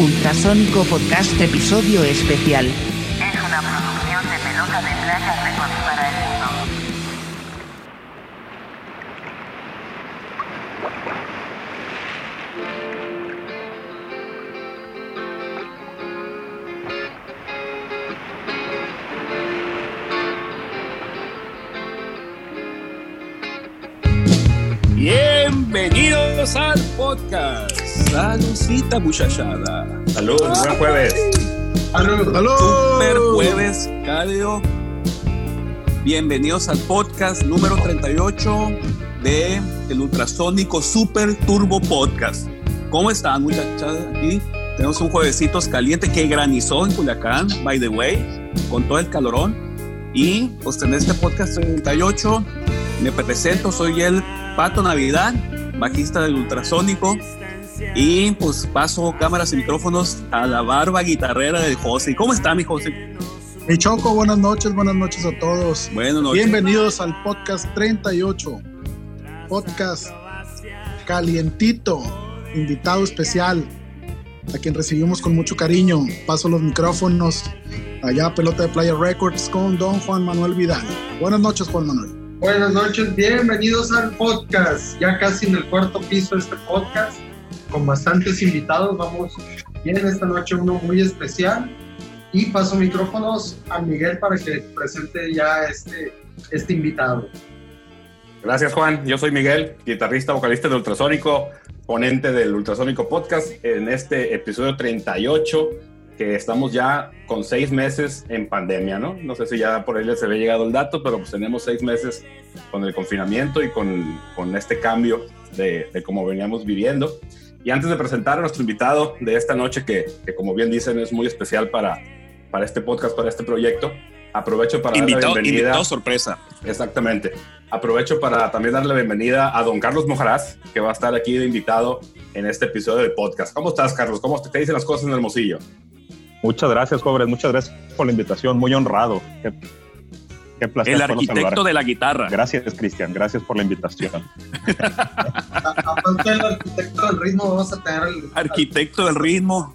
Ultrasónico Podcast Episodio Especial. Es una producción de pelota de playa Records para el mundo. Bienvenidos al podcast. Saludcita muchachada. Salud, buen jueves. Super jueves, cálido. Bienvenidos al podcast número 38 de el Ultrasónico Super Turbo Podcast. ¿Cómo están muchachas? Aquí tenemos un juevesitos caliente que granizó en Culiacán, by the way, con todo el calorón. Y pues en este podcast 38 me presento, soy el Pato Navidad, bajista del Ultrasónico. Y pues paso cámaras y micrófonos a la barba guitarrera de José. ¿Cómo está mi José? Mi Choco, buenas noches, buenas noches a todos. Buenas noches. Bienvenidos al podcast 38. Podcast calientito, invitado especial, a quien recibimos con mucho cariño. Paso los micrófonos allá a Pelota de Playa Records con don Juan Manuel Vidal. Buenas noches, Juan Manuel. Buenas noches, bienvenidos al podcast. Ya casi en el cuarto piso de este podcast, con bastantes invitados. Vamos bien esta noche, uno muy especial. Y paso micrófonos a Miguel para que presente ya este, este invitado. Gracias, Juan. Yo soy Miguel, guitarrista, vocalista de Ultrasónico, ponente del Ultrasónico Podcast en este episodio 38, que estamos ya con seis meses en pandemia, ¿no? No sé si ya por ahí les había llegado el dato, pero pues tenemos seis meses con el confinamiento y con, con este cambio de, de cómo veníamos viviendo. Y antes de presentar a nuestro invitado de esta noche, que, que como bien dicen es muy especial para, para este podcast, para este proyecto, aprovecho para Invitado, dar la bienvenida. invitado sorpresa. Exactamente. Aprovecho para también darle la bienvenida a don Carlos Mojaraz, que va a estar aquí de invitado en este episodio del podcast. ¿Cómo estás, Carlos? ¿Cómo te, te dicen las cosas en Hermosillo? Muchas gracias, jóvenes. Muchas gracias por la invitación. Muy honrado. Qué, qué placer. El arquitecto saludar. de la guitarra. Gracias, Cristian. Gracias por la invitación. A- Aparte del arquitecto del ritmo, vamos a tener el. Arquitecto del ritmo.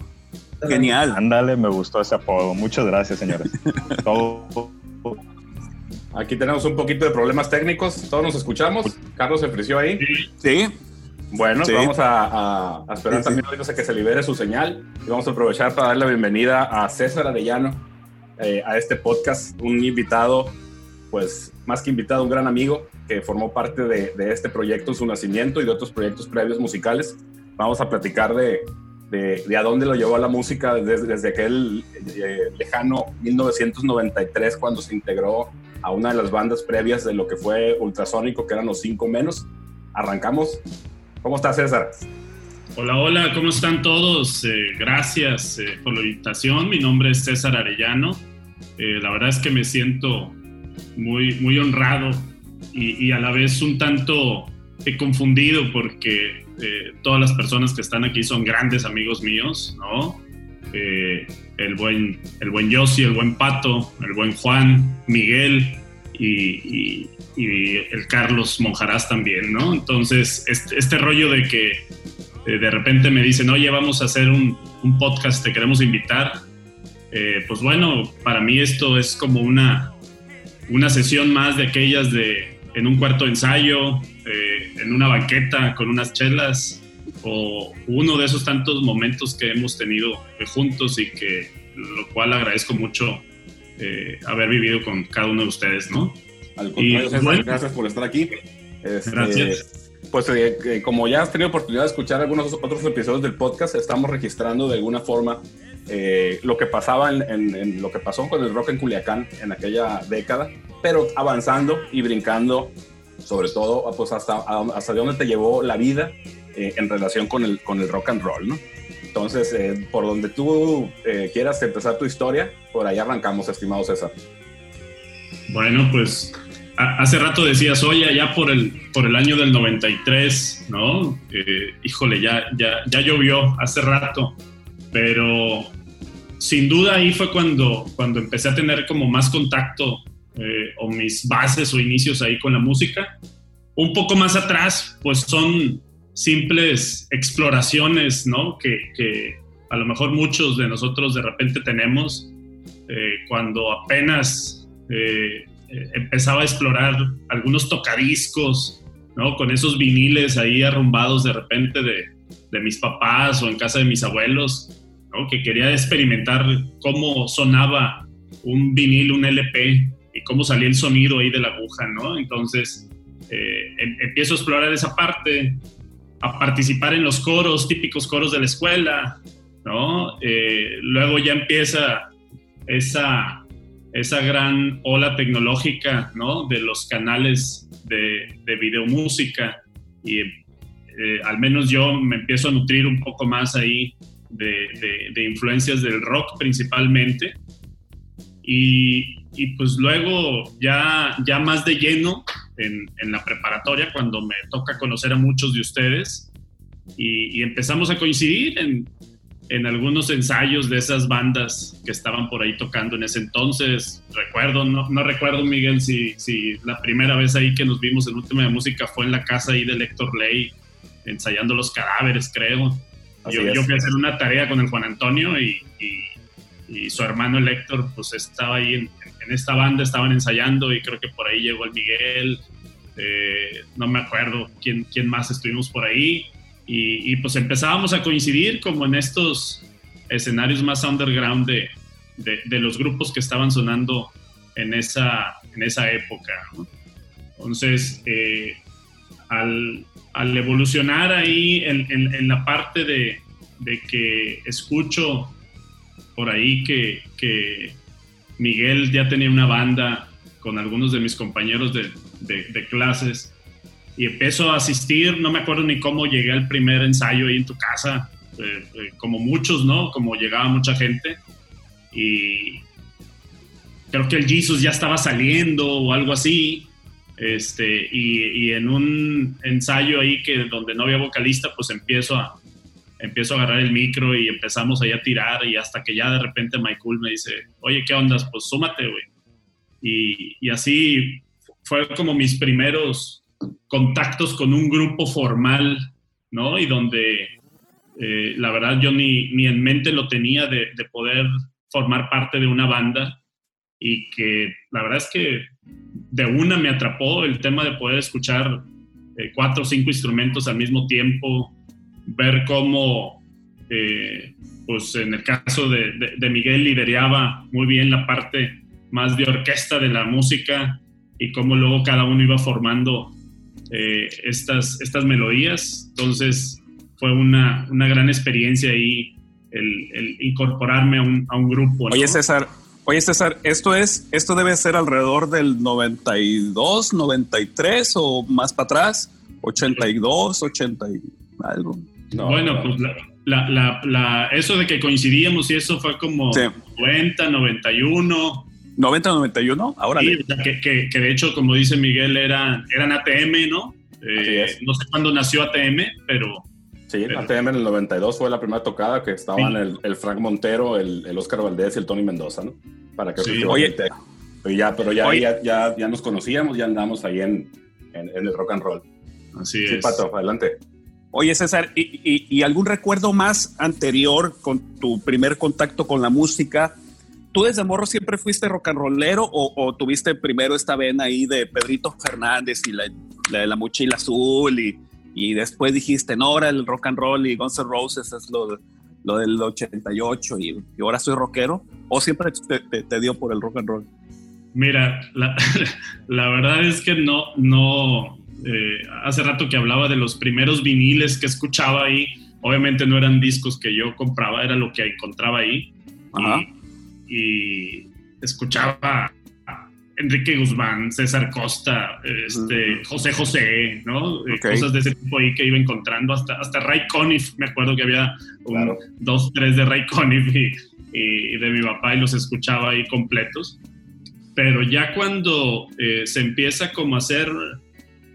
Genial. Ándale, me gustó ese apodo. Muchas gracias, señores. Todo. Aquí tenemos un poquito de problemas técnicos. ¿Todos nos escuchamos? ¿Carlos se frició ahí? Sí. Bueno, Sí. vamos a, a- a esperar Sí, sí. también ahorita a que se libere su señal y vamos a aprovechar para darle la bienvenida a César Arellano eh, a este podcast, un invitado, pues más que invitado, un gran amigo que formó parte de, este proyecto en su nacimiento y de otros proyectos previos musicales. Vamos a platicar de, de, de a dónde lo llevó la música desde, desde aquel eh, lejano 1993 cuando se integró a una de las bandas previas de lo que fue Ultrasónico, que eran los cinco menos. Arrancamos. ¿Cómo estás, César? Hola, hola, ¿cómo están todos? Eh, gracias eh, por la invitación. Mi nombre es César Arellano. La verdad es que me siento muy, muy honrado y, y a la vez un tanto eh, confundido porque eh, todas las personas que están aquí son grandes amigos míos, ¿no? Eh, el, buen, el buen Yossi, el buen Pato, el buen Juan, Miguel y, y- y el Carlos Monjarás también, ¿no? Entonces, este, este rollo de que eh, de repente me dicen, oye, vamos a hacer un, un podcast, te queremos invitar. Eh, pues bueno, para mí esto es como una, una sesión más de aquellas de en un cuarto de ensayo, eh, en una banqueta con unas chelas, o uno de esos tantos momentos que hemos tenido eh, juntos y que lo cual agradezco mucho eh, haber vivido con cada uno de ustedes, ¿no? Al contrario, Y, César, bueno. gracias por estar aquí. Este, Gracias. Pues eh, que como ya has tenido oportunidad de escuchar algunos otros episodios del podcast, estamos registrando de alguna forma eh, lo que pasaba en, lo que pasó con el rock en Culiacán en aquella década, pero avanzando y brincando, sobre todo pues hasta, hasta dónde te llevó la vida eh, en relación con el, con el rock and roll, ¿no? Entonces, eh, por donde tú eh, quieras empezar tu historia, por ahí arrancamos, estimado César. Bueno, pues hace rato decías, oye, ya por el, por el año del 93, ¿no? Eh, híjole, ya, ya, ya llovió hace rato, pero sin duda ahí fue cuando, cuando empecé a tener como más contacto eh, o mis bases o inicios ahí con la música. Un poco más atrás, pues son simples exploraciones, ¿no? Que, que, a lo mejor muchos de nosotros de repente tenemos eh, cuando apenas eh, empezaba a explorar algunos tocadiscos, ¿no? Con esos viniles ahí arrumbados de repente de, de mis papás o en casa de mis abuelos, ¿no? Que quería experimentar cómo sonaba un vinil, un LP y cómo salía el sonido ahí de la aguja, ¿no? Entonces em, empiezo a explorar esa parte, a participar en los coros, típicos coros de la escuela, ¿no? luego ya empieza esa, esa gran ola tecnológica, ¿no? De los canales de, de videomúsica y eh, al menos yo me empiezo a nutrir un poco más ahí de, de, influencias del rock principalmente. Y, y, pues luego ya, ya más de lleno en, en, la preparatoria, cuando me toca conocer a muchos de ustedes y, y empezamos a coincidir en, en algunos ensayos de esas bandas que estaban por ahí tocando en ese entonces. Recuerdo, no, no recuerdo, Miguel, si, si la primera vez ahí que nos vimos en Última de Música fue en la casa ahí de Héctor Ley, ensayando los cadáveres, creo. Yo, yo, fui a hacer una tarea con el Juan Antonio y, y, su hermano el Héctor, pues estaba ahí en, en, esta banda, estaban ensayando y creo que por ahí llegó el Miguel. Eh, no me acuerdo quién, quién más estuvimos por ahí y, pues empezábamos a coincidir como en estos escenarios más underground de, de, los grupos que estaban sonando en esa, en esa época. Entonces, eh, al, al, evolucionar ahí en, en, la parte de, de, que escucho por ahí que, que, Miguel ya tenía una banda con algunos de mis compañeros de, de clases, y empiezo a asistir, no me acuerdo ni cómo llegué al primer ensayo ahí en tu casa, eh, eh, como muchos, ¿no? Como llegaba mucha gente y creo que el Jesus ya estaba saliendo o algo así, este, y, en un ensayo ahí que donde no había vocalista, pues empiezo a, empiezo a agarrar el micro y empezamos ahí a tirar y hasta que ya de repente Michael me dice, oye, ¿qué onda? Pues súmate, güey. Y, así fue como mis primeros contactos con un grupo formal, ¿no? Y donde eh, la verdad yo ni, ni, en mente lo tenía de, poder formar parte de una banda y que la verdad es que de una me atrapó el tema de poder escuchar eh, cuatro o cinco instrumentos al mismo tiempo, ver cómo, eh, pues en el caso de, de, de Miguel lideraba muy bien la parte más de orquesta de la música y cómo luego cada uno iba formando eh, estas, estas melodías. Entonces fue una, una gran experiencia ahí el, el incorporarme a un, a un grupo. ¿no? Oye César, oye César, esto es, esto debe ser alrededor del 92, 93 o más para atrás, 82, 80 y algo. No, bueno, no. pues la, la, la, eso de que coincidíamos y eso fue como sí. 90, 91. 90-91, ahora sí, que, que, que, de hecho, como dice Miguel, eran, eran ATM, ¿no? Eh, no sé cuándo nació ATM, pero... Sí, pero, ATM en el 92 fue la primera tocada que estaban sí. el, el, Frank Montero, el, el, Oscar Valdés y el Tony Mendoza, ¿no? Para que sí, oye, pero ya, pero ya, ya, ya, ya, nos conocíamos, ya andamos ahí en, en, en el rock and roll. Así sí, es. Pato, adelante. Oye, César, ¿y, y, ¿y, algún recuerdo más anterior con tu primer contacto con la música? ¿Tú desde morro siempre fuiste rock and rollero o, o, tuviste primero esta vena ahí de Pedrito Fernández y la, la, la mochila azul y, y, después dijiste, no, ahora el rock and roll y Guns N' Roses es lo, lo del 88 y, y, ahora soy rockero? ¿O siempre te, te, te, dio por el rock and roll? Mira, la, la verdad es que no, no, eh, hace rato que hablaba de los primeros viniles que escuchaba ahí, obviamente no eran discos que yo compraba, era lo que encontraba ahí. Ajá. Y, y escuchaba Enrique Guzmán, César Costa, este, José José, ¿no? Okay. Cosas de ese tipo ahí que iba encontrando, hasta, hasta Ray Conniff, me acuerdo que había claro. dos, tres de Ray Conniff y, y, de mi papá y los escuchaba ahí completos. Pero ya cuando eh, se empieza como a hacer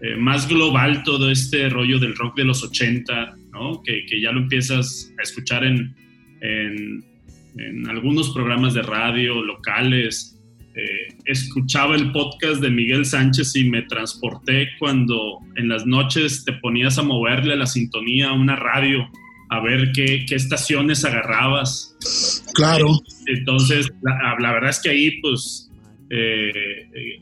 eh, más global todo este rollo del rock de los 80, ¿no? Que, que ya lo empiezas a escuchar en, en en algunos programas de radio locales. Eh, escuchaba el podcast de Miguel Sánchez y me transporté cuando en las noches te ponías a moverle la sintonía a una radio a ver qué, qué estaciones agarrabas. Claro. Entonces, la, la verdad es que ahí, pues, eh, eh,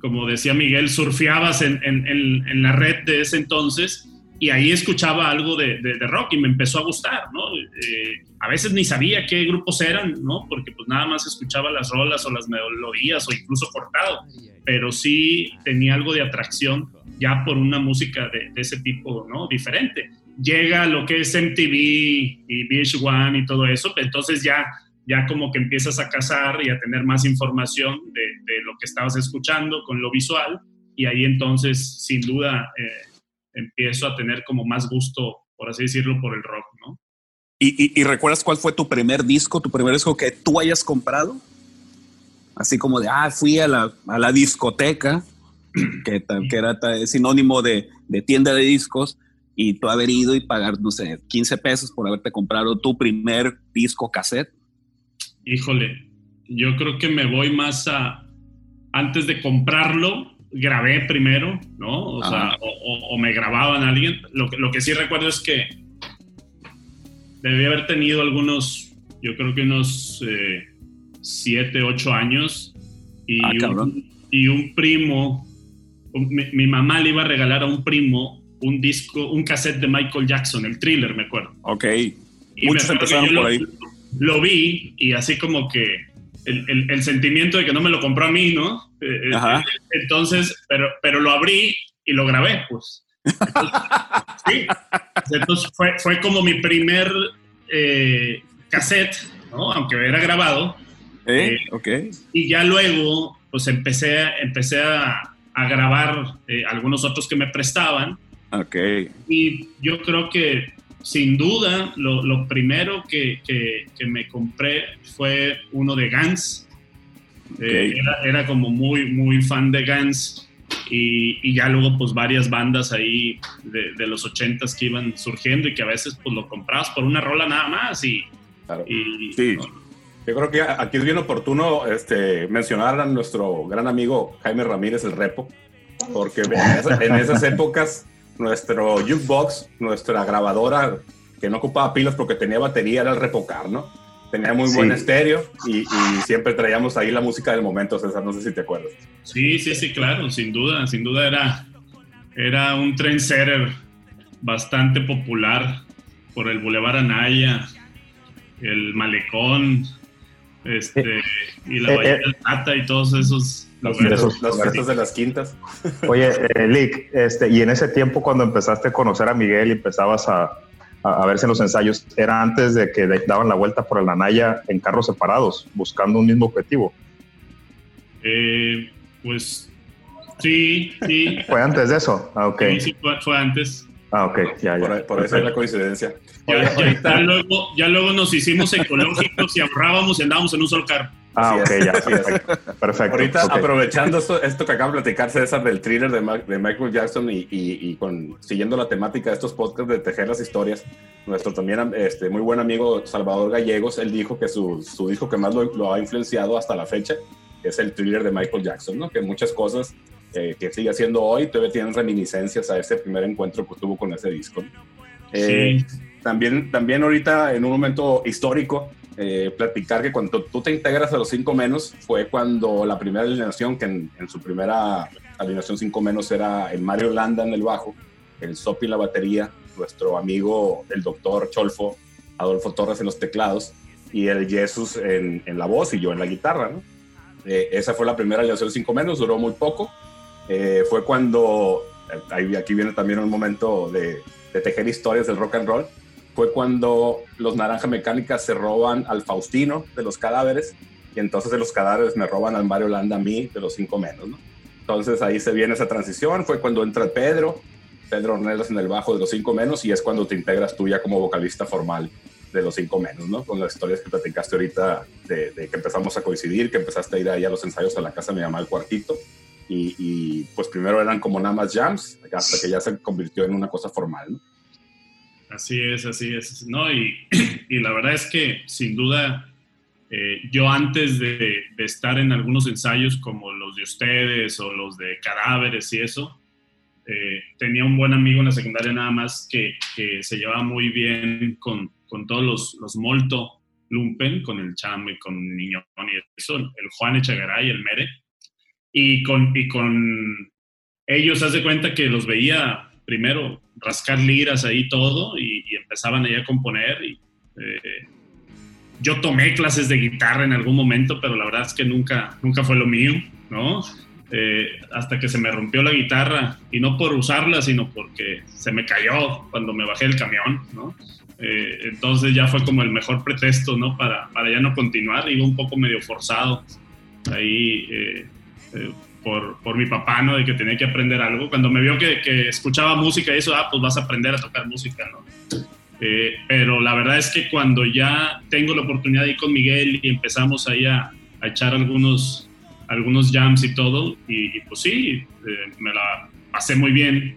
como decía Miguel, surfeabas en, en, en, en la red de ese entonces y ahí escuchaba algo de, de, rock y me empezó a gustar, ¿no? Eh, a veces ni sabía qué grupos eran, ¿no? Porque pues nada más escuchaba las rolas o las melodías o incluso cortado, pero sí tenía algo de atracción ya por una música de, ese tipo, ¿no? Diferente. Llega lo que es MTV y VH1 y todo eso, entonces ya ya como que empiezas a cazar y a tener más información de, de, lo que estabas escuchando con lo visual y ahí entonces sin duda eh, empiezo a tener como más gusto, por así decirlo, por el rock, ¿no? ¿Y, y, y recuerdas cuál fue tu primer disco, tu primer disco que tú hayas comprado? Así como de, ah, fui a la, a la discoteca, que, que era sinónimo de, de tienda de discos, y tú haber ido y pagar, no sé, 15 pesos por haberte comprado tu primer disco cassette. Híjole, yo creo que me voy más a, antes de comprarlo, grabé primero, ¿no? O, sea, o, o, me grababan a alguien. Lo, lo, que sí recuerdo es que debí haber tenido algunos, yo creo que unos eh, siete, ocho años. Y, ah, un, y un primo, mi, mi, mamá le iba a regalar a un primo un disco, un cassette de Michael Jackson, el thriller, me acuerdo. Ok. Y Muchos empezaron por lo, ahí. Lo vi y así como que el, el, el, sentimiento de que no me lo compró a mí, ¿no? Eh, Ajá. Entonces, pero, pero lo abrí y lo grabé, pues. Entonces, sí. Entonces fue, fue como mi primer eh, cassette, ¿no? Aunque era grabado. ¿Eh? Ok. Y ya luego, pues empecé, empecé a, a grabar eh, algunos otros que me prestaban. Ok. Y yo creo que sin duda, lo, lo primero que, que, que, me compré fue uno de. Okay. Eh, era, era, como muy, muy fan de Guns. Y, y, ya luego, pues, varias bandas ahí de, de, los ochentas que iban surgiendo y que a veces, pues, lo comprabas por una rola nada más. Y, claro. y sí. ¿no? Yo creo que aquí es bien oportuno este, mencionar a nuestro gran amigo Jaime Ramírez, el Repo, porque en esas épocas nuestro jukebox, nuestra grabadora que no ocupaba pilas porque tenía batería, era el repocar, ¿no? Tenía muy sí. buen estéreo y, y, siempre traíamos ahí la música del momento, César, no sé si te acuerdas. Sí, sí, sí, claro, sin duda, sin duda era, era un trendsetter bastante popular por el Boulevard Anaya, el Malecón, este, y la Bahía del Tata y todos esos los, esos, las fiestas de las quintas. Oye, eh, Lick, este, y en ese tiempo cuando empezaste a conocer a Miguel y empezabas a, a, a, verse en los ensayos, ¿era antes de que daban la vuelta por el Anaya en carros separados, buscando un mismo objetivo? Eh, pues sí, sí. ¿Fue antes de eso? Ah, ok. Sí, sí fue, fue antes. Ah, ok, ya, ya. Por, por eso es la coincidencia. Ya, ya, ya, luego, ya luego nos hicimos ecológicos y ahorrábamos y andábamos en un solo carro. Ah, ok, ya, perfecto. perfecto Ahorita, okay. aprovechando esto, esto que acaba de platicar César del thriller de, Ma de Michael Jackson y, y, y, con, siguiendo la temática de estos podcasts de tejer las historias, nuestro también este, muy buen amigo Salvador Gallegos, él dijo que su, su disco que más lo, lo, ha influenciado hasta la fecha es el thriller de Michael Jackson, ¿no? Que muchas cosas eh, que sigue haciendo hoy todavía tienen reminiscencias a ese primer encuentro que tuvo con ese disco. ¿no? Eh, sí. también, también ahorita en un momento histórico, eh, platicar que cuando tú te integras a los 5 menos fue cuando la primera alineación, que en, su primera alineación 5 menos era el Mario Landa en el bajo, el Sopi en la batería, nuestro amigo el doctor Cholfo, Adolfo Torres en los teclados y el Jesus en, la voz y yo en la guitarra. Eh, esa fue la primera alineación 5 menos, duró muy poco. Eh, fue cuando, aquí viene también un momento de, de tejer historias del rock and roll fue cuando los Naranja Mecánica se roban al Faustino de los cadáveres y entonces de los cadáveres me roban al Mario Landa a mí de los cinco menos, ¿no? Entonces ahí se viene esa transición, fue cuando entra Pedro, Pedro Ornelas en el bajo de los cinco menos y es cuando te integras tú ya como vocalista formal de los cinco menos, ¿no? Con las historias que platicaste ahorita de, de que empezamos a coincidir, que empezaste a ir ahí a los ensayos a la casa de mi mamá al cuartito y, y pues primero eran como nada más jams hasta que ya se convirtió en una cosa formal, ¿no? Así es, así es. No, y, y la verdad es que sin duda eh, yo antes de, estar en algunos ensayos como los de ustedes o los de cadáveres y eso, eh, tenía un buen amigo en la secundaria nada más que, que se llevaba muy bien con, con todos los, los Molto Lumpen, con el Chame, con Niñón y eso, el Juan Echegaray, el Mere. Y con, y con ellos, haz de cuenta que los veía primero rascar liras ahí todo y, y empezaban ahí a componer. Y, eh, yo tomé clases de guitarra en algún momento, pero la verdad es que nunca, nunca fue lo mío, ¿no? Eh, hasta que se me rompió la guitarra y no por usarla, sino porque se me cayó cuando me bajé del camión, ¿no? Eh, entonces ya fue como el mejor pretexto, ¿no? Para, para ya no continuar, iba un poco medio forzado ahí eh, eh, por, por, mi papá, ¿no? De que tenía que aprender algo. Cuando me vio que, que, escuchaba música y eso, ah, pues vas a aprender a tocar música, ¿no? pero la verdad es que cuando ya tengo la oportunidad de ir con Miguel y empezamos ahí a, a echar algunos algunos jams y todo, y, y pues sí, eh, me la pasé muy bien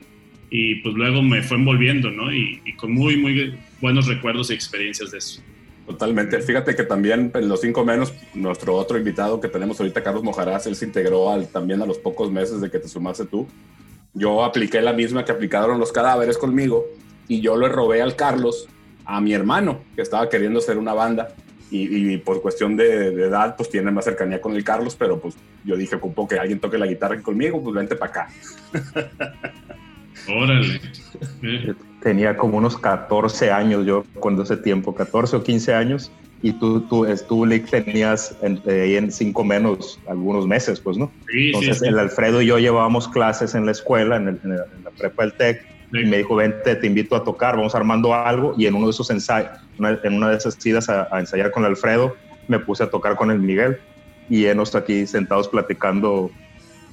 y pues luego me fue envolviendo, ¿no? Y, y, con muy, muy buenos recuerdos y experiencias de eso. Totalmente. Fíjate que también en los cinco menos, nuestro otro invitado que tenemos ahorita, Carlos Mojarás, él se integró al, también a los pocos meses de que te sumaste tú. Yo apliqué la misma que aplicaron los cadáveres conmigo y yo le robé al Carlos a mi hermano que estaba queriendo hacer una banda y, y, por cuestión de, de, edad, pues tiene más cercanía con el Carlos, pero pues yo dije, ocupo que alguien toque la guitarra conmigo, pues vente para acá. Órale. Tenía como unos 14 años yo cuando ese tiempo, 14 o 15 años, y tú, tú, tú Lick, tenías en, ahí en cinco menos algunos meses, pues, ¿no? Sí, Entonces, sí, sí. el Alfredo y yo llevábamos clases en la escuela, en, el, en, el, la prepa del TEC, y me dijo, vente, te invito a tocar, vamos armando algo. Y en uno de esos ensayos, en una de esas idas a, a, ensayar con Alfredo, me puse a tocar con el Miguel. Y hemos aquí sentados platicando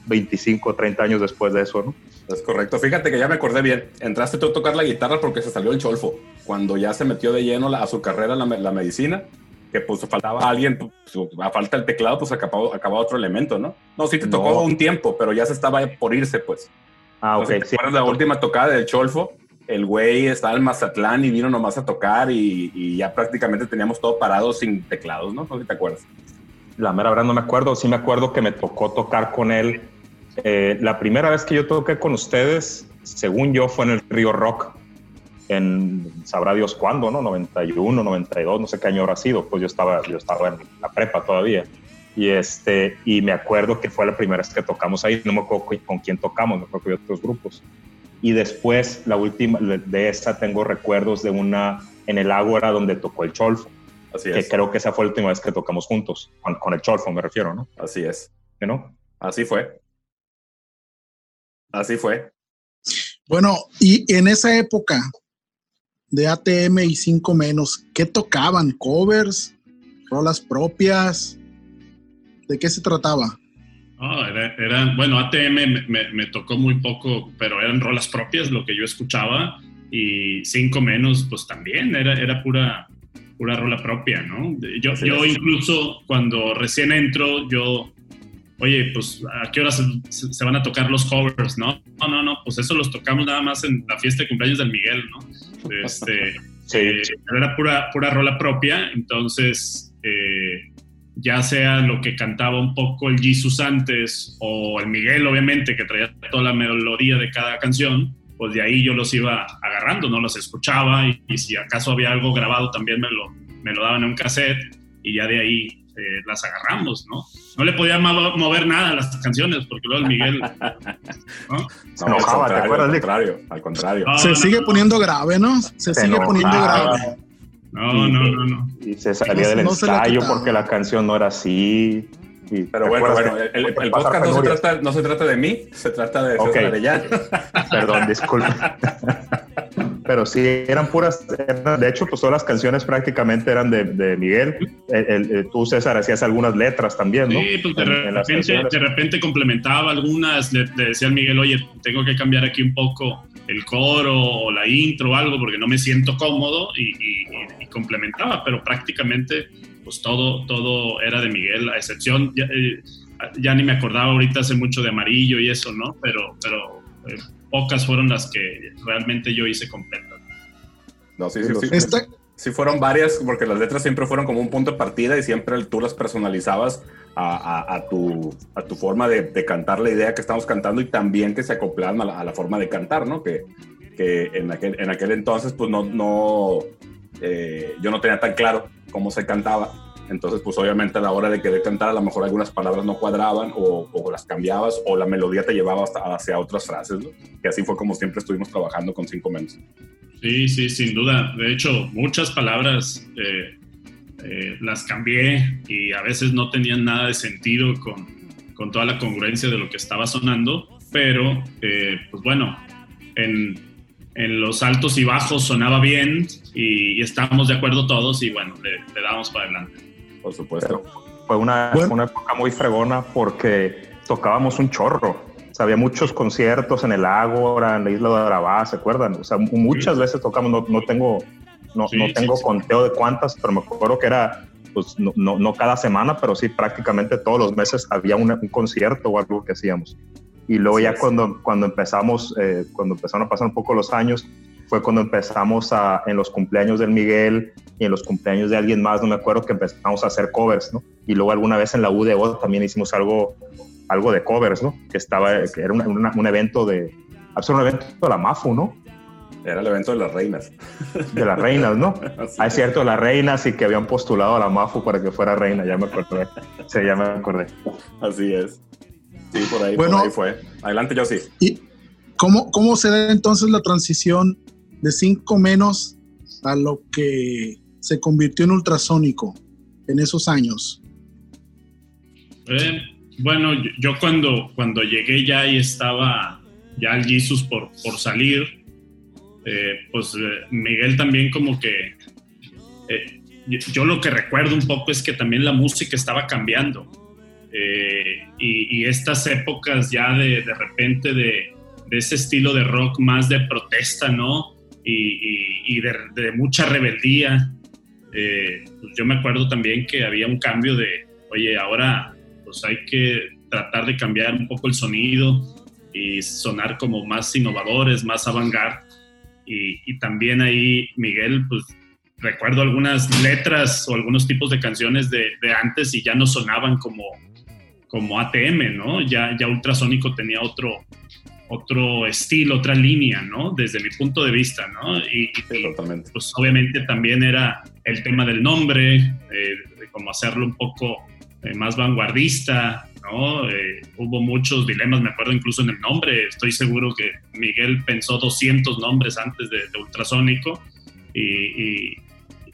25, 30 años después de eso, ¿no? Es correcto. Fíjate que ya me acordé bien. Entraste tú a tocar la guitarra porque se salió el cholfo. Cuando ya se metió de lleno la, a su carrera la, la, medicina, que pues faltaba alguien, pues, a falta el teclado, pues acababa, acababa otro elemento, ¿no? No, sí te tocó no. un tiempo, pero ya se estaba por irse, pues. Ah, ok. Entonces, sí. la última tocada del Cholfo? El güey estaba en Mazatlán y vino nomás a tocar y, y, ya prácticamente teníamos todo parado sin teclados, ¿no? No sé si te acuerdas. La mera verdad no me acuerdo. Sí me acuerdo que me tocó tocar con él. Eh, la primera vez que yo toqué con ustedes, según yo, fue en el Río Rock. En sabrá Dios cuándo, ¿no? 91, 92, no sé qué año habrá sido. Pues yo estaba, yo estaba en la prepa todavía. Y, este, y me acuerdo que fue la primera vez que tocamos ahí, no me acuerdo con quién tocamos, me acuerdo que otros grupos. Y después, la última de esa, tengo recuerdos de una en el Ágora donde tocó el Cholfo. Así que es. creo que esa fue la última vez que tocamos juntos, con, con el Cholfo me refiero, ¿no? Así es. ¿Que no? Así fue. Así fue. Bueno, y en esa época de ATM y 5 menos, ¿qué tocaban? ¿Covers? ¿Rolas propias? ¿De qué se trataba? Oh, era, era, bueno, ATM me, me, me, tocó muy poco, pero eran rolas propias lo que yo escuchaba y cinco menos, pues también era, era pura, pura rola propia, ¿no? Yo, sí, yo sí. incluso cuando recién entro, yo, oye, pues a qué hora se, se, van a tocar los covers, ¿no? No, no, no, pues eso los tocamos nada más en la fiesta de cumpleaños del Miguel, ¿no? Este, sí. eh, era pura, pura rola propia, entonces... Eh, ya sea lo que cantaba un poco el Jesus antes o el Miguel, obviamente, que traía toda la melodía de cada canción, pues de ahí yo los iba agarrando, no los escuchaba y, y si acaso había algo grabado también me lo, me lo daban en un cassette y ya de ahí eh, las agarramos, ¿no? No le podía mover nada a las canciones porque luego el Miguel... ¿no? Se enojaba, ¿te acuerdas? Al contrario, al contrario. No, Se no, sigue poniendo grave, ¿no? Se, se sigue enojaba. poniendo grave. No, no, no, no. Y se salía del ensayo porque la canción no era así. Y Pero bueno, bueno, el, el, el podcast no se, trata, no se, trata, de mí, se trata de okay. Arellano. Perdón, disculpe. Pero sí, eran puras, eran, de hecho, pues todas las canciones prácticamente eran de, de Miguel. El, tú, César, hacías algunas letras también, ¿no? Sí, pues de, en, repente, en de repente complementaba algunas, le, le decía al Miguel, oye, tengo que cambiar aquí un poco el coro o la intro o algo porque no me siento cómodo y, y, y complementaba, pero prácticamente pues todo, todo era de Miguel, a excepción, ya, eh, ya, ni me acordaba ahorita hace mucho de amarillo y eso, ¿no? Pero, pero eh, pocas fueron las que realmente yo hice completas. No, sí, sí, sí. Esta, Sí fueron varias, porque las letras siempre fueron como un punto de partida y siempre tú las personalizabas a, tu, a tu forma de, cantar la idea que estamos cantando y también que se acoplaban a la, forma de cantar, ¿no? Que, que en, aquel, en aquel entonces pues no, no eh, yo no tenía tan claro cómo se cantaba. Entonces, pues obviamente a la hora de querer cantar, a lo mejor algunas palabras no cuadraban o, las cambiabas o la melodía te llevaba hasta hacia otras frases, ¿no? Así fue como siempre estuvimos trabajando con cinco menos. Sí, sí, sin duda. De hecho, muchas palabras eh, eh, las cambié y a veces no tenían nada de sentido con, con toda la congruencia de lo que estaba sonando, pero eh, pues bueno, en, en, los altos y bajos sonaba bien y, estábamos de acuerdo todos y bueno, le, le damos para adelante. Por supuesto. fue una, una época muy fregona porque tocábamos un chorro o sea, había muchos conciertos en el Ágora, en la isla de Arabá, ¿se acuerdan? O sea, muchas veces tocamos, no, no tengo, no, no tengo conteo de cuántas, pero me acuerdo que era, pues no, no, cada semana, pero sí prácticamente todos los meses había un, un concierto o algo que hacíamos. Y luego ya cuando, cuando empezamos, eh, cuando empezaron a pasar un poco los años, fue cuando empezamos a, en los cumpleaños del Miguel y en los cumpleaños de alguien más, no me acuerdo, que empezamos a hacer covers, ¿no? Y luego alguna vez en la UDO también hicimos algo algo de covers, ¿no? Que estaba, que era un evento de, un evento de la MAFU, ¿no? Era el evento de las reinas. De las reinas, ¿no? Ah, es cierto, las reinas y que habían postulado a la MAFU para que fuera reina, ya me acordé. Sí, ya me acordé. Así es. Sí, por ahí, bueno, por ahí fue. Adelante, yo sí. ¿Y cómo, cómo se da entonces la transición de 5 menos a lo que se convirtió en ultrasónico en esos años? Eh, bueno, yo cuando, cuando llegué ya y estaba ya el Jesus por, por salir, eh, pues eh, Miguel también como que... Eh, yo lo que recuerdo un poco es que también la música estaba cambiando. Y, estas épocas ya de, de repente de, de, ese estilo de rock más de protesta, ¿no? Y, y de, de, mucha rebeldía. pues yo me acuerdo también que había un cambio de, oye, ahora pues hay que tratar de cambiar un poco el sonido y sonar como más innovadores, más avant-garde. Y, también ahí, Miguel, pues recuerdo algunas letras o algunos tipos de canciones de, antes y ya no sonaban como, como ATM, ¿no? Ya, ya Ultrasónico tenía otro, otro estilo, otra línea, ¿no? Desde mi punto de vista, ¿no? Y, pues obviamente también era el tema del nombre, eh, de cómo hacerlo un poco eh, más vanguardista, ¿no? Eh, hubo muchos dilemas, me acuerdo incluso en el nombre, estoy seguro que Miguel pensó 200 nombres antes de, Ultrasónico, y,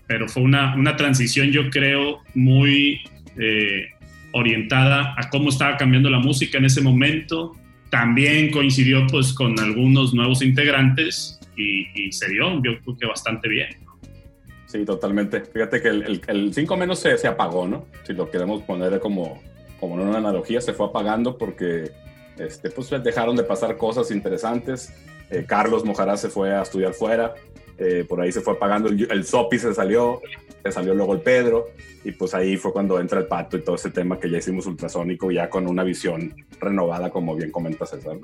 pero fue una, una, transición yo creo muy eh, orientada a cómo estaba cambiando la música en ese momento, también coincidió pues con algunos nuevos integrantes y, se dio, yo creo bastante bien. Sí, totalmente. Fíjate que el 5 menos se, se, apagó, ¿no? Si lo queremos poner como, como una analogía, se fue apagando porque este, pues dejaron de pasar cosas interesantes. Eh, Carlos Mojará se fue a estudiar fuera, eh, por ahí se fue apagando, el, el Sopi se salió, se salió luego el Pedro, y pues ahí fue cuando entra el pato y todo ese tema que ya hicimos ultrasónico, ya con una visión renovada, como bien comenta César.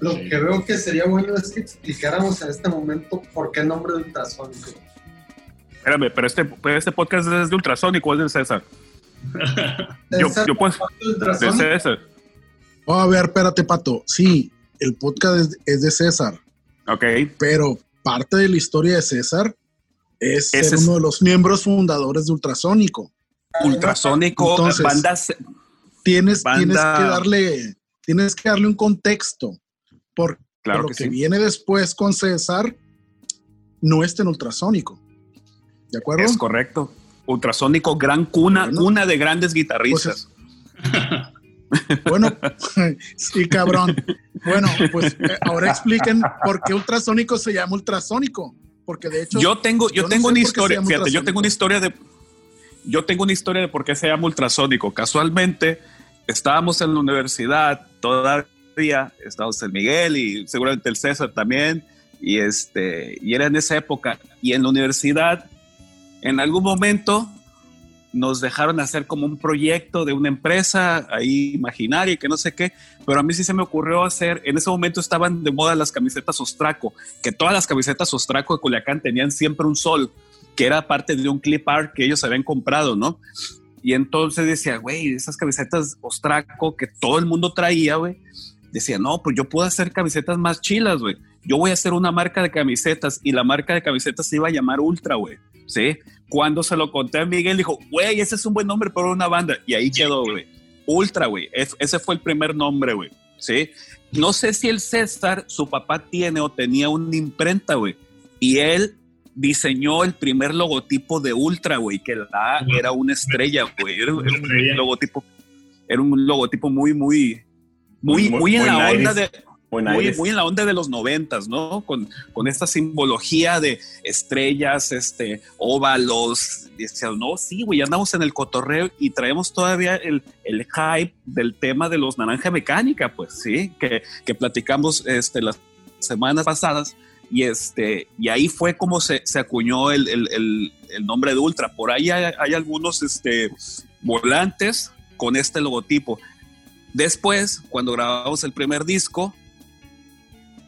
Lo que veo que sería bueno es que explicáramos en este momento por qué el nombre de ultrasónico. Espérame, pero este, este podcast es de ultrasónico, es de César. yo, yo pues, de César. Oh, a ver, espérate, Pato. Sí, el podcast es, de César. Ok. Pero parte de la historia de César es ser uno de los miembros fundadores de Ultrasónico. Ultrasónico, Entonces, bandas. Tienes, tienes que darle, tienes que darle un contexto porque lo que, viene después con César no está en ultrasónico. ¿De acuerdo? Es correcto. Ultrasónico, gran cuna, cuna de grandes guitarristas. Pues bueno, sí, cabrón. Bueno, pues eh, ahora expliquen por qué ultrasónico se llama ultrasónico. Porque de hecho. Yo tengo, yo, tengo una historia, fíjate, yo tengo una historia de. Yo tengo una historia de por qué se llama ultrasónico. Casualmente, estábamos en la universidad, toda día, estábamos en Miguel y seguramente el César también, y, este, y era en esa época. Y en la universidad, en algún momento, nos dejaron hacer como un proyecto de una empresa ahí imaginaria y que no sé qué, pero a mí sí se me ocurrió hacer, en ese momento estaban de moda las camisetas Ostraco, que todas las camisetas Ostraco de Culiacán tenían siempre un sol, que era parte de un clip art que ellos habían comprado, ¿no? Y entonces decía, güey, esas camisetas Ostraco que todo el mundo traía, güey, decía, no, pues yo puedo hacer camisetas más chilas, güey. Yo voy a hacer una marca de camisetas y la marca de camisetas se iba a llamar Ultra, güey. ¿Sí? Cuando se lo conté a Miguel, dijo, güey, ese es un buen nombre para una banda. Y ahí quedó, güey. Ultra, güey. Ese fue el primer nombre, güey. ¿Sí? No sé si el César, su papá tiene o tenía una imprenta, güey. Y él diseñó el primer logotipo de Ultra, güey, que la era una estrella, güey. Era, era un logotipo, era un logotipo muy, muy, muy, muy, en la onda de muy, muy, en la onda de los noventas, ¿no? Con, con esta simbología de estrellas, este, óvalos. Decía, no, sí, güey, andamos en el cotorreo y traemos todavía el, el hype del tema de los naranja mecánica, pues, sí, que, que platicamos este, las semanas pasadas. Y, este, y ahí fue como se, se acuñó el, el, el, nombre de Ultra. Por ahí hay, hay algunos este, volantes con este logotipo. Después, cuando grabamos el primer disco,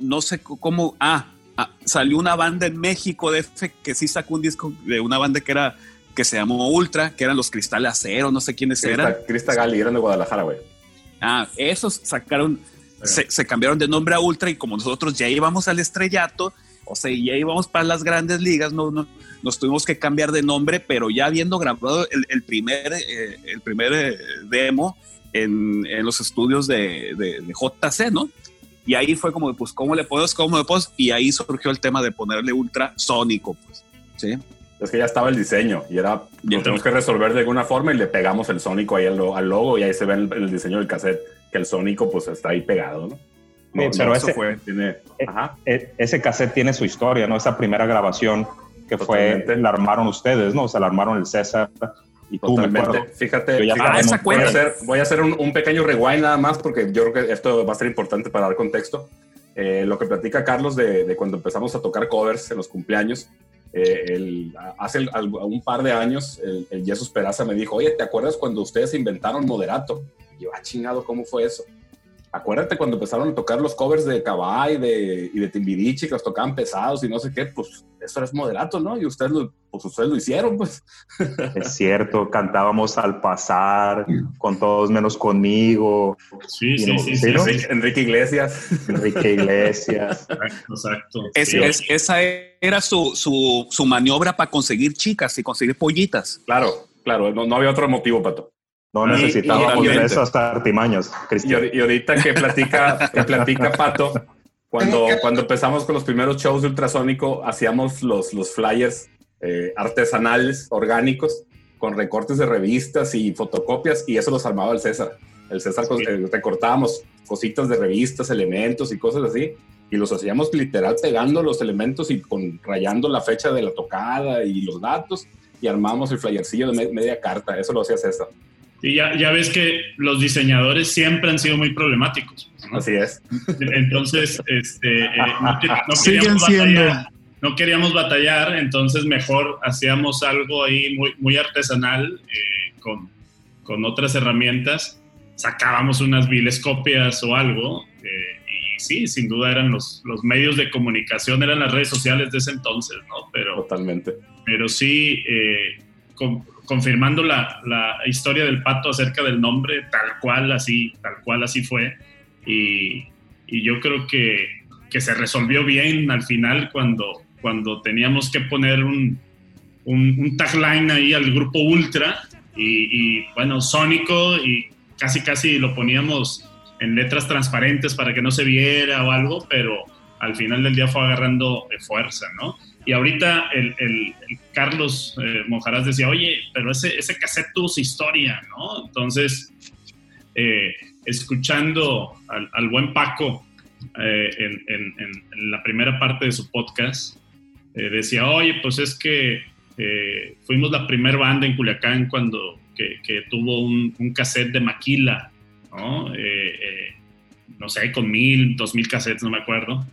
no sé cómo, ah, ah, salió una banda en México de F que sí sacó un disco de una banda que era que se llamó Ultra, que eran los Cristales Acero, no sé quiénes eran. Crista Gali, eran de Guadalajara, güey. Ah, esos sacaron, se, cambiaron de nombre a Ultra y como nosotros ya íbamos al estrellato, o sea, ya íbamos para las grandes ligas, no, no, nos tuvimos que cambiar de nombre, pero ya habiendo grabado el, primer, eh, el primer eh, demo en, en, los estudios de, de, de JC, ¿no? Y ahí fue como, pues, ¿cómo le puedo? ¿Cómo le puedo? Y ahí surgió el tema de ponerle ultrasónico, pues, ¿sí? Es que ya estaba el diseño y era, lo tenemos que resolver de alguna forma y le pegamos el sónico ahí al, logo y ahí se ve el, el, diseño del cassette, que el sónico pues está ahí pegado, ¿no? no pero ese, fue, tiene, e, ajá. E, ese cassette tiene su historia, ¿no? Esa primera grabación que fue, la armaron ustedes, ¿no? O sea, la armaron el César y tú, Totalmente. Fíjate, fíjate ah, voy, a hacer, voy a hacer un, un, pequeño rewind nada más porque yo creo que esto va a ser importante para dar contexto. Eh, lo que platica Carlos de, de, cuando empezamos a tocar covers en los cumpleaños, eh, el, hace el, un par de años el, el Jesús Peraza me dijo, oye, ¿te acuerdas cuando ustedes inventaron Moderato? Y yo, ah, chingado, ¿cómo fue eso? acuérdate cuando empezaron a tocar los covers de Cabay de, y de Timbiriche, que los tocaban pesados y no sé qué, pues eso era moderato, ¿no? Y ustedes lo, pues ustedes lo hicieron, pues. Es cierto, cantábamos al pasar, con todos menos conmigo. Sí, sí, sí, sí, Enrique, Iglesias. Enrique Iglesias. Exacto. Es, es, esa era su, su, su maniobra para conseguir chicas y conseguir pollitas. Claro, claro, no, no había otro motivo, Pato. No necesitábamos de esas artimañas, Cristian. Y, ahorita que platica, que platica Pato, cuando, cuando empezamos con los primeros shows de ultrasónico, hacíamos los, los flyers eh, artesanales, orgánicos, con recortes de revistas y fotocopias, y eso los armaba el César. El César sí. eh, recortábamos cositas de revistas, elementos y cosas así, y los hacíamos literal pegando los elementos y con, rayando la fecha de la tocada y los datos, y armamos el flyercillo de me, media carta. Eso lo hacía César. Y ya, ya ves que los diseñadores siempre han sido muy problemáticos. ¿no? Así es. Entonces, este, eh, no, no, queríamos batallar, no, queríamos batallar, entonces mejor hacíamos algo ahí muy, muy artesanal eh, con, con, otras herramientas. Sacábamos unas viles copias o algo. Eh, y sí, sin duda eran los, los medios de comunicación, eran las redes sociales de ese entonces, ¿no? Pero, Totalmente. Pero sí, con, confirmando la, la, historia del pato acerca del nombre, tal cual así, tal cual así fue. Y, y yo creo que, que, se resolvió bien al final cuando, cuando teníamos que poner un, un, un tagline ahí al grupo Ultra y, y, bueno, sónico y casi casi lo poníamos en letras transparentes para que no se viera o algo, pero al final del día fue agarrando fuerza, ¿no? Y ahorita el, el, el Carlos eh, decía, oye, pero ese, ese cassette tuvo su historia, ¿no? Entonces, eh, escuchando al, al, buen Paco eh, en, en, en, la primera parte de su podcast, eh, decía, oye, pues es que eh, fuimos la primera banda en Culiacán cuando que, tuvo un, un, cassette de Maquila, ¿no? no sé, con mil, dos mil cassettes, no me acuerdo.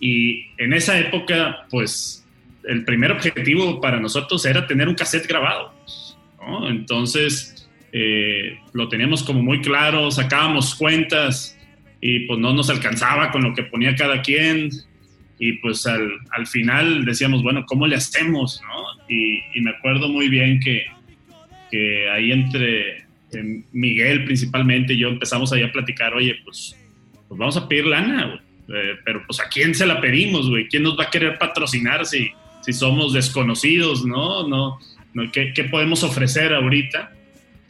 Y en esa época, pues el primer objetivo para nosotros era tener un cassette grabado. Entonces, eh, lo teníamos como muy claro, sacábamos cuentas y pues no nos alcanzaba con lo que ponía cada quien y pues al, al final decíamos, bueno, ¿cómo le hacemos? ¿no? Y, me acuerdo muy bien que, que ahí entre Miguel principalmente y yo empezamos ahí a platicar, oye, pues, pues vamos a pedir lana. Eh, pero pues a quién se la pedimos, güey, quién nos va a querer patrocinar si, si somos desconocidos, ¿no? no, no ¿qué, ¿qué, podemos ofrecer ahorita?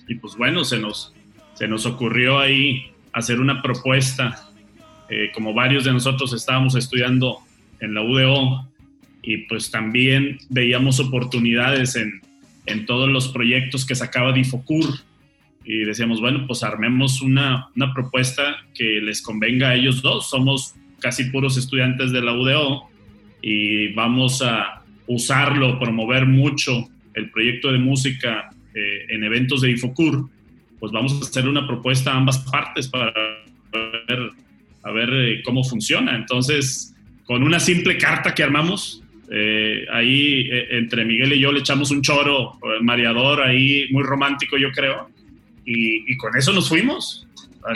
Y pues bueno, se nos, se nos ocurrió ahí hacer una propuesta, eh, como varios de nosotros estábamos estudiando en la UDO y pues también veíamos oportunidades en, en todos los proyectos que sacaba Difocur y decíamos, bueno, pues armemos una, una propuesta que les convenga a ellos dos. Somos casi puros estudiantes de la UDO y vamos a usarlo, promover mucho el proyecto de música eh, en eventos de Infocur, pues vamos a hacer una propuesta a ambas partes para ver, a ver eh, cómo funciona. Entonces, con una simple carta que armamos, eh, ahí eh, entre Miguel y yo le echamos un choro mareador ahí, muy romántico yo creo, y, y con eso nos fuimos.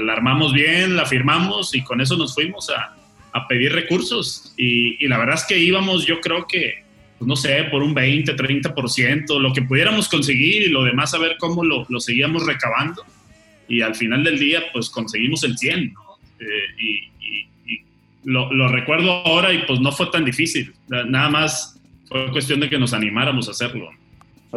La armamos bien, la firmamos y con eso nos fuimos a, a pedir recursos. Y, y, la verdad es que íbamos, yo creo que, pues no sé, por un 20, 30%, lo que pudiéramos conseguir y lo demás a ver cómo lo, lo seguíamos recabando. Y al final del día, pues conseguimos el 100, ¿no? Eh, y lo, lo, recuerdo ahora y pues no fue tan difícil. Nada más fue cuestión de que nos animáramos a hacerlo.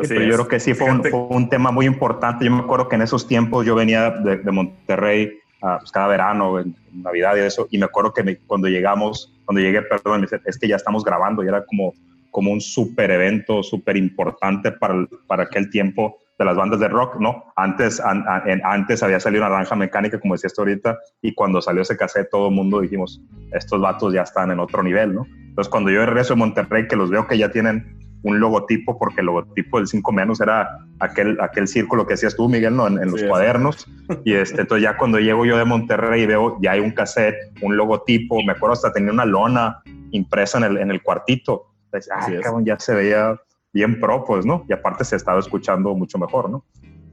Sí, pero yo creo que sí fue un, fue un, tema muy importante. Yo me acuerdo que en esos tiempos yo venía de, de Monterrey uh, pues cada verano, en, en, Navidad y eso, y me acuerdo que me, cuando llegamos, cuando llegué, perdón, me dice, es que ya estamos grabando y era como, como un súper evento, súper importante para, para aquel tiempo de las bandas de rock, ¿no? Antes, an, an, antes había salido Naranja Mecánica, como decías ahorita, y cuando salió ese cassette todo el mundo dijimos, estos vatos ya están en otro nivel, ¿no? Entonces cuando yo regreso de Monterrey, que los veo que ya tienen un logotipo, porque el logotipo del 5 menos era aquel, aquel círculo que hacías tú, Miguel, ¿no? en, en los sí, cuadernos. Y este, entonces ya cuando llego yo de Monterrey y veo, ya hay un cassette, un logotipo, me acuerdo hasta tenía una lona impresa en el, en el cuartito. Entonces, ah, cabrón, ya se veía bien pro, pues, ¿no? Y aparte se estaba escuchando mucho mejor, ¿no?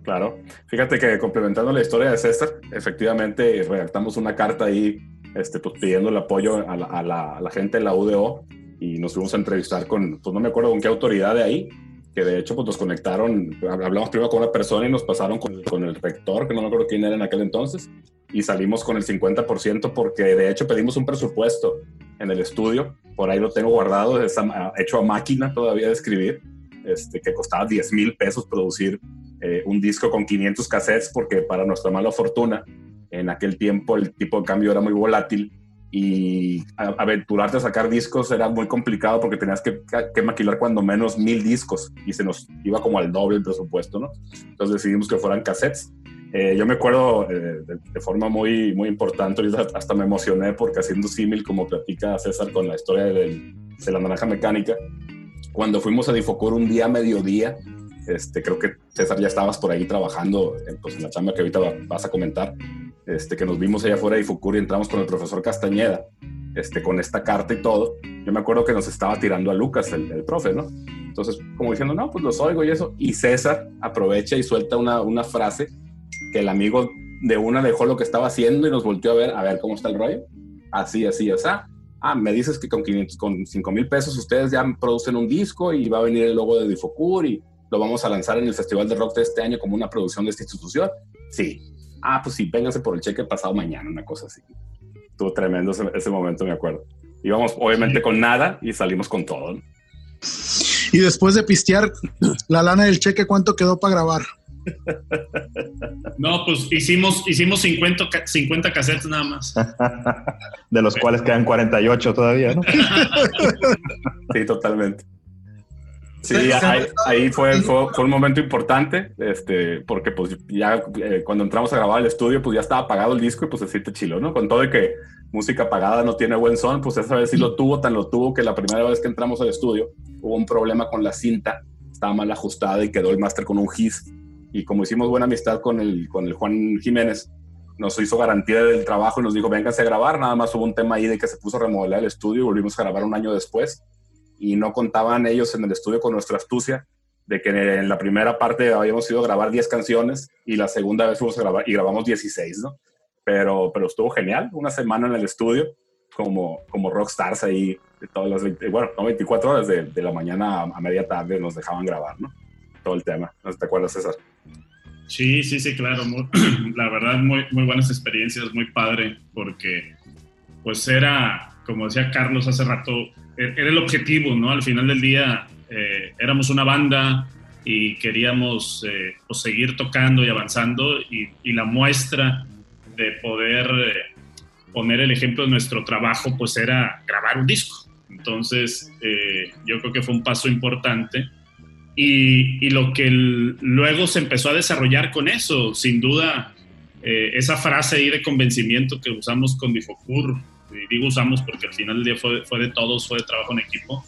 Claro. Fíjate que complementando la historia de César, efectivamente redactamos una carta ahí este, pues, pidiendo el apoyo a la, a, la, a la, gente de la UDO y nos fuimos a entrevistar con, pues no me acuerdo con qué autoridad de ahí, que de hecho pues nos conectaron, hablamos primero con una persona y nos pasaron con, con el rector, que no me acuerdo quién era en aquel entonces, y salimos con el 50% porque de hecho pedimos un presupuesto en el estudio, por ahí lo tengo guardado, está hecho a máquina todavía de escribir, este, que costaba 10 mil pesos producir eh, un disco con 500 cassettes porque para nuestra mala fortuna, en aquel tiempo el tipo de cambio era muy volátil y aventurarte a sacar discos era muy complicado porque tenías que, que, maquilar cuando menos mil discos y se nos iba como al doble el presupuesto, ¿no? Entonces decidimos que fueran cassettes. Eh, yo me acuerdo eh, de, de, forma muy, muy importante, hasta me emocioné porque haciendo símil, como platica César con la historia de, de la naranja mecánica, cuando fuimos a Difocur un día a mediodía, este, creo que César ya estabas por ahí trabajando en, pues, en la chamba que ahorita vas a comentar, este, que nos vimos allá afuera de Difocur y entramos con el profesor Castañeda, este, con esta carta y todo. Yo me acuerdo que nos estaba tirando a Lucas, el, el profe, ¿no? Entonces, como diciendo, no, pues los oigo y eso. Y César aprovecha y suelta una, una frase que el amigo de una dejó lo que estaba haciendo y nos volteó a ver, a ver cómo está el rollo. Así, así, o sea, ah, me dices que con, 500, con 5 mil pesos ustedes ya producen un disco y va a venir el logo de Difocur y lo vamos a lanzar en el Festival de Rock de este año como una producción de esta institución. Sí. Ah, pues sí, vénganse por el cheque pasado mañana, una cosa así. Estuvo tremendo ese, momento, me acuerdo. Íbamos obviamente con nada y salimos con todo. Y después de pistear la lana del cheque, ¿cuánto quedó para grabar? No, pues hicimos, hicimos 50, 50 cassettes nada más. De los cuales quedan 48 todavía, ¿no? Sí, totalmente. Sí, ahí, ahí fue, fue, fue, un momento importante, este, porque pues ya eh, cuando entramos a grabar el estudio, pues ya estaba apagado el disco y pues así te chilo, ¿no? Con todo de que música apagada no tiene buen son, pues esa vez sí lo tuvo, tan lo tuvo que la primera vez que entramos al estudio hubo un problema con la cinta, estaba mal ajustada y quedó el máster con un gis y como hicimos buena amistad con el, con el Juan Jiménez, nos hizo garantía del trabajo y nos dijo, vénganse a grabar, nada más hubo un tema ahí de que se puso a remodelar el estudio y volvimos a grabar un año después y no contaban ellos en el estudio con nuestra astucia de que en la primera parte habíamos ido a grabar 10 canciones y la segunda vez fuimos a grabar y grabamos 16, ¿no? Pero, pero estuvo genial, una semana en el estudio como, como rockstars ahí, de todas las 20, bueno, no 24 horas de, de la mañana a, a, media tarde nos dejaban grabar, ¿no? Todo el tema, ¿no te acuerdas, César? Sí, sí, sí, claro, muy, la verdad, muy, muy buenas experiencias, muy padre, porque pues era, como decía Carlos hace rato, e-, era el objetivo, ¿no? Al final del día eh, éramos una banda y queríamos eh, pues, seguir tocando y avanzando y, la muestra de poder eh, poner el ejemplo de nuestro trabajo pues era grabar un disco. Entonces eh, yo creo que fue un paso importante y, y lo que el, luego se empezó a desarrollar con eso, sin duda, eh, esa frase ahí de convencimiento que usamos con Difocur, y digo usamos porque al final del día fue, fue de todos, fue de trabajo en equipo,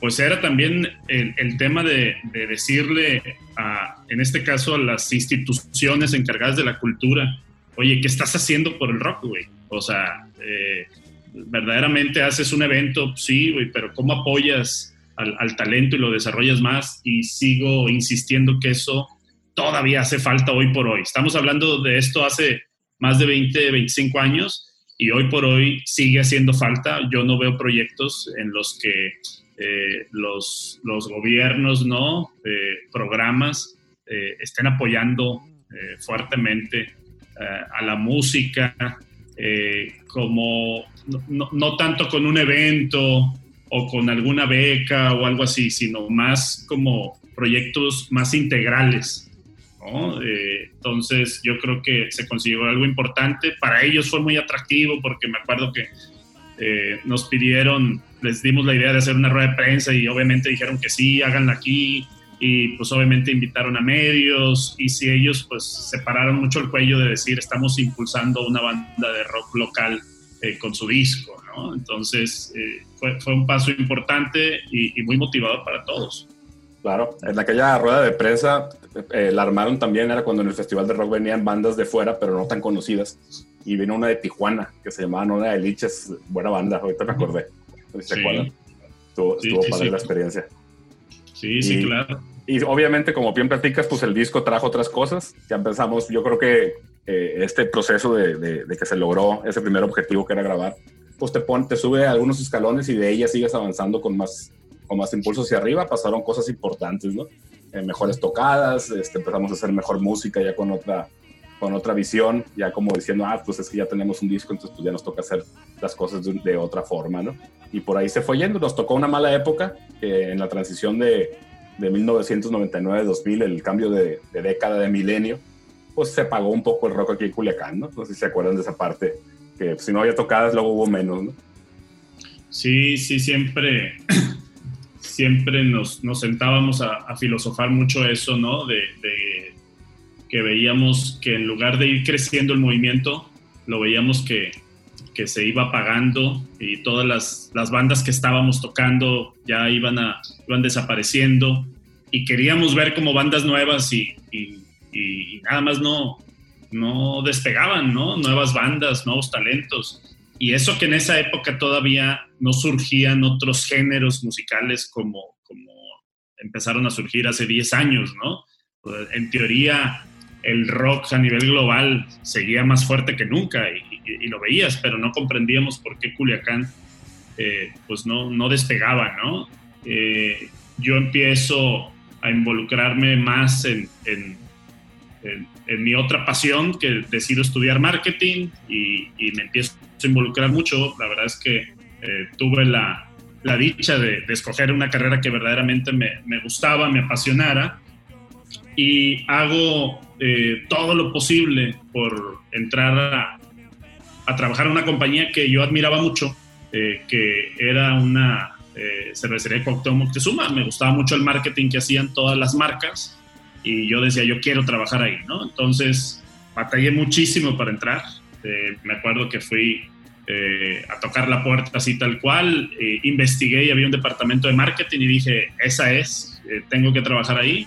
pues era también el, el tema de, de, decirle, a, en este caso, a las instituciones encargadas de la cultura, oye, ¿qué estás haciendo por el rock, güey? O sea, eh, verdaderamente haces un evento, sí, güey, pero ¿cómo apoyas al, al, talento y lo desarrollas más? Y sigo insistiendo que eso todavía hace falta hoy por hoy. Estamos hablando de esto hace más de 20, 25 años y hoy por hoy sigue haciendo falta. Yo no veo proyectos en los que eh, los, los, gobiernos, ¿no? Eh, programas eh, estén apoyando eh, fuertemente a la música, como no, tanto con un evento o con alguna beca o algo así, sino más como proyectos más integrales. ¿no? entonces yo creo que se consiguió algo importante. Para ellos fue muy atractivo porque me acuerdo que eh, nos pidieron, les dimos la idea de hacer una rueda de prensa y obviamente dijeron que sí, háganla aquí y pues obviamente invitaron a medios y si ellos pues separaron mucho el cuello de decir estamos impulsando una banda de rock local eh, con su disco, ¿no? Entonces eh, fue, fue, un paso importante y, y, muy motivador para todos. Claro, en aquella rueda de prensa eh, la armaron también, era cuando en el Festival de Rock venían bandas de fuera, pero no tan conocidas y vino una de Tijuana que se llamaba Nona de Liches, buena banda, ahorita me acordé. ¿Se sí. acuerdan? Estuvo, sí, estuvo sí, padre la experiencia. Sí, y, sí, claro. Y obviamente, como bien platicas, pues el disco trajo otras cosas. Ya empezamos, yo creo que eh, este proceso de, de, de, que se logró ese primer objetivo que era grabar, pues te, pone, te sube algunos escalones y de ella sigues avanzando con más, con más impulso hacia arriba. Pasaron cosas importantes, ¿no? Eh, mejores tocadas, este, empezamos a hacer mejor música ya con otra, con otra visión, ya como diciendo, ah, pues es que ya tenemos un disco, entonces pues ya nos toca hacer las cosas de, de otra forma, ¿no? Y por ahí se fue yendo, nos tocó una mala época eh, en la transición de, de 1999-2000, el cambio de, de, década de milenio, pues se apagó un poco el rock aquí en Culiacán, ¿no? No sé si se acuerdan de esa parte, que si no había tocadas, luego hubo menos, ¿no? Sí, sí, siempre, siempre nos, nos sentábamos a, a, filosofar mucho eso, ¿no? De, de que veíamos que en lugar de ir creciendo el movimiento, lo veíamos que, que se iba apagando y todas las, las, bandas que estábamos tocando ya iban, a, iban desapareciendo y queríamos ver como bandas nuevas y, y, y, nada más no, no despegaban, ¿no? Nuevas bandas, nuevos talentos. Y eso que en esa época todavía no surgían otros géneros musicales como, como empezaron a surgir hace 10 años, ¿no? En teoría, el rock a nivel global seguía más fuerte que nunca y, lo veías, pero no comprendíamos por qué Culiacán eh, pues no, no despegaba, ¿no? Eh, yo empiezo a involucrarme más en, en, mi otra pasión, que decido estudiar marketing y, y, me empiezo a involucrar mucho. La verdad es que eh, tuve la, la dicha de, de, escoger una carrera que verdaderamente me, me gustaba, me apasionara y hago eh, todo lo posible por entrar a, a, trabajar en una compañía que yo admiraba mucho, eh, que era una eh, cervecería de Cuauhtémoc Moctezuma. Me gustaba mucho el marketing que hacían todas las marcas y yo decía, yo quiero trabajar ahí, ¿no? Entonces, batallé muchísimo para entrar. Eh, me acuerdo que fui a tocar la puerta así tal cual, investigué y había un departamento de marketing y dije, esa es, tengo que trabajar ahí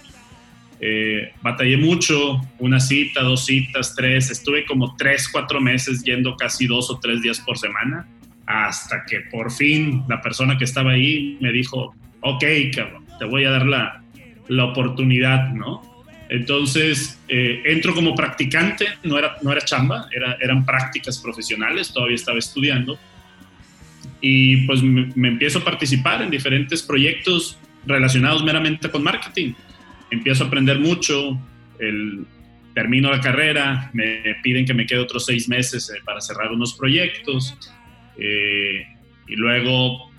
eh, batallé mucho, una cita, dos citas, tres, estuve como tres, cuatro meses yendo casi dos o tres días por semana, hasta que por fin la persona que estaba ahí me dijo, ok, cabrón, te voy a dar la, la oportunidad, ¿no? Entonces, eh, entro como practicante, no era, no era chamba, era, eran prácticas profesionales, todavía estaba estudiando. Y pues me, empiezo a participar en diferentes proyectos relacionados meramente con marketing. Empiezo a aprender mucho, termino la carrera, me piden que me quede otros seis meses eh, para cerrar unos proyectos eh, y luego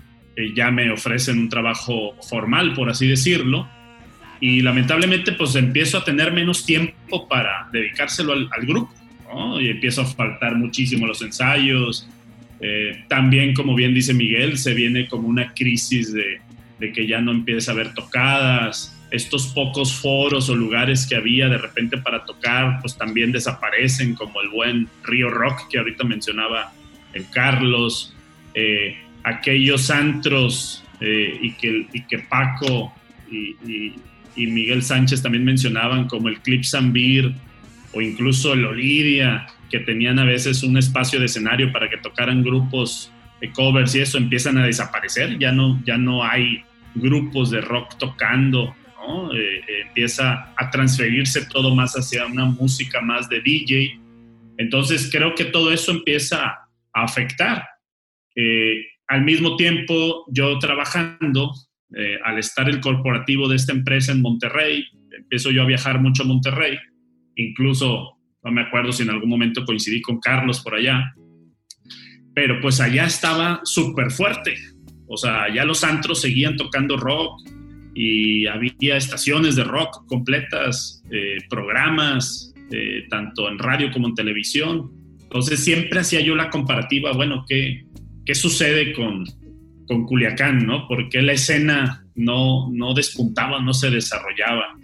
ya me ofrecen un trabajo formal, por así decirlo, y lamentablemente pues empiezo a tener menos tiempo para dedicárselo al, al grupo, ¿no? y empiezo a faltar muchísimo los ensayos. también, como bien dice Miguel, se viene como una crisis de, de que ya no empieza a haber tocadas, estos pocos foros o lugares que había de repente para tocar, pues también desaparecen, como el buen Río Rock que ahorita mencionaba el Carlos, eh, aquellos antros eh, y, que, y que Paco y, Miguel Sánchez también mencionaban, como el Clip Beer o incluso el Olidia, que tenían a veces un espacio de escenario para que tocaran grupos de covers y eso empiezan a desaparecer, ya no, ya no hay grupos de rock tocando eh, eh, empieza a transferirse todo más hacia una música más de DJ. Entonces creo que todo eso empieza a afectar. Eh, al mismo tiempo, yo trabajando, al estar el corporativo de esta empresa en Monterrey, empiezo yo a viajar mucho a Monterrey, incluso, no me acuerdo si en algún momento coincidí con Carlos por allá, pero pues allá estaba súper fuerte. O sea, allá los antros seguían tocando rock, y había estaciones de rock completas, eh, programas, eh, tanto en radio como en televisión. Entonces siempre hacía yo la comparativa, bueno, ¿qué, qué sucede con, con Culiacán, no? ¿Por qué la escena no, no despuntaba, no se desarrollaba?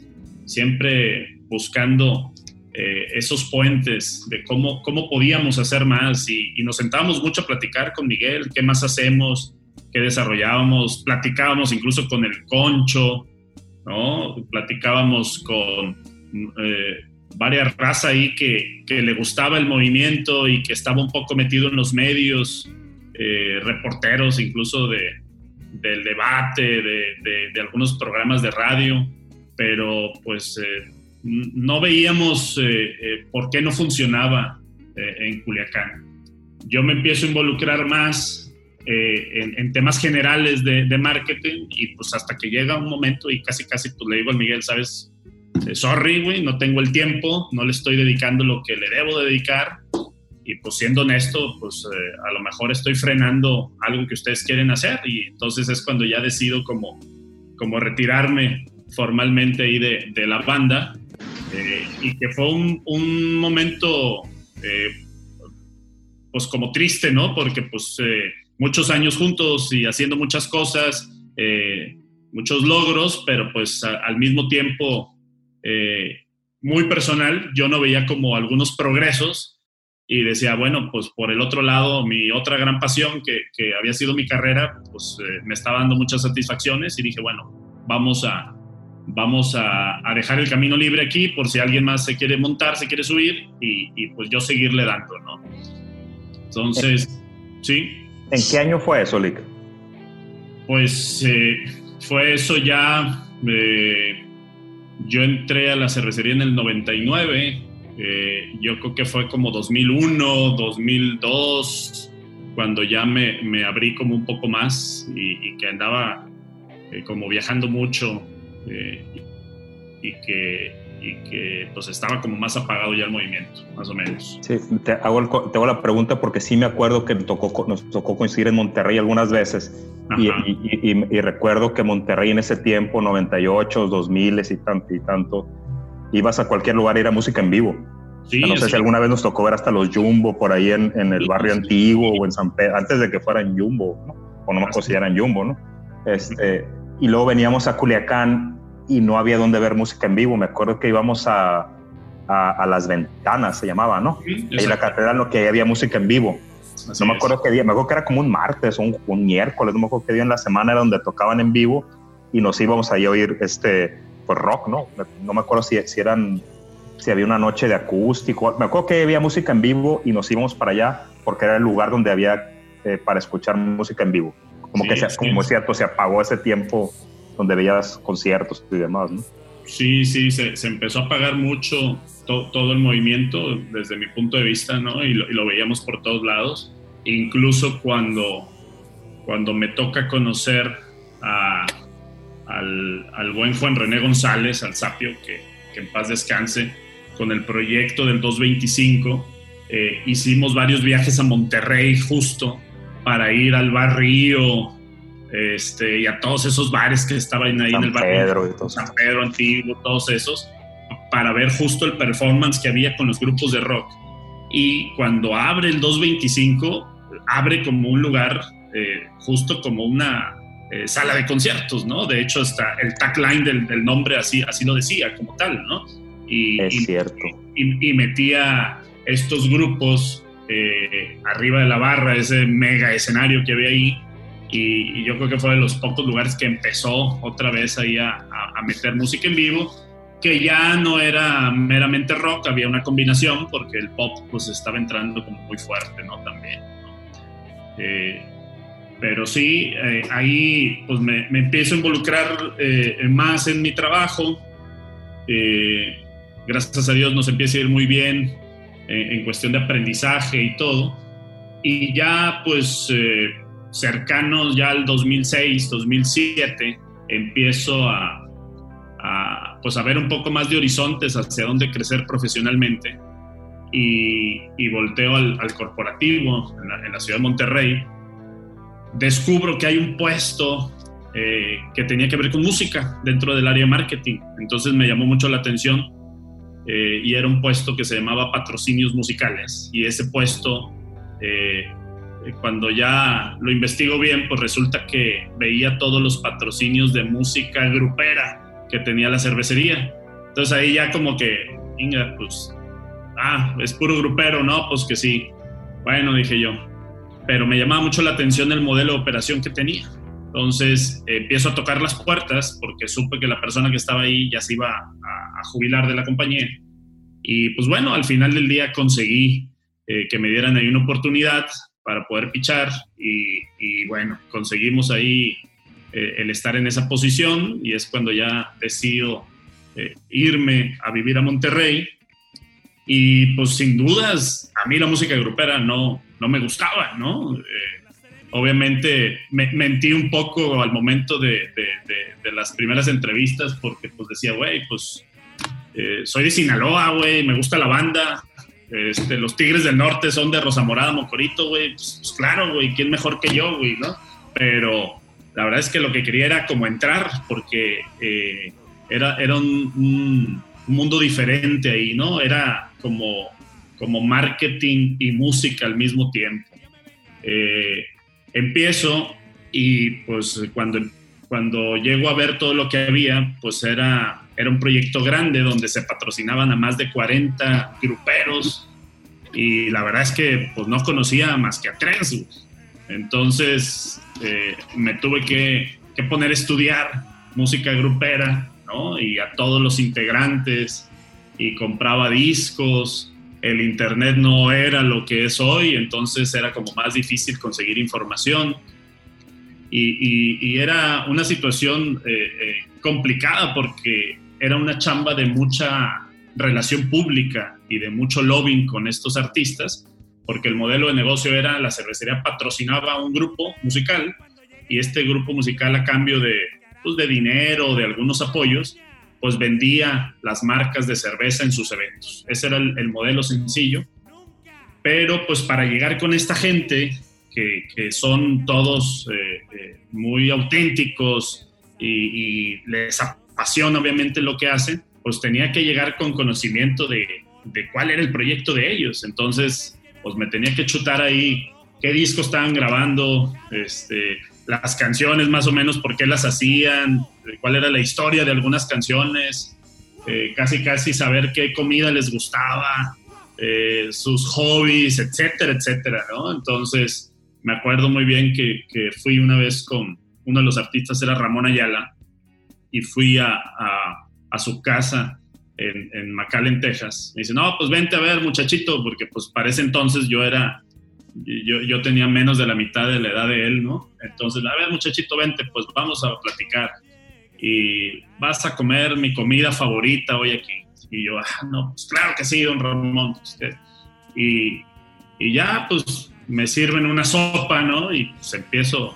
Siempre buscando eh, esos puentes de cómo, cómo podíamos hacer más y, nos sentábamos mucho a platicar con Miguel, qué más hacemos, que desarrollábamos, platicábamos incluso con el concho, ¿no? Platicábamos con eh, varias razas ahí que, que, le gustaba el movimiento y que estaba un poco metido en los medios, eh, reporteros incluso de, del debate, de, de, algunos programas de radio, pero pues eh, no veíamos por qué no funcionaba en Culiacán. Yo me empiezo a involucrar más eh, en, temas generales de, marketing y pues hasta que llega un momento y casi casi pues le digo al Miguel, sabes, eh, sorry, güey, no tengo el tiempo, no le estoy dedicando lo que le debo de dedicar y pues siendo honesto, pues eh, a lo mejor estoy frenando algo que ustedes quieren hacer y entonces es cuando ya decido como, como retirarme formalmente ahí de, de la banda y que fue un, un momento pues como triste, ¿no? Porque pues muchos años juntos y haciendo muchas cosas, eh, muchos logros, pero pues al mismo tiempo eh, muy personal, yo no veía como algunos progresos y decía, bueno, pues por el otro lado, mi otra gran pasión que, que había sido mi carrera, pues eh, me estaba dando muchas satisfacciones y dije, bueno, vamos a, vamos a, a, dejar el camino libre aquí por si alguien más se quiere montar, se quiere subir y, y pues yo seguirle dando, ¿no? Entonces, sí. ¿En qué año fue eso, Lick? Pues eh, fue eso ya. Eh, yo entré a la cervecería en el 99. Eh, yo creo que fue como 2001, 2002, cuando ya me, me abrí como un poco más y, y que andaba como viajando mucho y que y que pues estaba como más apagado ya el movimiento, más o menos. Sí, te hago, te hago la pregunta porque sí me acuerdo que tocó, nos tocó coincidir en Monterrey algunas veces y, y, y, recuerdo que Monterrey en ese tiempo, 98, 2000 y tanto, y tanto, ibas a cualquier lugar y era música en vivo. Sí, no sé si alguna vez nos tocó ver hasta los Jumbo por ahí en, en el barrio antiguo o en San Pedro, antes de que fueran Jumbo, ¿no? o no me acuerdo si eran Jumbo, ¿no? Este, y luego veníamos a Culiacán y no había donde ver música en vivo. Me acuerdo que íbamos a, a, Las Ventanas, se llamaba, ¿no? Ahí en la catedral, lo que había música en vivo. no me acuerdo qué día, me acuerdo que era como un martes o un, miércoles, no me acuerdo qué día en la semana era donde tocaban en vivo y nos íbamos ahí a oír este, pues rock, ¿no? No me acuerdo si, si eran, si había una noche de acústico. Me acuerdo que había música en vivo y nos íbamos para allá porque era el lugar donde había eh, para escuchar música en vivo. Como que, se, como es cierto, se apagó ese tiempo donde veías conciertos y demás, ¿no? Sí, sí, se, se empezó a pagar mucho to- todo el movimiento desde mi punto de vista, ¿no? Y lo, y lo veíamos por todos lados. Incluso cuando, cuando me toca conocer a, al, al buen Juan René González, al Sapio, que, que en paz descanse, con el proyecto del 225, eh, hicimos varios viajes a Monterrey justo para ir al barrio este, y a todos esos bares que estaban ahí en el barrio. Pedro y todo eso. San Pedro Antiguo, todos esos, para ver justo el performance que había con los grupos de rock. Y cuando abre el 225, abre como un lugar, eh, justo como una eh, sala de conciertos, ¿no? De hecho, hasta el tagline del, del nombre así, así lo decía, como tal, ¿no? Y, Es y- cierto. y, y metía estos grupos eh, arriba de la barra, ese mega escenario que había ahí. Y, y yo creo que fue de los pocos lugares que empezó otra vez ahí a, a- a meter música en vivo, que ya no era meramente rock, había una combinación porque el pop pues estaba entrando como muy fuerte, ¿no? También. ¿no? Eh, pero sí, eh, ahí pues me, me empiezo a involucrar eh, más en mi trabajo. Eh, gracias a Dios nos empieza a ir muy bien eh, en cuestión de aprendizaje y todo. Y ya pues eh, cercanos ya al 2006, 2007, empiezo a, a, pues a ver un poco más de horizontes hacia dónde crecer profesionalmente. Y, y volteo al, al corporativo en la, en la ciudad de Monterrey. Descubro que hay un puesto eh, que tenía que ver con música dentro del área de marketing. Entonces me llamó mucho la atención eh, y era un puesto que se llamaba patrocinios musicales. Y ese puesto, eh, cuando ya lo investigo bien, pues resulta que veía todos los patrocinios de música grupera que tenía la cervecería. Entonces ahí ya como que, Inga, pues, ah, es puro grupero, ¿no? Pues que sí. Bueno, dije yo. Pero me llamaba mucho la atención el modelo de operación que tenía. Entonces eh, empiezo a tocar las puertas porque supe que la persona que estaba ahí ya se iba a, jubilar de la compañía. Y pues bueno, al final del día conseguí eh, que me dieran ahí una oportunidad para poder pichar y, y bueno, conseguimos ahí eh, el estar en esa posición y es cuando ya decido irme a vivir a Monterrey y pues sin dudas a mí la música grupera no, no me gustaba, ¿no? Eh, obviamente me, mentí un poco al momento de, de, las primeras entrevistas porque pues decía, güey, pues eh, soy de Sinaloa, güey, me gusta la banda, este, los Tigres del Norte son de Rosa Morada, Mocorito, güey, pues, pues, claro, güey, ¿quién mejor que yo, güey, no? Pero la verdad es que lo que quería era como entrar porque eh, era, era un, un mundo diferente ahí, ¿no? Era como, como marketing y música al mismo tiempo. Eh, empiezo y pues cuando, cuando llego a ver todo lo que había, pues era, era un proyecto grande donde se patrocinaban a más de 40 gruperos y la verdad es que pues no conocía más que a tres. Entonces eh, me tuve que, que, poner a estudiar música grupera, ¿no? Y a todos los integrantes y compraba discos. El internet no era lo que es hoy, entonces era como más difícil conseguir información. Y, era una situación eh, eh, complicada porque era una chamba de mucha relación pública y de mucho lobbying con estos artistas, porque el modelo de negocio era la cervecería patrocinaba a un grupo musical y este grupo musical a cambio de, pues, de dinero, de algunos apoyos, pues vendía las marcas de cerveza en sus eventos. Ese era el, el modelo sencillo. Pero pues para llegar con esta gente, que, que son todos eh, eh, muy auténticos y, y, les apasiona obviamente lo que hacen, pues tenía que llegar con conocimiento de, de cuál era el proyecto de ellos. Entonces, pues me tenía que chutar ahí qué discos estaban grabando, este, las canciones más o menos, por qué las hacían, cuál era la historia de algunas canciones, eh, casi casi saber qué comida les gustaba, eh, sus hobbies, etcétera, etcétera, ¿no? Entonces, me acuerdo muy bien que, fui una vez con uno de los artistas, era Ramón Ayala, y fui a, a, a su casa en, en McAllen, Texas. Me dice, no, pues vente a ver, muchachito, porque pues para ese entonces yo era yo, yo, tenía menos de la mitad de la edad de él, ¿no? Entonces, a ver, muchachito, vente, pues vamos a platicar. y vas a comer mi comida favorita hoy aquí. Y yo, ah, no, pues claro que sí, don Ramón. Usted. Y, y ya, pues me sirven una sopa, ¿no? Y pues empiezo,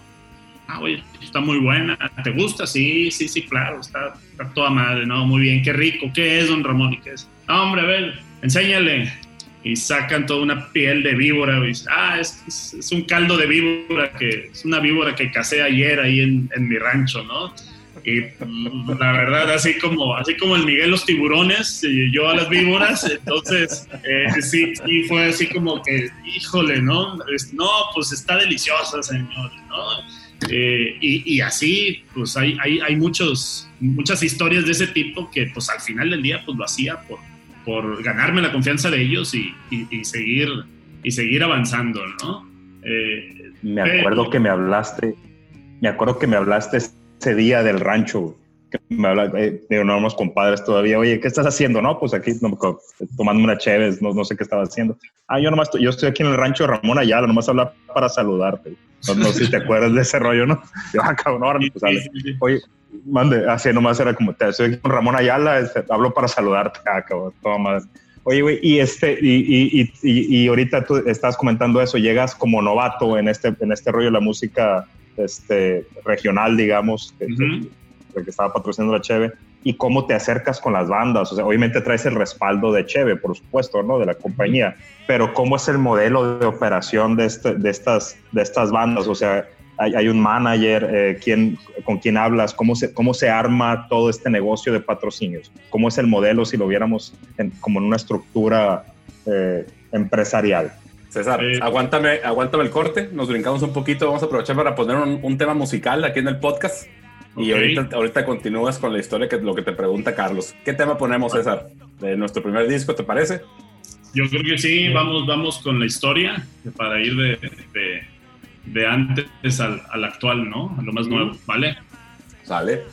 ah, oye, está muy buena, ¿te gusta? Sí, sí, sí, claro, está, está toda madre, ¿no? Muy bien, qué rico, ¿qué es, don Ramón? ¿Y qué es? No, hombre, a ver, enséñale. Y sacan toda una piel de víbora, y dicen, ah, es, es, es, un caldo de víbora, que es una víbora que casé ayer ahí en, en mi rancho, ¿no? Y mm, la verdad, así como, así como el Miguel los tiburones, y yo a las víboras, entonces eh, sí, sí, fue así como que, híjole, ¿no? No, pues está deliciosa, señor, ¿no? Eh, y, y, así, pues hay, hay, hay, muchos, muchas historias de ese tipo que pues al final del día pues lo hacía por, por ganarme la confianza de ellos y, y, y seguir, y seguir avanzando, ¿no? Eh, me acuerdo pero, que me hablaste, me acuerdo que me hablaste ese día del rancho, que me habla, eh, digo, no éramos compadres todavía, oye, ¿qué estás haciendo? No, pues aquí no, tomando una chévere, no, no, sé qué estaba haciendo. Ah, yo nomás, yo estoy aquí en el rancho de Ramón Ayala, nomás hablar para saludarte. No, no sé si te acuerdas de ese rollo, ¿no? Yo, ah, cabrón, pues, sí, sí, sí. oye, mande, así nomás era como, te estoy aquí con Ramón Ayala, este, hablo para saludarte, ah, cabrón, toda madre. Oye, güey, y, este, y, y, y, y, ahorita tú estás comentando eso, llegas como novato en este, en este rollo de la música este, regional, digamos, uh -huh. Que, que estaba patrocinando la Cheve, y cómo te acercas con las bandas. O sea, obviamente traes el respaldo de Cheve, por supuesto, ¿no? De la compañía, pero cómo es el modelo de operación de, este, de, estas, de estas bandas. O sea, hay, hay un manager, eh, ¿quién, con quién hablas, ¿Cómo se, cómo se arma todo este negocio de patrocinios, cómo es el modelo si lo viéramos en, como en una estructura eh, empresarial. César, eh, aguántame, aguántame el corte, nos brincamos un poquito, vamos a aprovechar para poner un, un tema musical aquí en el podcast. Okay. Y ahorita, ahorita continúas con la historia que lo que te pregunta Carlos. ¿Qué tema ponemos, César? De nuestro primer disco, ¿te parece? Yo creo que sí, vamos, vamos con la historia para ir de, de, de antes al, al, actual, ¿no? A lo más nuevo, ¿vale? Sale.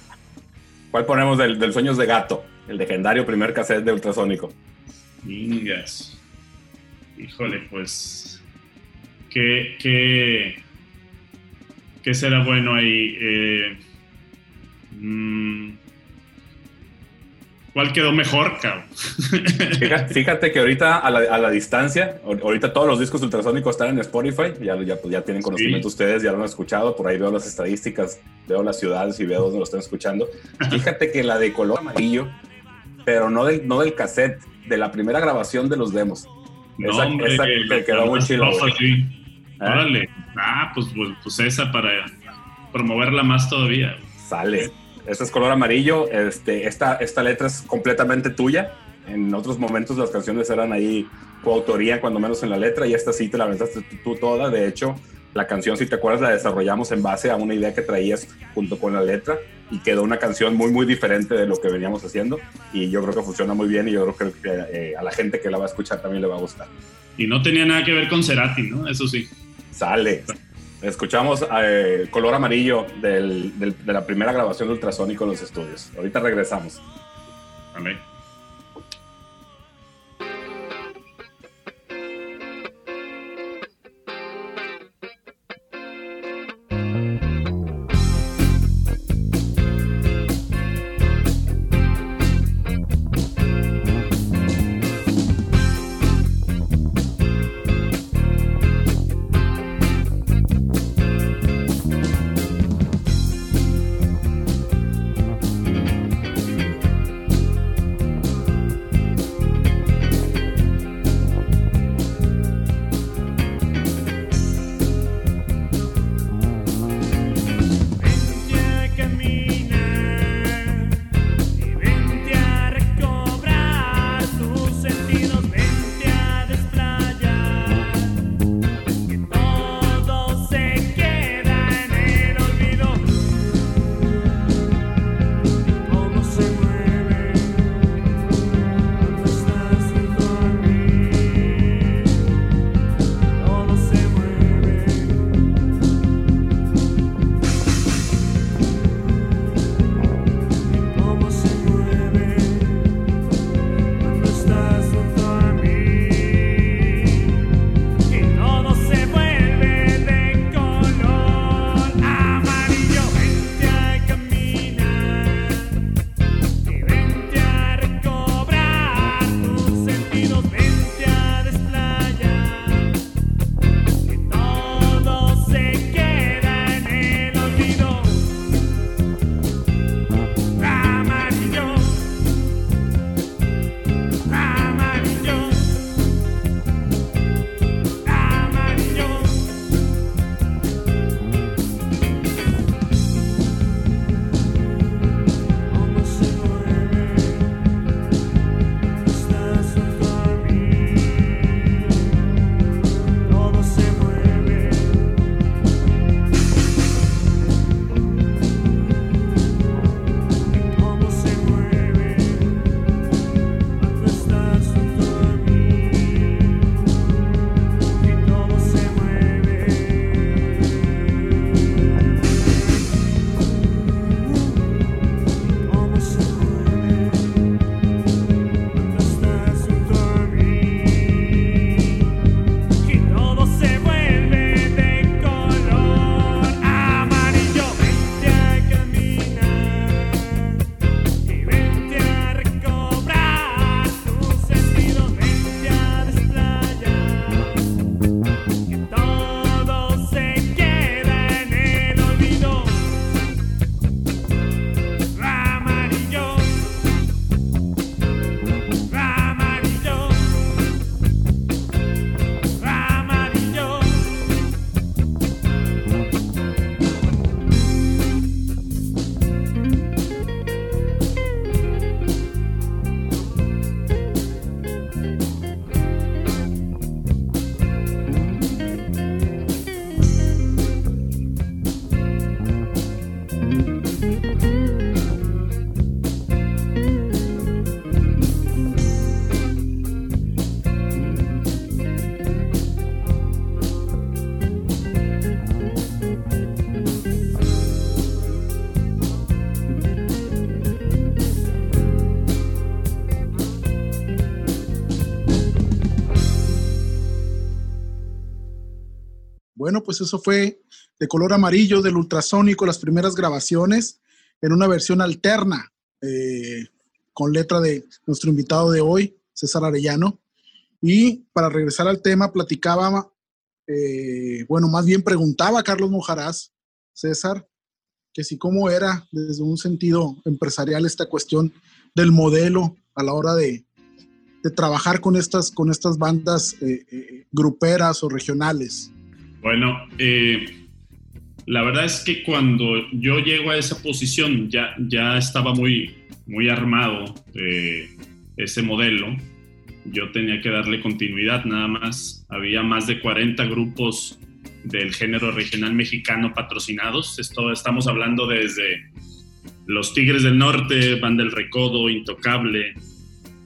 ¿Cuál ponemos del, del Sueños de Gato? El legendario primer cassette de Ultrasónico. Ingas. Híjole, pues. ¿Qué, qué, qué será bueno ahí? Eh, ¿Cuál quedó mejor, cabrón? Fíjate, fíjate, que ahorita a la, a la, distancia, ahorita todos los discos ultrasónicos están en Spotify, ya, ya, pues ya tienen conocimiento sí. ustedes, ya lo han escuchado, por ahí veo las estadísticas, veo las ciudades y veo dónde lo están escuchando. Fíjate que la de color amarillo, pero no del, no del cassette, de la primera grabación de los demos. No, esa, hombre, esa que quedó muy chido. Sí. ¿Eh? Órale. Ah, pues, pues, pues, esa para promoverla más todavía. Sale. Este es color amarillo. Este, esta, esta letra es completamente tuya. En otros momentos las canciones eran ahí coautoría, cuando menos en la letra, y esta sí te la aventaste tú toda. De hecho, la canción, si te acuerdas, la desarrollamos en base a una idea que traías junto con la letra y quedó una canción muy, muy diferente de lo que veníamos haciendo. Y yo creo que funciona muy bien y yo creo que eh, a la gente que la va a escuchar también le va a gustar. Y no tenía nada que ver con Cerati, ¿no? Eso sí. Sale. Escuchamos eh, Color Amarillo del, del, de la primera grabación de Ultrasónico en los estudios. Ahorita regresamos. Amén. Bueno, pues eso fue de color amarillo del ultrasónico, las primeras grabaciones en una versión alterna, eh, con letra de nuestro invitado de hoy, César Arellano. Y para regresar al tema, platicaba, eh, bueno, más bien preguntaba a Carlos Mojarás, César, que si cómo era desde un sentido empresarial esta cuestión del modelo a la hora de, de trabajar con estas, con estas bandas eh, gruperas o regionales. Bueno, la verdad es que cuando yo llego a esa posición ya, ya estaba muy, muy armado ese modelo. Yo tenía que darle continuidad nada más. Había más de 40 grupos del género regional mexicano patrocinados. Esto estamos hablando desde los Tigres del Norte, Van del Recodo, Intocable,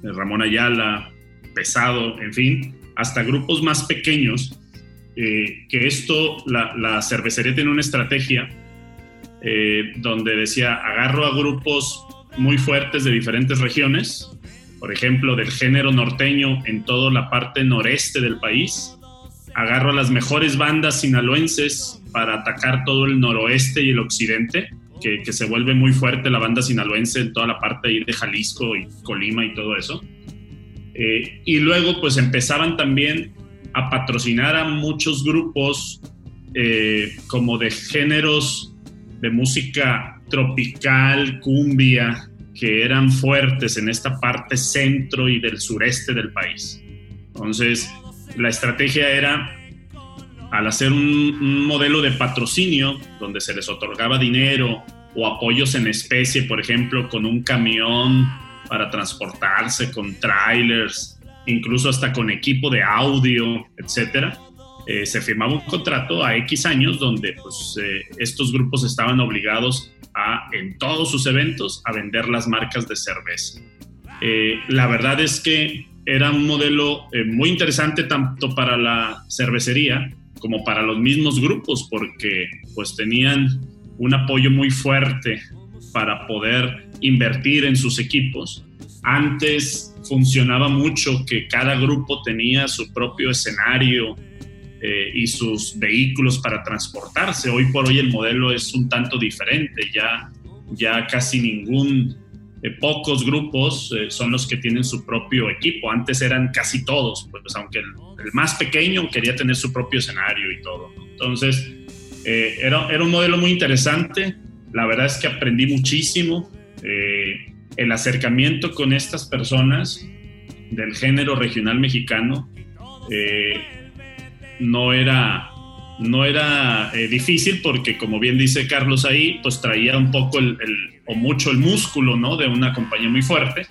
Ramón Ayala, Pesado, en fin, hasta grupos más pequeños. Eh, que esto, la, cervecería tiene una estrategia eh, donde decía, agarro a grupos muy fuertes de diferentes regiones, por ejemplo, del género norteño en toda la parte noreste del país, agarro a las mejores bandas sinaloenses para atacar todo el noroeste y el occidente, que, se vuelve muy fuerte la banda sinaloense en toda la parte de Jalisco y Colima y todo eso. Eh, y luego pues empezaban también a patrocinar a muchos grupos eh, como de géneros de música tropical, cumbia, que eran fuertes en esta parte centro y del sureste del país. Entonces, la estrategia era, al hacer un, modelo de patrocinio, donde se les otorgaba dinero o apoyos en especie, por ejemplo, con un camión para transportarse, con trailers, incluso hasta con equipo de audio, etcétera, eh, se firmaba un contrato a X años donde pues, eh, estos grupos estaban obligados a, en todos sus eventos, a vender las marcas de cerveza. Eh, la verdad es que era un modelo muy interesante tanto para la cervecería como para los mismos grupos porque pues tenían un apoyo muy fuerte para poder invertir en sus equipos. Antes funcionaba mucho que cada grupo tenía su propio escenario eh, y sus vehículos para transportarse. Hoy por hoy el modelo es un tanto diferente, ya, ya casi ningún eh, pocos grupos eh, son los que tienen su propio equipo. Antes eran casi todos, pues aunque el, más pequeño quería tener su propio escenario y todo. Entonces, eh, era, era, un modelo muy interesante. La verdad es que aprendí muchísimo. El acercamiento con estas personas del género regional mexicano no era no era eh, difícil porque, como bien dice Carlos ahí, pues traía un poco el, o mucho el músculo, ¿no? De una compañía muy fuerte.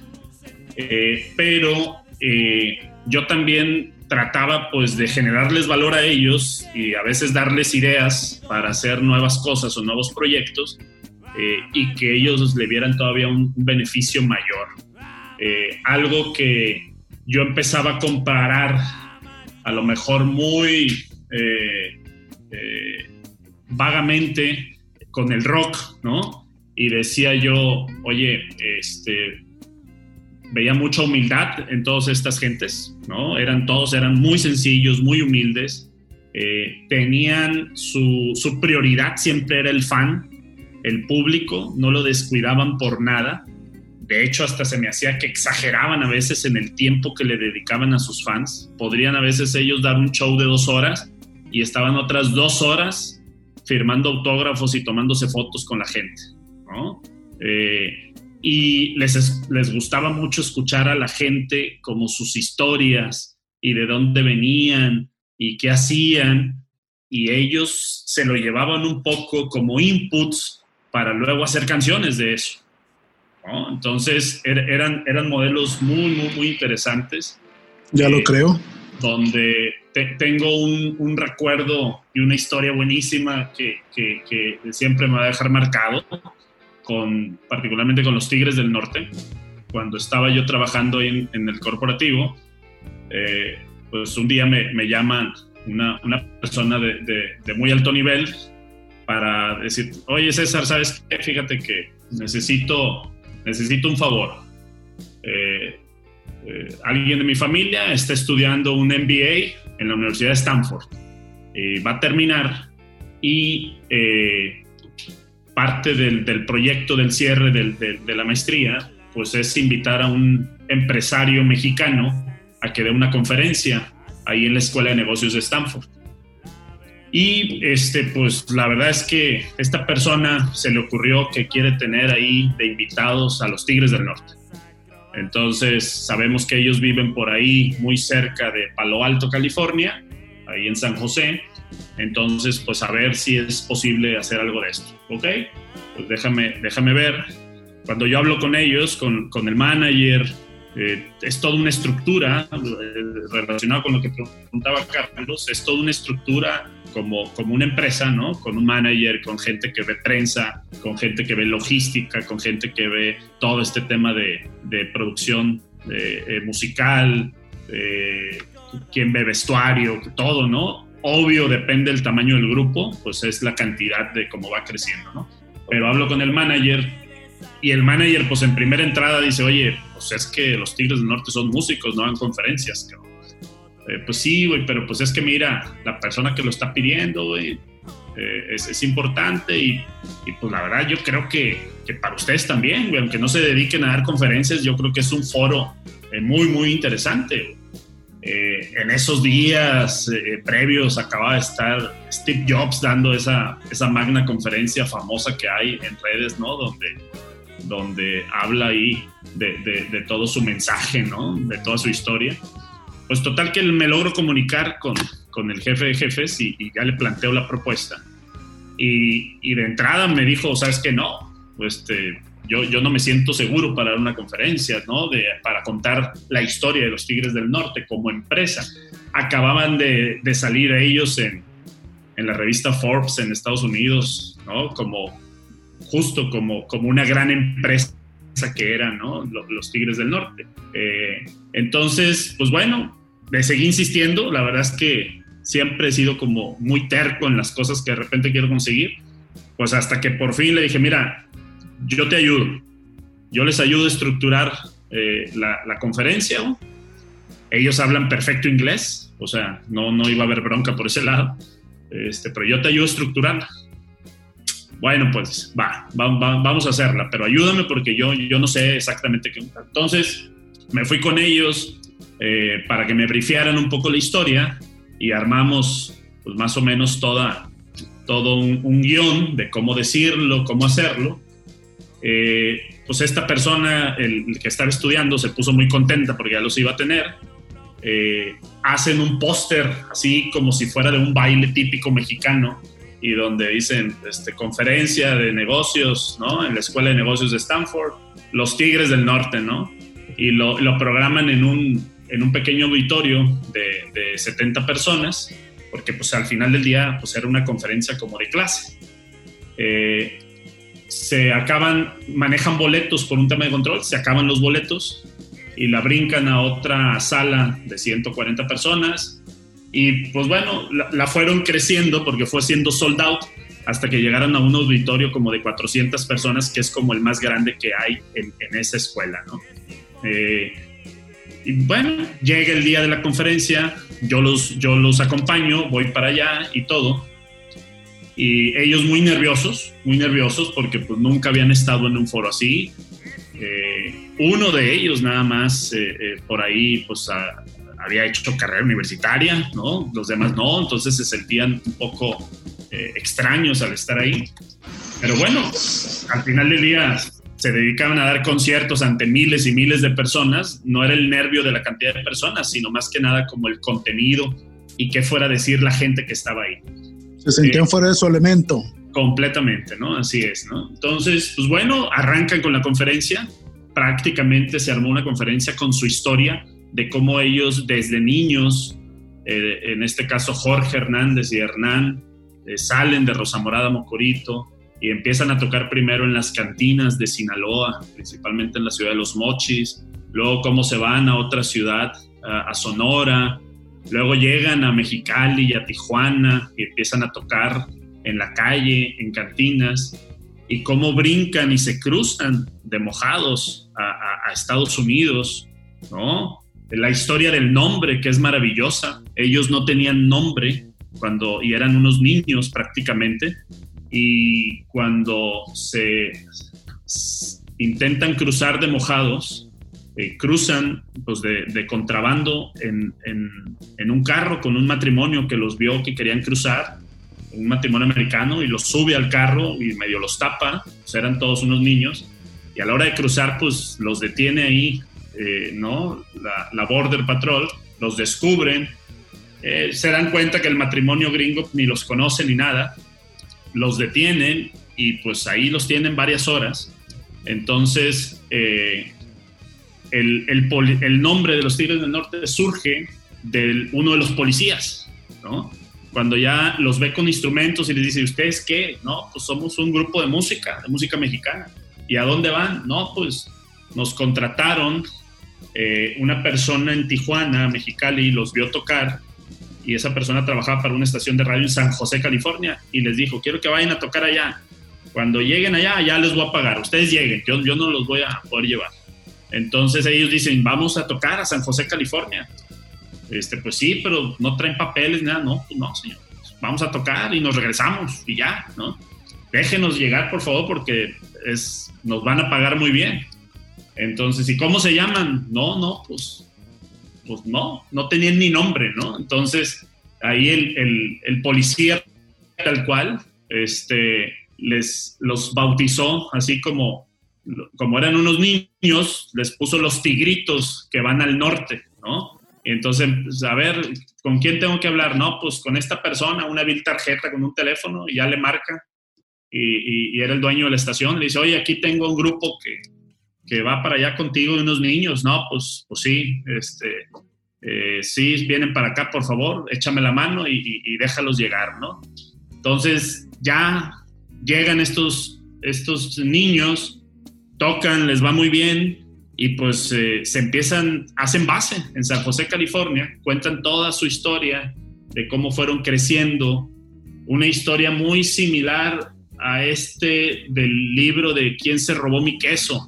Eh, pero eh, yo también trataba pues de generarles valor a ellos y a veces darles ideas para hacer nuevas cosas o nuevos proyectos y que ellos le vieran todavía un, beneficio mayor. algo que yo empezaba a comparar a lo mejor muy eh, vagamente con el rock, ¿no? Y decía yo, oye, este, veía mucha humildad en todas estas gentes, ¿no? Eran todos, eran muy sencillos, muy humildes, eh, tenían su, su, prioridad siempre era el fan, el público, no lo descuidaban por nada. De hecho, hasta se me hacía que exageraban a veces en el tiempo que le dedicaban a sus fans. Podrían a veces ellos dar un show de dos horas y estaban otras dos horas firmando autógrafos y tomándose fotos con la gente, ¿no? Eh, y les, les gustaba mucho escuchar a la gente como sus historias y de dónde venían y qué hacían, y ellos se lo llevaban un poco como inputs para luego hacer canciones de eso. ¿no? Entonces er, eran, eran modelos muy, muy, muy interesantes. Ya lo eh, creo. Donde tengo un, recuerdo y una historia buenísima que, siempre me va a dejar marcado, con, particularmente con los Tigres del Norte. Cuando estaba yo trabajando en, en el corporativo, eh, pues un día me, llaman una, persona de, muy alto nivel para decir, oye César, ¿sabes qué? Fíjate que necesito, necesito un favor. Eh, eh, alguien de mi familia está estudiando un MBA en la Universidad de Stanford. eh, va a terminar y eh, parte del, del, proyecto del cierre de la maestría pues es invitar a un empresario mexicano a que dé una conferencia ahí en la Escuela de Negocios de Stanford. Y este, pues la verdad es que esta persona se le ocurrió que quiere tener ahí de invitados a los Tigres del Norte. Entonces sabemos que ellos viven por ahí muy cerca de Palo Alto, California, ahí en San José. Entonces, pues a ver si es posible hacer algo de esto. ¿Ok? Pues déjame, déjame ver. Cuando yo hablo con ellos, con, con el manager, eh, es toda una estructura eh, relacionada con lo que preguntaba Carlos, es toda una estructura como, como una empresa, ¿no? Con un manager, con gente que ve prensa, con gente que ve logística, con gente que ve todo este tema de, de producción eh, musical, quien ve vestuario, todo, ¿no? Obvio, depende del tamaño del grupo, pues es la cantidad de cómo va creciendo, ¿no? Pero hablo con el manager y el manager, pues en primera entrada dice, oye, pues es que los Tigres del Norte son músicos, no dan conferencias, eh, pues sí, güey, pero pues es que mira, la persona que lo está pidiendo, güey, eh, es, es, importante y, y, pues la verdad yo creo que, que para ustedes también, güey, aunque no se dediquen a dar conferencias, yo creo que es un foro eh, muy, muy interesante. en esos días previos acaba de estar Steve Jobs dando esa, esa magna conferencia famosa que hay en redes, ¿no? Donde donde habla ahí de, de, de, todo su mensaje, ¿no? De toda su historia. Pues total que me logro comunicar con, con el jefe de jefes y, y, ya le planteo la propuesta. Y, y de entrada me dijo, ¿sabes qué? No, este, yo, yo no me siento seguro para dar una conferencia, ¿no? De, para contar la historia de los Tigres del Norte como empresa. Acababan de, de salir ellos en, en la revista Forbes en Estados Unidos, ¿no? Como justo como, como una gran empresa que eran ¿no? los, los, Tigres del Norte. Eh, entonces, pues bueno, le seguí insistiendo, la verdad es que siempre he sido como muy terco en las cosas que de repente quiero conseguir, pues hasta que por fin le dije, mira, yo te ayudo, yo les ayudo a estructurar eh, la, conferencia, ellos hablan perfecto inglés, o sea, no, no iba a haber bronca por ese lado, este, pero yo te ayudo a estructurarla. Bueno, pues va, va, va, vamos a hacerla, pero ayúdame porque yo, yo no sé exactamente qué. Entonces me fui con ellos eh, para que me brifiaran un poco la historia y armamos pues más o menos toda, todo un, un guion de cómo decirlo, cómo hacerlo. Eh, pues esta persona, el, el, que estaba estudiando, se puso muy contenta porque ya los iba a tener. Eh, hacen un póster así como si fuera de un baile típico mexicano y donde dicen este, conferencia de negocios, ¿no? En la Escuela de Negocios de Stanford, los Tigres del Norte, ¿no? Y lo, lo programan en un, en un pequeño auditorio de, de, 70 personas, porque pues al final del día pues era una conferencia como de clase. Eh, se acaban, manejan boletos por un tema de control, se acaban los boletos y la brincan a otra sala de 140 personas, y pues bueno, la, la, fueron creciendo porque fue siendo sold out hasta que llegaron a un auditorio como de 400 personas, que es como el más grande que hay en, en esa escuela, ¿no? Eh, y bueno, llega el día de la conferencia, yo los, yo los acompaño, voy para allá y todo. Y ellos muy nerviosos, muy nerviosos porque pues nunca habían estado en un foro así. Eh, uno de ellos nada más eh, eh, por ahí pues a, había hecho carrera universitaria, ¿no? Los demás no, entonces se sentían un poco eh, extraños al estar ahí. Pero bueno, al final del día se dedicaban a dar conciertos ante miles y miles de personas. No era el nervio de la cantidad de personas, sino más que nada como el contenido y qué fuera a decir la gente que estaba ahí. Se sentían eh, fuera de su elemento. Completamente, ¿no? Así es, ¿no? Entonces, pues bueno, arrancan con la conferencia. Prácticamente se armó una conferencia con su historia de cómo ellos desde niños, eh, en este caso Jorge Hernández y Hernán, eh, salen de Rosa Morada Mocorito y empiezan a tocar primero en las cantinas de Sinaloa, principalmente en la ciudad de Los Mochis, luego cómo se van a otra ciudad, a, a Sonora, luego llegan a Mexicali y a Tijuana y empiezan a tocar en la calle, en cantinas, y cómo brincan y se cruzan de mojados a, a, a Estados Unidos, ¿no? la historia del nombre, que es maravillosa. Ellos no tenían nombre cuando, y eran unos niños prácticamente, y cuando se intentan cruzar de mojados, eh, cruzan pues, de, contrabando en, un carro con un matrimonio que los vio que querían cruzar, un matrimonio americano, y los sube al carro y medio los tapa, pues eran todos unos niños, y a la hora de cruzar, pues los detiene ahí, eh, ¿no? La, Border Patrol, los descubren, eh, se dan cuenta que el matrimonio gringo ni los conoce ni nada, los detienen y pues ahí los tienen varias horas. Entonces, eh, el, nombre de los Tigres del Norte surge de uno de los policías, ¿no? Cuando ya los ve con instrumentos y les dice, ¿ustedes qué? No, pues somos un grupo de música, de música mexicana. ¿Y a dónde van? No, pues nos contrataron eh, una persona en Tijuana, Mexicali, los vio tocar y esa persona trabajaba para una estación de radio en San José, California, y les dijo, quiero que vayan a tocar allá. Cuando lleguen allá, ya les voy a pagar. Ustedes lleguen, yo, yo no los voy a poder llevar. Entonces ellos dicen, vamos a tocar a San José, California. Este, pues sí, pero no traen papeles, nada, no, pues no, señor. Vamos a tocar y nos regresamos y ya, ¿no? Déjenos llegar, por favor, porque es, nos van a pagar muy bien. Entonces, ¿y cómo se llaman? No, no, pues, pues no, no tenían ni nombre, ¿no? Entonces, ahí el, policía tal cual, este, les los bautizó así como como eran unos niños, les puso los tigritos que van al norte, ¿no? Y entonces, pues, a ver, ¿con quién tengo que hablar? No, pues con esta persona, una vil tarjeta con un teléfono, y ya le marca. Y, era el dueño de la estación. Le dice, oye, aquí tengo un grupo que, que va para allá contigo de unos niños. No, pues, pues sí, este, eh, sí, vienen para acá, por favor, échame la mano y, y déjalos llegar, ¿no? Entonces, ya llegan estos, estos niños tocan, les va muy bien y pues eh, se empiezan, hacen base en San José, California, cuentan toda su historia de cómo fueron creciendo, una historia muy similar a este del libro de ¿Quién se robó mi queso?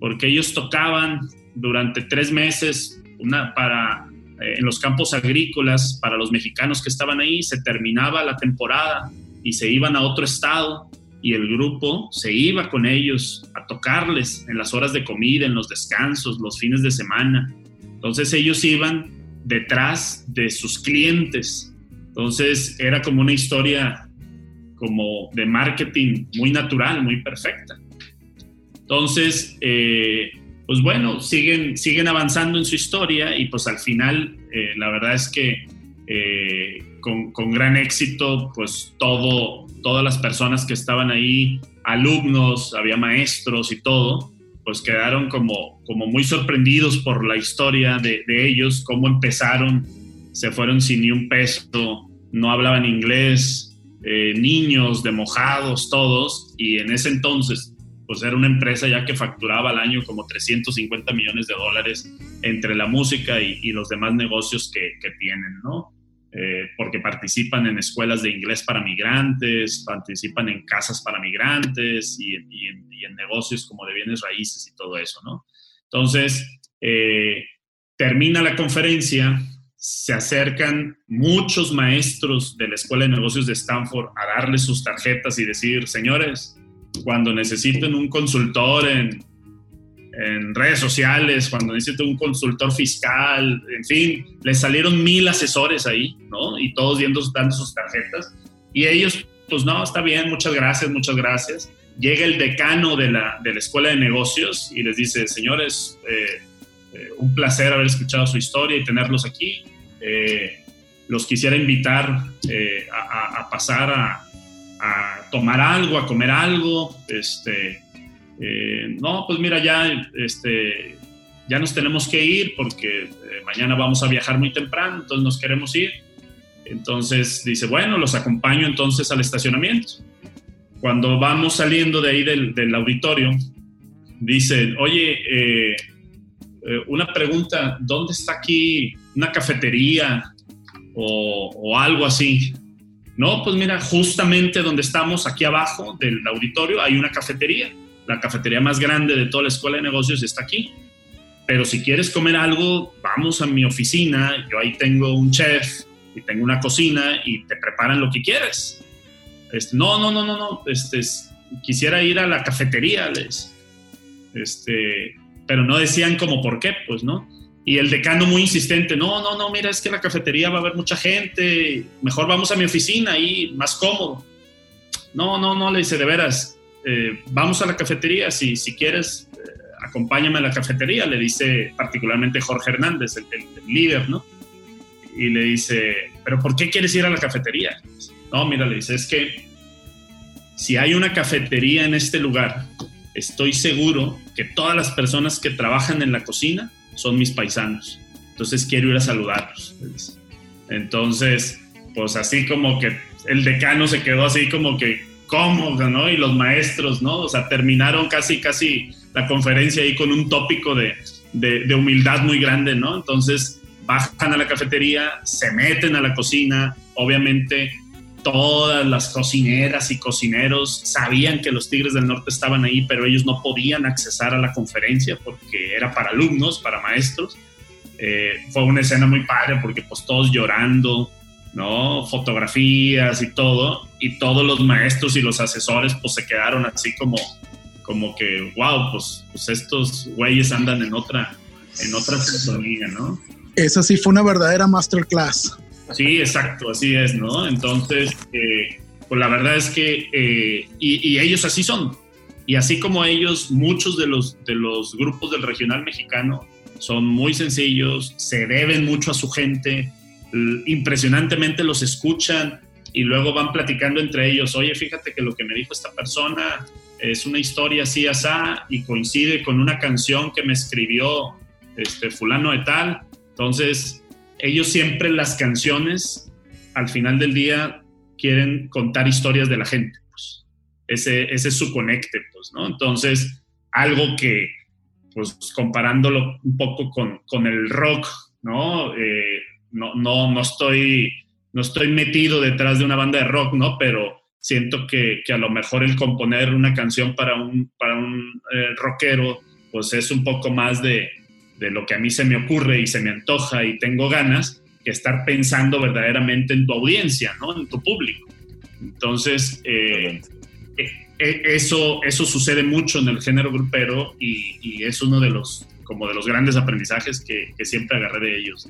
Porque ellos tocaban durante tres meses una, para, eh, en los campos agrícolas para los mexicanos que estaban ahí, se terminaba la temporada y se iban a otro estado y el grupo se iba con ellos a tocarles en las horas de comida, en los descansos, los fines de semana. Entonces ellos iban detrás de sus clientes. Entonces era como una historia como de marketing muy natural, muy perfecta. Entonces, eh, pues bueno, siguen, siguen avanzando en su historia y pues al final eh, la verdad es que eh, con, con, gran éxito, pues todo, todas las personas que estaban ahí, alumnos, había maestros y todo, pues quedaron como, como muy sorprendidos por la historia de, ellos, cómo empezaron, se fueron sin ni un peso, no hablaban inglés, niños de mojados todos, y en ese entonces, pues era una empresa ya que facturaba al año como 350 millones de dólares entre la música y, los demás negocios que, que tienen, ¿no? Eh, porque participan en escuelas de inglés para migrantes, participan en casas para migrantes y, en, negocios como de bienes raíces y todo eso, ¿no? Entonces, eh, termina la conferencia, se acercan muchos maestros de la Escuela de Negocios de Stanford a darles sus tarjetas y decir, señores, cuando necesiten un consultor en en redes sociales, cuando necesito un consultor fiscal, en fin, les salieron mil asesores ahí, ¿no? Y todos viendo, dando sus tarjetas. Y ellos, pues no, está bien, muchas gracias, muchas gracias. Llega el decano de la, de la Escuela de Negocios y les dice, señores, eh, eh, un placer haber escuchado su historia y tenerlos aquí. Eh, los quisiera invitar a, a, pasar a, a tomar algo, a comer algo, este, eh, no, pues mira, ya, este, ya nos tenemos que ir porque eh, mañana vamos a viajar muy temprano, entonces nos queremos ir. Entonces dice, bueno, los acompaño entonces al estacionamiento. Cuando vamos saliendo de ahí del, auditorio, dice, oye, eh, una pregunta, ¿dónde está aquí una cafetería o, o algo así? No, pues mira, justamente donde estamos, aquí abajo del auditorio, hay una cafetería la cafetería más grande de toda la escuela de negocios está aquí. Pero si quieres comer algo, vamos a mi oficina, yo ahí tengo un chef y tengo una cocina y te preparan lo que quieres. Este, no, no, no, no, no, este, quisiera ir a la cafetería, les, este, pero no decían como por qué, pues, ¿no? Y el decano muy insistente, no, no, no, mira, es que la cafetería va a haber mucha gente, mejor vamos a mi oficina ahí, más cómodo. No, no, no, le dice, de veras, eh, vamos a la cafetería, si, si quieres, eh, acompáñame a la cafetería, le dice particularmente Jorge Hernández, el, líder, ¿no? Y le dice, pero ¿por qué quieres ir a la cafetería? No, mira, le dice, es que si hay una cafetería en este lugar, estoy seguro que todas las personas que trabajan en la cocina son mis paisanos. Entonces quiero ir a saludarlos. Entonces, pues así como que el decano se quedó así como que cómodo, ¿no? Y los maestros, ¿no? O sea, terminaron casi, casi la conferencia ahí con un tópico de, de, humildad muy grande, ¿no? Entonces bajan a la cafetería, se meten a la cocina, obviamente todas las cocineras y cocineros sabían que los Tigres del Norte estaban ahí, pero ellos no podían accesar a la conferencia porque era para alumnos, para maestros. Eh, fue una escena muy padre porque pues todos llorando, ¿no? Fotografías y todo, y todos los maestros y los asesores pues se quedaron así como, como que, wow, pues, pues estos güeyes andan en otra, en otra sintonía, ¿no? Esa sí fue una verdadera masterclass. Sí, exacto, así es, ¿no? Entonces, eh, pues la verdad es que, eh, y, ellos así son. Y así como ellos, muchos de los, de los grupos del regional mexicano son muy sencillos, se deben mucho a su gente, impresionantemente los escuchan y luego van platicando entre ellos, oye, fíjate que lo que me dijo esta persona es una historia así, asá, y coincide con una canción que me escribió este fulano de tal. Entonces, ellos siempre las canciones, al final del día, quieren contar historias de la gente. Pues. Ese, ese es su conecte, pues, ¿no? Entonces, algo que, pues, comparándolo un poco con, con el rock, ¿no? Eh, no, no, no, estoy, no estoy metido detrás de una banda de rock, ¿no? Pero siento que, que a lo mejor el componer una canción para un, para un eh, rockero, pues es un poco más de, de lo que a mí se me ocurre y se me antoja y tengo ganas, que estar pensando verdaderamente en tu audiencia, ¿no? En tu público. Entonces, eh, eh, eh, eso, eso sucede mucho en el género grupero y, es uno de los, como de los grandes aprendizajes que, siempre agarré de ellos.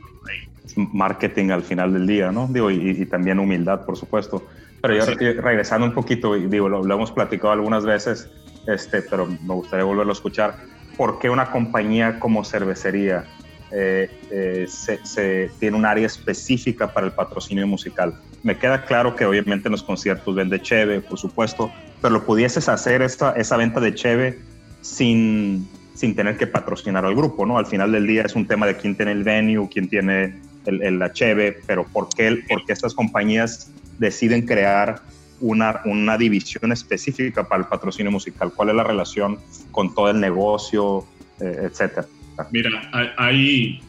Marketing al final del día, ¿no? Digo, y, también humildad, por supuesto. Pero yo regresando un poquito, digo, lo, lo, hemos platicado algunas veces, este, pero me gustaría volverlo a escuchar por qué una compañía como cervecería eh, eh, se, tiene un área específica para el patrocinio musical. Me queda claro que obviamente en los conciertos vende cheve, por supuesto, pero lo pudieses hacer esta, esa venta de cheve sin, sin tener que patrocinar al grupo, ¿no? Al final del día es un tema de quién tiene el venue, quién tiene el, la cheve, pero ¿por qué, ¿por qué estas compañías deciden crear una, una división específica para el patrocinio musical? ¿Cuál es la relación con todo el negocio, eh, etcétera? Mira, hay,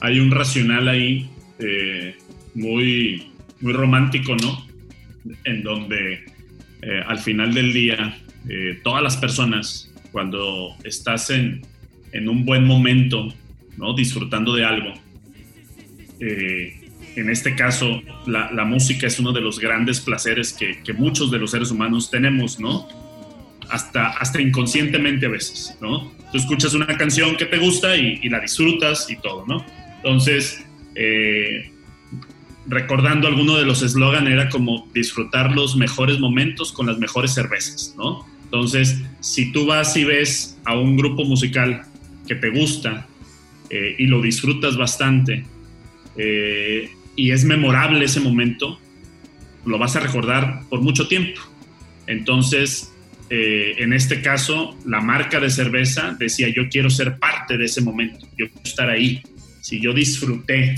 hay un racional ahí eh, muy, muy romántico, ¿no? En donde eh, al final del día, todas las personas, cuando estás en, en, un buen momento, ¿no? Disfrutando de algo, en este caso, la, música es uno de los grandes placeres que, muchos de los seres humanos tenemos, ¿no? Hasta, hasta inconscientemente a veces, ¿no? Tú escuchas una canción que te gusta y, la disfrutas y todo, ¿no? Entonces, eh, recordando alguno de los eslogan era como disfrutar los mejores momentos con las mejores cervezas, ¿no? Entonces, si tú vas y ves a un grupo musical que te gusta eh, y lo disfrutas bastante, eh, y es memorable ese momento, lo vas a recordar por mucho tiempo. Entonces, eh, en este caso, la marca de cerveza decía, yo quiero ser parte de ese momento, yo quiero estar ahí. Si yo disfruté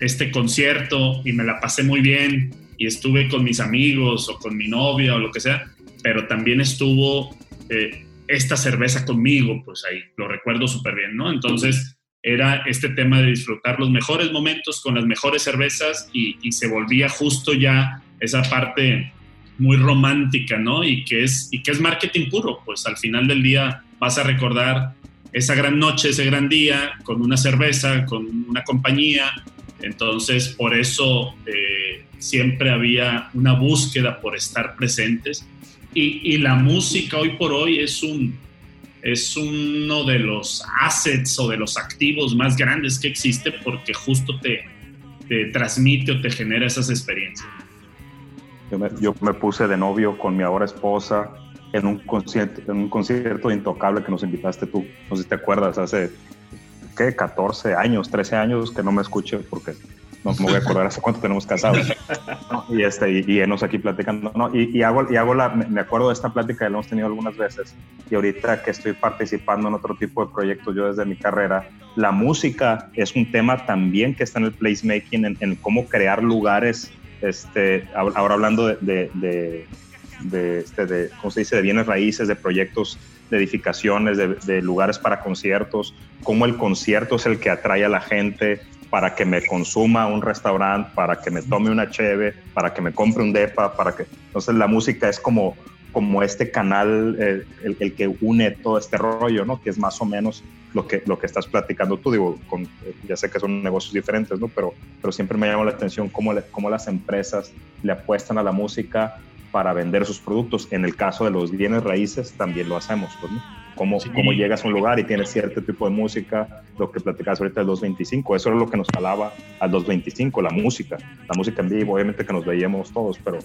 este concierto y me la pasé muy bien y estuve con mis amigos o con mi novia o lo que sea, pero también estuvo eh, esta cerveza conmigo, pues ahí lo recuerdo súper bien, ¿no? Entonces, era este tema de disfrutar los mejores momentos con las mejores cervezas y, se volvía justo ya esa parte muy romántica, ¿no? Y que, es, y que es marketing puro, pues al final del día vas a recordar esa gran noche, ese gran día, con una cerveza, con una compañía, Entonces, por eso eh, siempre había una búsqueda por estar presentes y, la música hoy por hoy es un es uno de los assets o de los activos más grandes que existe porque justo te, te transmite o te genera esas experiencias. Yo me, puse de novio con mi ahora esposa en un concierto, en un concierto intocable que nos invitaste tú. No sé si te acuerdas, hace ¿qué? 14 años, 13 años que no me escuché porque no me voy a acordar hace cuánto tenemos casados. Y, este, y, y enos aquí platicando. ¿no? Y, y, hago, y hago la, me acuerdo de esta plática que hemos tenido algunas veces. Y ahorita que estoy participando en otro tipo de proyectos, yo desde mi carrera, la música es un tema también que está en el placemaking, en, en cómo crear lugares. Este, ahora hablando de, de, de, de, este, de, ¿cómo se dice?, de bienes raíces, de proyectos de edificaciones, de, de, lugares para conciertos, cómo el concierto es el que atrae a la gente, para que me consuma un restaurante, para que me tome una cheve, para que me compre un depa, para que... Entonces la música es como, como este canal, eh, el, que une todo este rollo, ¿no? Que es más o menos lo que, lo que estás platicando tú, digo, con, ya sé que son negocios diferentes, ¿no? Pero, pero siempre me llama la atención cómo, cómo las empresas le apuestan a la música para vender sus productos. En el caso de los bienes raíces también lo hacemos, pues, ¿no? Cómo, cómo llegas a un lugar y tienes cierto tipo de música, lo que platicabas ahorita del 225, eso era lo que nos jalaba al 225, la música, la música en vivo, obviamente que nos veíamos todos, pero,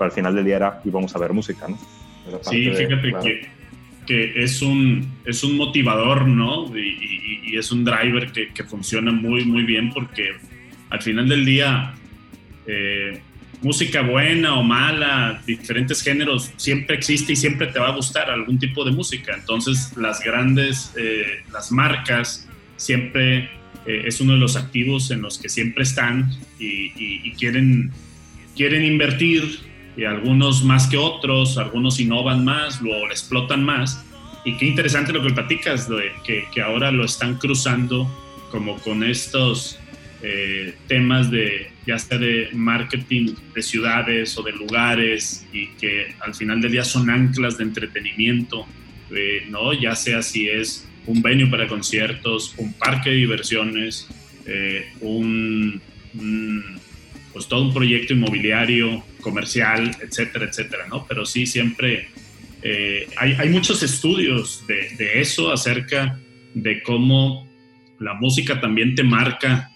al final del día era íbamos a ver música, ¿no? Sí, fíjate que, que, es, un, es un motivador, ¿no? Y, y, es un driver que, que, funciona muy, muy bien porque al final del día... Eh, música buena o mala, diferentes géneros, siempre existe y siempre te va a gustar algún tipo de música. Entonces las grandes, eh, las marcas, siempre eh, es uno de los activos en los que siempre están y, quieren, quieren invertir, y algunos más que otros, algunos innovan más, lo explotan más. Y qué interesante lo que platicas, de que, que ahora lo están cruzando como con estos eh, temas de ya sea de marketing de ciudades o de lugares y que al final del día son anclas de entretenimiento, eh, ¿no? Ya sea si es un venue para conciertos, un parque de diversiones, eh, un, pues todo un proyecto inmobiliario, comercial, etcétera, etcétera, ¿no? Pero sí, siempre hay, hay, muchos estudios de eso acerca de cómo la música también te marca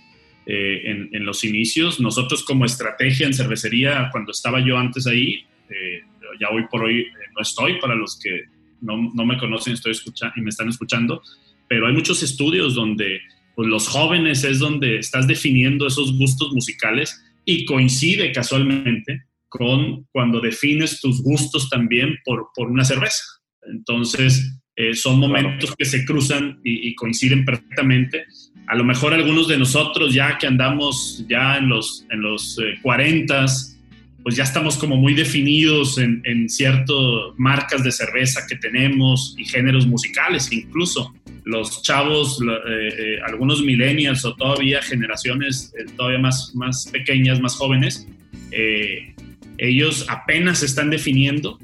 eh, en, los inicios. Nosotros como estrategia en cervecería, cuando estaba yo antes ahí, eh, ya hoy por hoy eh, no estoy, para los que no, no, me conocen estoy y me están escuchando, pero hay muchos estudios donde pues, los jóvenes es donde estás definiendo esos gustos musicales y coincide casualmente con cuando defines tus gustos también por, por una cerveza. Entonces, son momentos que se cruzan y, y, coinciden perfectamente a lo mejor algunos de nosotros ya que andamos ya en los, en los 40, eh, pues ya estamos como muy definidos en, en ciertas marcas de cerveza que tenemos y géneros musicales incluso. Los chavos, eh, eh, algunos millennials o todavía generaciones todavía más, más pequeñas, más jóvenes, ellos apenas se están definiendo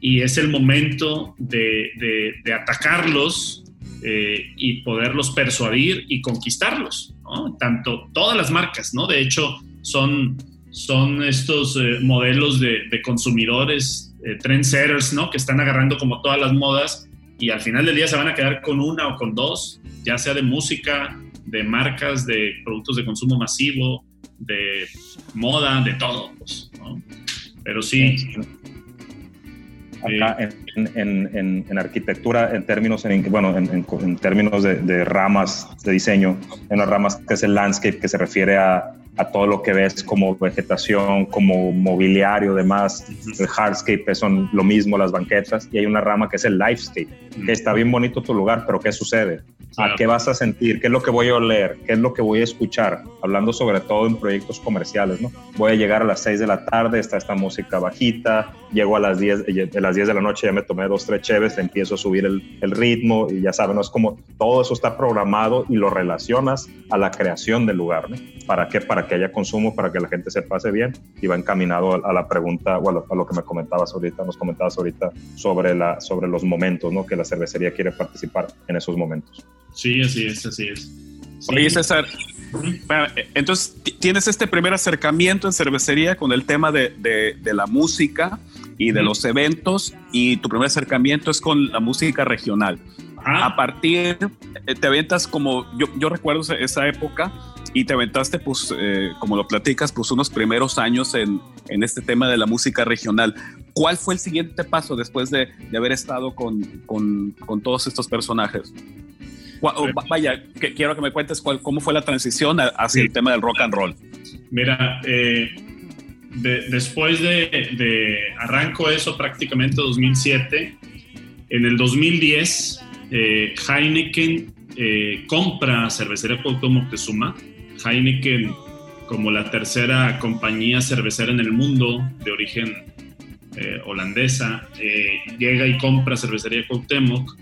y es el momento de atacarlos eh, y poderlos persuadir y conquistarlos, ¿no? Tanto todas las marcas, ¿no? De hecho, son, son estos eh, modelos de, consumidores, eh, trendsetters, ¿no? Que están agarrando como todas las modas y al final del día se van a quedar con una o con dos, ya sea de música, de marcas, de productos de consumo masivo, de moda, de todo, pues, ¿no? Pero sí, acá en, en, arquitectura, en términos, en, bueno, en, términos de, ramas de diseño, en las ramas que es el landscape, que se refiere a, a todo lo que ves como vegetación, como mobiliario, demás. El hardscape son lo mismo, las banquetas, y hay una rama que es el lifescape, que está bien bonito tu lugar, pero ¿qué sucede? ¿A qué vas a sentir? ¿Qué es lo que voy a oler? ¿Qué es lo que voy a escuchar? Hablando sobre todo en proyectos comerciales, ¿no? Voy a llegar a las 6 de la tarde, está esta música bajita, llego a las 10, de las 10 de la noche, ya me tomé dos, tres cheves, empiezo a subir el, el ritmo y ya saben, ¿no? Es como todo eso está programado y lo relacionas a la creación del lugar, ¿no? ¿Para qué? Para que haya consumo, para que la gente se pase bien y va encaminado a, la pregunta o a lo, que me comentabas ahorita, nos comentabas ahorita sobre, la, sobre los momentos, ¿no? Que la cervecería quiere participar en esos momentos. Sí, así es, así es. Oye, César, entonces ti- tienes este primer acercamiento en cervecería con el tema de, de- de la música y de los eventos y tu primer acercamiento es con la música regional. Ajá. A partir, eh, te aventas como, yo, yo recuerdo esa- época y te aventaste, pues, eh, como lo platicas, pues unos primeros años en, en este tema de la música regional. ¿Cuál fue el siguiente paso después de, de haber estado con, con- con todos estos personajes? O va- vaya, que, quiero que me cuentes cuál, cómo fue la transición hacia Sí. el tema del rock and roll. Mira, eh, de- después de, de- arranco eso prácticamente 2007. En el 2010, eh, Heineken eh, compra Cervecería Cuauhtémoc Moctezuma. Heineken, como la tercera compañía cervecera en el mundo de origen eh, holandesa, eh, llega y compra Cervecería Cuauhtémoc.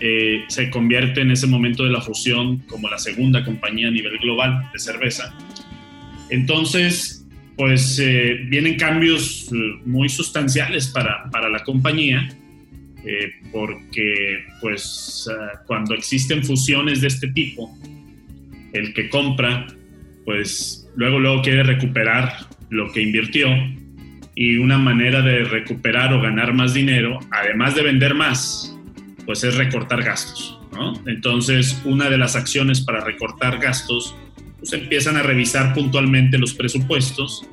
Eh, se convierte en ese momento de la fusión como la segunda compañía a nivel global de cerveza. Entonces, pues eh, vienen cambios eh, muy sustanciales para, para la compañía, eh, porque pues cuando existen fusiones de este tipo, el que compra, pues luego, luego quiere recuperar lo que invirtió y una manera de recuperar o ganar más dinero, además de vender más, pues es recortar gastos. Entonces, una de las acciones para recortar gastos pues empiezan a revisar puntualmente los presupuestos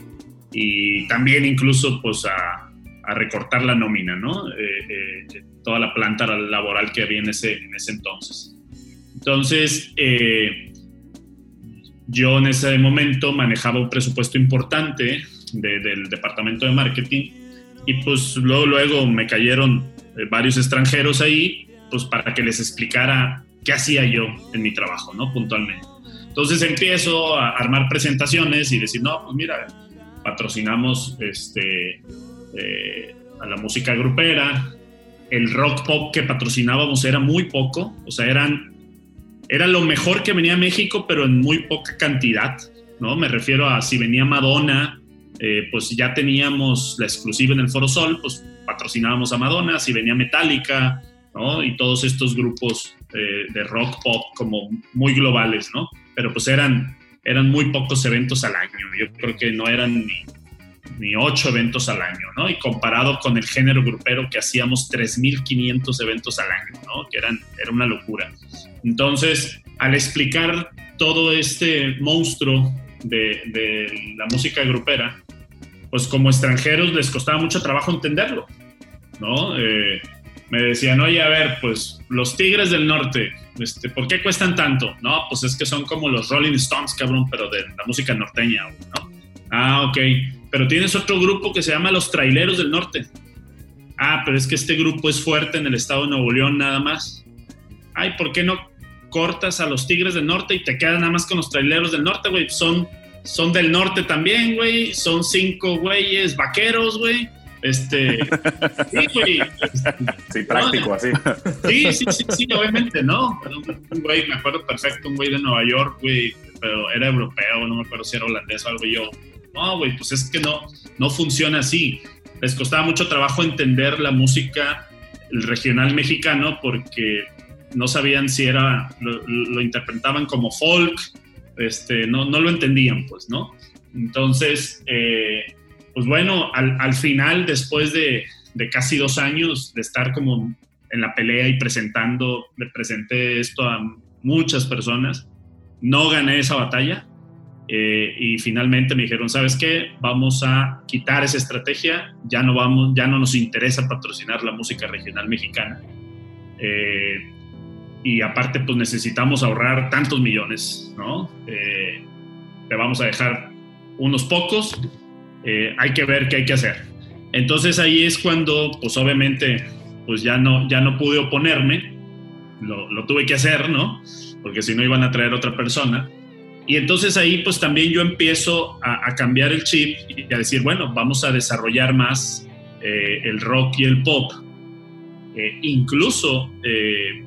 y también incluso pues a, a recortar la nómina, ¿no? Eh, eh, toda la planta laboral que había en ese, en ese entonces. Entonces, eh, yo en ese momento manejaba un presupuesto importante de- del departamento de marketing y pues luego, luego me cayeron eh, varios extranjeros ahí, pues para que les explicara qué hacía yo en mi trabajo, ¿no? Puntualmente. Entonces empiezo a armar presentaciones y decir, no, pues mira, patrocinamos este, eh, a la música grupera, el rock pop que patrocinábamos era muy poco, o sea, eran, era lo mejor que venía a México, pero en muy poca cantidad, ¿no? Me refiero a si venía Madonna, eh, pues ya teníamos la exclusiva en el Foro Sol, pues patrocinábamos a Madonna, si venía Metallica, ¿no? Y todos estos grupos eh, de rock pop como muy globales, ¿no? Pero pues eran, eran muy pocos eventos al año. Yo creo que no eran ni, ocho eventos al año, ¿no? Y comparado con el género grupero que hacíamos 3.500 eventos al año, ¿no? Que eran, era una locura. Entonces, al explicar todo este monstruo de, de la música grupera, pues como extranjeros les costaba mucho trabajo entenderlo, ¿no? Eh, me decían, oye, a ver, pues los Tigres del Norte, este, ¿por qué cuestan tanto? No, pues es que son como los Rolling Stones, cabrón, pero de la música norteña, ¿no? Ah, ok. Pero tienes otro grupo que se llama Los Traileros del Norte. Ah, pero es que este grupo es fuerte en el estado de Nuevo León nada más. Ay, ¿por qué no cortas a los Tigres del Norte y te quedas nada más con los Traileros del Norte, güey? Son, son del norte también, güey. Son cinco güeyes vaqueros, güey. Este. Sí, güey. Sí, práctico, así. Sí, sí, sí, sí, obviamente, ¿no? Un güey, me acuerdo perfecto, un güey de Nueva York, güey, pero era europeo, no me acuerdo si era holandés o algo. y yo, no, güey, pues es que no, no funciona así. Les costaba mucho trabajo entender la música el regional mexicano porque no sabían si era, lo, lo interpretaban como folk, este, no, no lo entendían, pues, ¿no? Entonces, eh, pues bueno, al, al final, después de, casi dos años de estar como en la pelea y presentando, le presenté esto a muchas personas, no gané esa batalla eh, y finalmente me dijeron, ¿sabes qué? Vamos a quitar esa estrategia, ya no, vamos, ya no nos interesa patrocinar la música regional mexicana. Eh, y aparte, pues necesitamos ahorrar tantos millones, ¿no? Eh, vamos a dejar unos pocos, eh, hay que ver qué hay que hacer. Entonces ahí es cuando, pues obviamente, pues ya no, ya no pude oponerme, lo, tuve que hacer, ¿no? Porque si no iban a traer otra persona. Y entonces ahí pues también yo empiezo a, cambiar el chip y a decir, bueno, vamos a desarrollar más eh, el rock y el pop. Eh, incluso eh,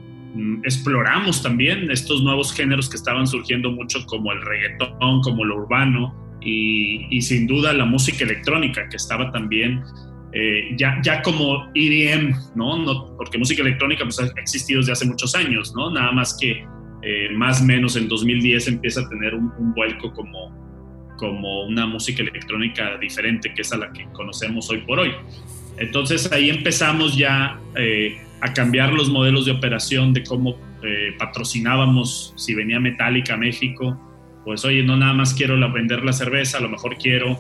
exploramos también estos nuevos géneros que estaban surgiendo mucho como el reggaetón, como lo urbano, y, y, sin duda la música electrónica que estaba también eh, ya, ya como EDM, ¿no? ¿no? Porque música electrónica pues, ha existido desde hace muchos años, ¿no? Nada más que eh, más o menos en 2010 empieza a tener un, un, vuelco como, como una música electrónica diferente, que es a la que conocemos hoy por hoy. Entonces ahí empezamos ya eh, a cambiar los modelos de operación de cómo eh, patrocinábamos si venía Metallica a México. Pues oye, no nada más quiero vender la cerveza, a lo mejor quiero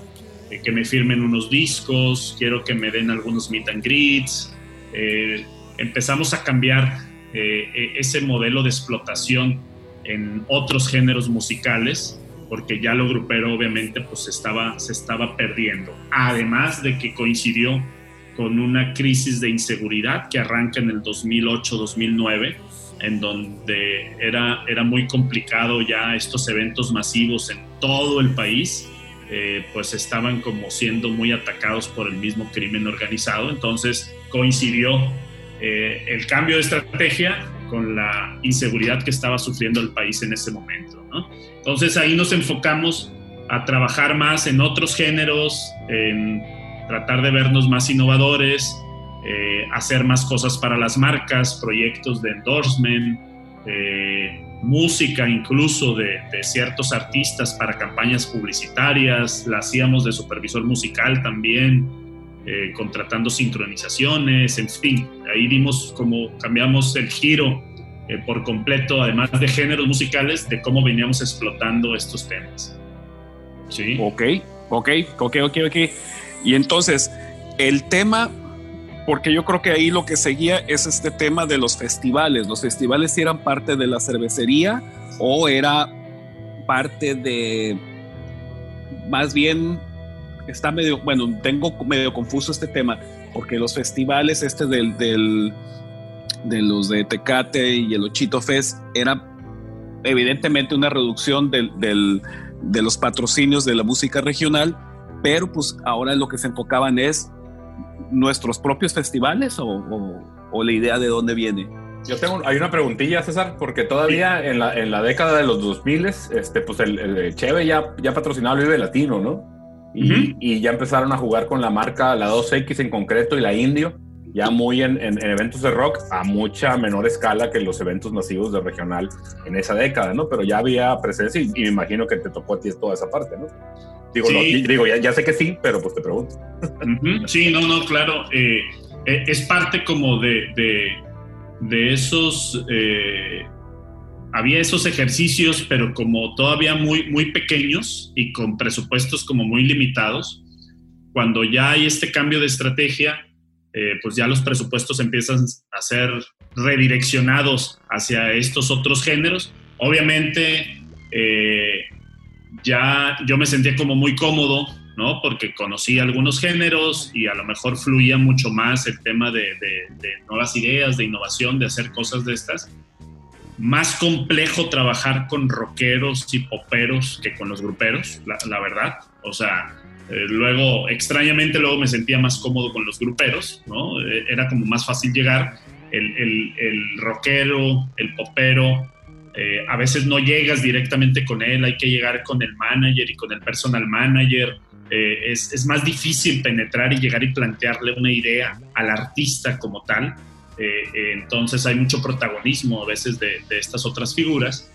eh, que me firmen unos discos, quiero que me den algunos meet and greets. Eh, empezamos a cambiar eh, ese modelo de explotación en otros géneros musicales porque ya lo grupero obviamente pues estaba, se estaba perdiendo. Además de que coincidió con una crisis de inseguridad que arranca en el 2008-2009, en donde era, era muy complicado ya estos eventos masivos en todo el país, eh, pues estaban como siendo muy atacados por el mismo crimen organizado. Entonces coincidió eh, el cambio de estrategia con la inseguridad que estaba sufriendo el país en ese momento. ¿no? Entonces ahí nos enfocamos a trabajar más en otros géneros, en tratar de vernos más innovadores, eh, hacer más cosas para las marcas, proyectos de endorsement, eh, música incluso de, ciertos artistas para campañas publicitarias, la hacíamos de supervisor musical también, eh, contratando sincronizaciones, en fin, ahí vimos cómo cambiamos el giro por completo, además de géneros musicales, de cómo veníamos explotando estos temas. Sí. Ok, ok, ok, ok, ok. Y entonces, el tema, porque yo creo que ahí lo que seguía es este tema de los festivales. ¿Los festivales eran parte de la cervecería o era parte de, más bien, está medio, bueno, tengo medio confuso este tema, porque los festivales, este del, de los de Tecate y el Ochito Fest, era evidentemente una reducción del, de los patrocinios de la música regional, pero pues ahora lo que se enfocaban es nuestros propios festivales o, o, o la idea de dónde viene. Yo tengo, hay una preguntilla, César, porque todavía sí. en, la, en la década de los 2000, este, pues el, el Cheve ya, ya patrocinaba el Vive Latino, ¿no? Y, uh -huh. y, ya empezaron a jugar con la marca, la 2X en concreto y la Indio, ya muy en, en, en, eventos de rock a mucha menor escala que los eventos masivos de regional en esa década, ¿no? Pero ya había presencia y, y me imagino que te tocó a ti toda esa parte, ¿no? Digo, sí. no, digo ya, ya, sé que sí, pero pues te pregunto. Uh -huh. Sí, no, no, claro. Eh, es parte como de, de, de esos... Eh, había esos ejercicios, pero como todavía muy, muy pequeños y con presupuestos como muy limitados. Cuando ya hay este cambio de estrategia, eh, pues ya los presupuestos empiezan a ser redireccionados hacia estos otros géneros. Obviamente, eh, ya yo me sentía como muy cómodo, ¿no? Porque conocí algunos géneros y a lo mejor fluía mucho más el tema de, de, de nuevas ideas, de innovación, de hacer cosas de estas más complejo trabajar con rockeros y poperos que con los gruperos, la, verdad. O sea, eh, luego, extrañamente, luego me sentía más cómodo con los gruperos, ¿no? Eh, era como más fácil llegar. El, el, el rockero, el popero, eh, a veces no llegas directamente con él, hay que llegar con el manager y con el personal manager. Eh, es, es más difícil penetrar y llegar y plantearle una idea al artista como tal eh, entonces hay mucho protagonismo a veces de, de estas otras figuras,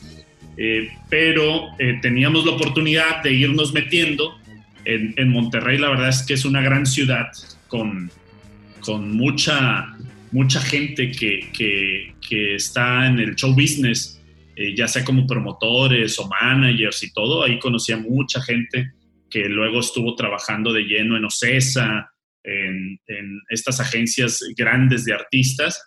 eh, pero eh, teníamos la oportunidad de irnos metiendo en, en, Monterrey. La verdad es que es una gran ciudad con, con mucha, mucha gente que, que, que, está en el show business, ya sea como promotores o managers y todo. Ahí conocí a mucha gente que luego estuvo trabajando de lleno en Ocesa, en, en, estas agencias grandes de artistas.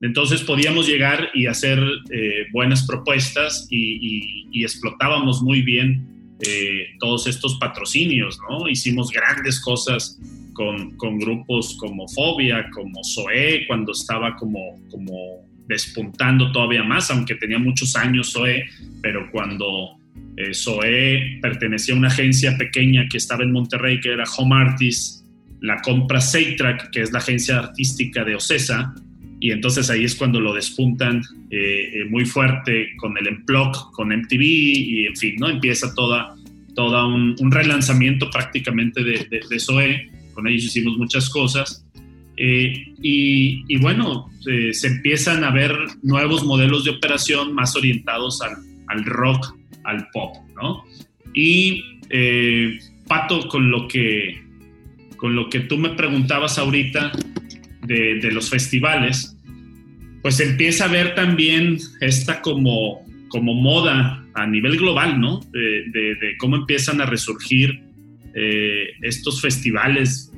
Entonces podíamos llegar y hacer eh, buenas propuestas y, y, y, explotábamos muy bien eh, todos estos patrocinios, ¿no? Hicimos grandes cosas con, con, grupos como Fobia, como Zoe, cuando estaba como, como despuntando todavía más, aunque tenía muchos años Zoe, pero cuando eh, Zoe pertenecía a una agencia pequeña que estaba en Monterrey, que era Home Artists, la compra Seitrack, que es la agencia artística de Ocesa, y entonces ahí es cuando lo despuntan eh, muy fuerte con el Emplog, con MTV, y en fin, ¿no? Empieza toda, toda un, relanzamiento prácticamente de, de, con ellos hicimos muchas cosas, Eh, y, bueno, eh, se empiezan a ver nuevos modelos de operación más orientados al, rock, al pop, ¿no? Y eh, Pato, con lo que con lo que tú me preguntabas ahorita de, los festivales, pues empieza a ver también esta como, como moda a nivel global, ¿no? De cómo empiezan a resurgir eh, estos festivales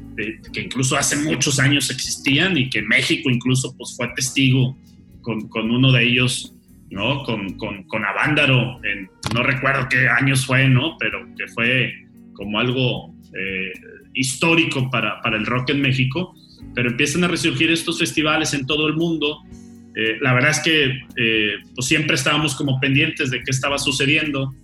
que incluso hace muchos años existían y que México incluso pues fue testigo con, con uno de ellos, ¿no? Con, con, con Avándaro, en, no recuerdo qué años fue, ¿no? Pero que fue como algo eh, histórico para, para, el rock en México, pero empiezan a resurgir estos festivales en todo el mundo. Eh, la verdad es que eh, pues siempre estábamos como pendientes de qué estaba sucediendo.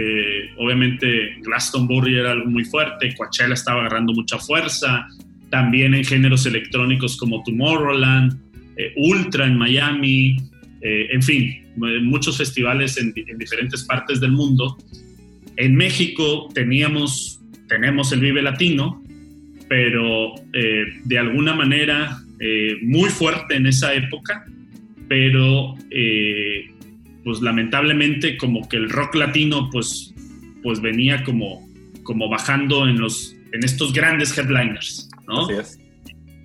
Eh, obviamente Glastonbury era algo muy fuerte, Coachella estaba agarrando mucha fuerza, también en géneros electrónicos como Tomorrowland, eh, Ultra en Miami, eh, en fin, muchos festivales en, en, diferentes partes del mundo. En México teníamos, tenemos el Vive Latino, pero eh, de alguna manera muy fuerte en esa época, pero pues lamentablemente como que el rock latino pues, pues venía como, como bajando en, los, en estos grandes headliners, ¿no? Así es.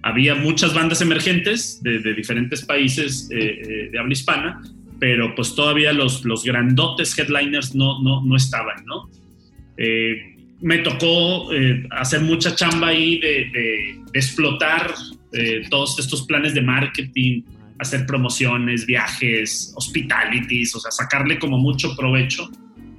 Había muchas bandas emergentes de, de diferentes países eh, eh, de habla hispana, pero pues todavía los, los grandotes headliners no, no, no estaban, ¿no? Eh, me tocó hacer mucha chamba ahí de, de, de explotar todos estos planes de marketing, hacer promociones, viajes, hospitalities, o sea, sacarle como mucho provecho,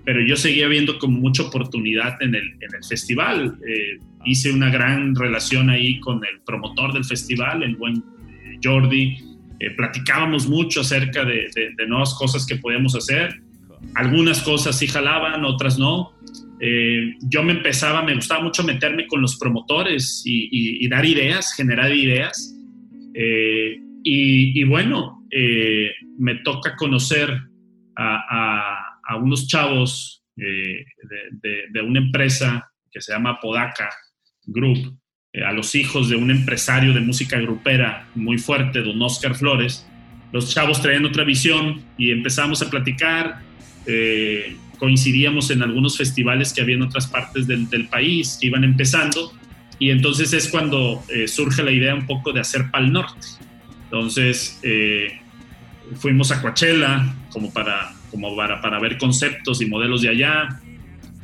pero yo seguía viendo como mucha oportunidad en el, en el festival. Eh, hice una gran relación ahí con el promotor del festival, el buen eh, Jordi. Eh, platicábamos mucho acerca de, de, de, nuevas cosas que podíamos hacer. Algunas cosas sí jalaban, otras no. Eh, yo me empezaba, me gustaba mucho meterme con los promotores y, y, y dar ideas, generar ideas. Eh, y, bueno, eh, me toca conocer a, unos chavos eh, de, una empresa que se llama Podaca Group, eh, a los hijos de un empresario de música grupera muy fuerte, don Oscar Flores. Los chavos traían otra visión y empezamos a platicar. Coincidíamos en algunos festivales que había en otras partes del, del país que iban empezando y entonces es cuando surge la idea un poco de hacer Pal Norte. Entonces, eh, fuimos a Coachella como para, como para, para ver conceptos y modelos de allá.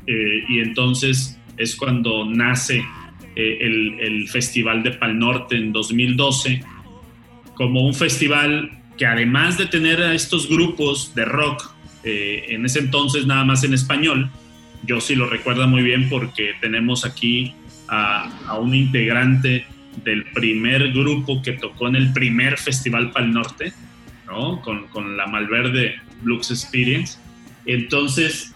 Eh, y entonces es cuando nace eh, el, Festival de Pal Norte en 2012, como un festival que además de tener a estos grupos de rock, en ese entonces nada más en español, yo sí lo recuerdo muy bien porque tenemos aquí a un integrante del primer grupo que tocó en el primer Festival Pal Norte, ¿no? Con, con, la Malverde Blues Experience. Entonces,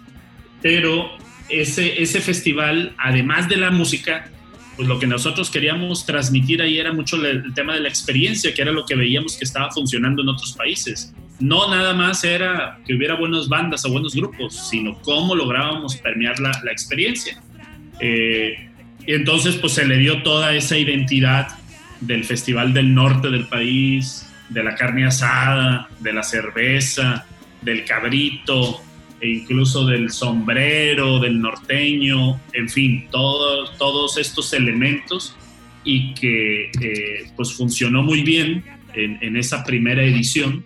pero ese, ese festival, además de la música, pues lo que nosotros queríamos transmitir ahí era mucho el, tema de la experiencia, que era lo que veíamos que estaba funcionando en otros países. No nada más era que hubiera buenas bandas o buenos grupos, sino cómo lográbamos permear la, la experiencia. Eh, y entonces pues se le dio toda esa identidad del Festival del Norte del país, de la carne asada, de la cerveza, del cabrito, e incluso del sombrero, del norteño, en fin, todo, todos estos elementos y que eh, pues funcionó muy bien en, en esa primera edición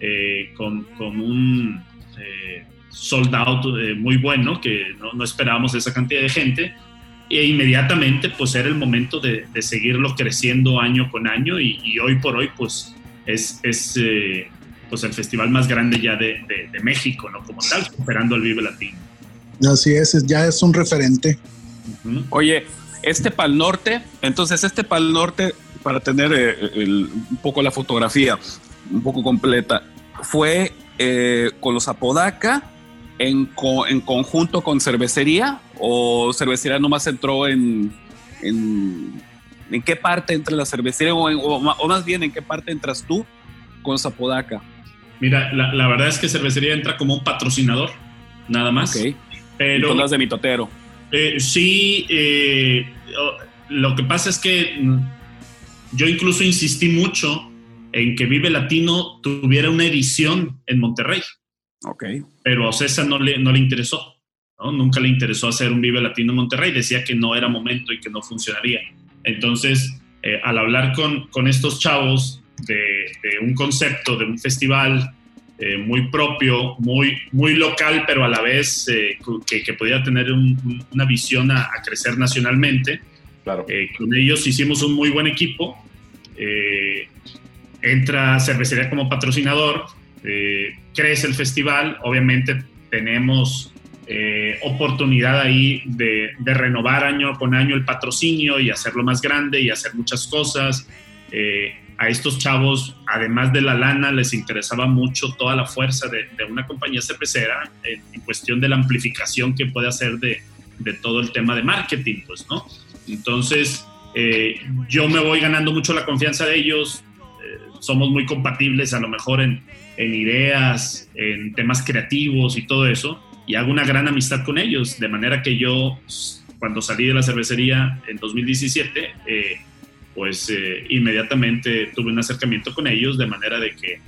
eh, con, con, un eh, sold out eh, muy bueno, que no, no esperábamos esa cantidad de gente e inmediatamente pues era el momento de, de seguirlo creciendo año con año y, y hoy por hoy pues es, es eh, pues el festival más grande ya de, de, de, México, ¿no? Como tal, superando el Vive Latino. Así es, ya es un referente. Uh -huh. Oye, este Pal Norte, entonces este Pal Norte, para tener eh, el, un poco la fotografía un poco completa, fue eh, con los Apodaca en, co en conjunto con cervecería o cervecería nomás entró en, en, en qué parte entra la cervecería o, en, o, o, más bien en qué parte entras tú con Zapodaca? Mira, la, la, verdad es que cervecería entra como un patrocinador, nada más. Okay. Pero las de mitotero. Eh, sí, eh, lo que pasa es que yo incluso insistí mucho en que Vive Latino tuviera una edición en Monterrey. Ok. Pero a César no le, no le interesó. ¿no? Nunca le interesó hacer un Vive Latino en Monterrey. Decía que no era momento y que no funcionaría. Entonces, eh, al hablar con, con estos chavos de, de, un concepto, de un festival eh, muy propio, muy, muy local, pero a la vez eh, que, que podía tener un, una visión a, a, crecer nacionalmente, claro. con ellos hicimos un muy buen equipo. entra Cervecería como patrocinador, crece el festival, obviamente tenemos eh, oportunidad ahí de, de, renovar año con año el patrocinio y hacerlo más grande y hacer muchas cosas. Eh, a estos chavos, además de la lana, les interesaba mucho toda la fuerza de, de una compañía cervecera en, en, cuestión de la amplificación que puede hacer de, de, todo el tema de marketing, pues, ¿no? Entonces, eh, yo me voy ganando mucho la confianza de ellos, eh, somos muy compatibles a lo mejor en, en ideas, en temas creativos y todo eso, y hago una gran amistad con ellos, de manera que yo, cuando salí de la cervecería en 2017, eh, pues eh, inmediatamente tuve un acercamiento con ellos, de manera de que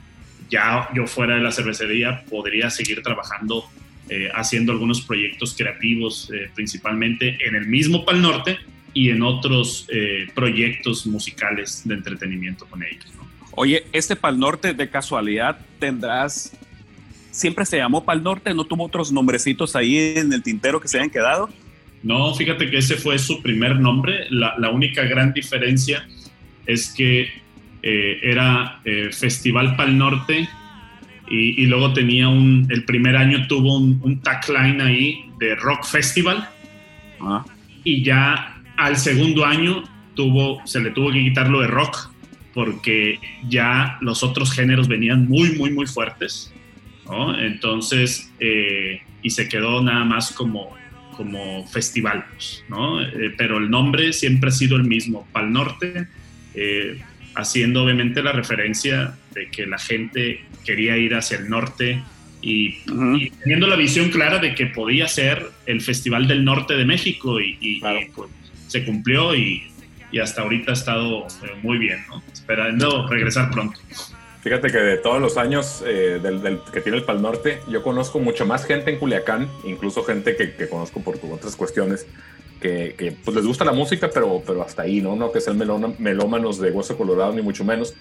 ya yo fuera de la cervecería podría seguir trabajando, eh, haciendo algunos proyectos creativos, eh, principalmente en el mismo Pal Norte y en otros eh, proyectos musicales de entretenimiento con ellos. Oye, este Pal Norte de casualidad tendrás siempre se llamó Pal Norte, no tuvo otros nombrecitos ahí en el tintero que se hayan quedado. No, fíjate que ese fue su primer nombre. La, la única gran diferencia es que eh, era eh, Festival Pal Norte y, y, luego tenía un, el primer año tuvo un, un tagline ahí de Rock Festival ah. y ya al segundo año tuvo, se le tuvo que quitar lo de rock porque ya los otros géneros venían muy, muy, muy fuertes. ¿no? Entonces, eh, y se quedó nada más como, como festival, pues, ¿no? Eh, pero el nombre siempre ha sido el mismo, Pal Norte, eh, haciendo obviamente la referencia de que la gente quería ir hacia el norte y, uh -huh. y teniendo la visión clara de que podía ser el Festival del Norte de México y, y, claro. y pues, se cumplió y, hasta ahorita ha estado eh, muy bien, ¿no? esperando regresar pronto. Fíjate que de todos los años eh, del, del, que tiene el Pal Norte, yo conozco mucho más gente en Culiacán, incluso gente que, que conozco por otras cuestiones, que, que, pues les gusta la música, pero, pero hasta ahí, ¿no? No que sean melómanos de hueso colorado, ni mucho menos.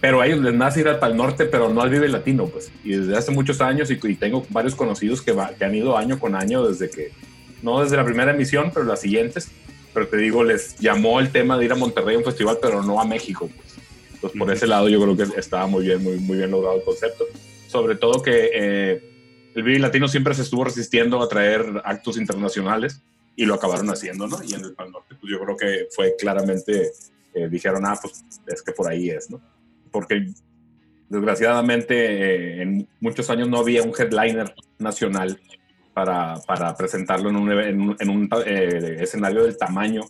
Pero a ellos les nace ir al Pal Norte, pero no al Vive Latino, pues. Y desde hace muchos años, y, y tengo varios conocidos que, va, que han ido año con año desde que, no desde la primera emisión, pero las siguientes. Pero te digo, les llamó el tema de ir a Monterrey a un festival, pero no a México, pues. Entonces, por ese lado, yo creo que estaba muy bien, muy, muy bien logrado el concepto. Sobre todo que eh, el Vive Latino siempre se estuvo resistiendo a traer actos internacionales y lo acabaron haciendo, ¿no? Y en el Pal Norte, pues yo creo que fue claramente, eh, dijeron, ah, pues es que por ahí es, ¿no? Porque desgraciadamente eh, en muchos años no había un headliner nacional para, para presentarlo en un, en un, en un eh, escenario del tamaño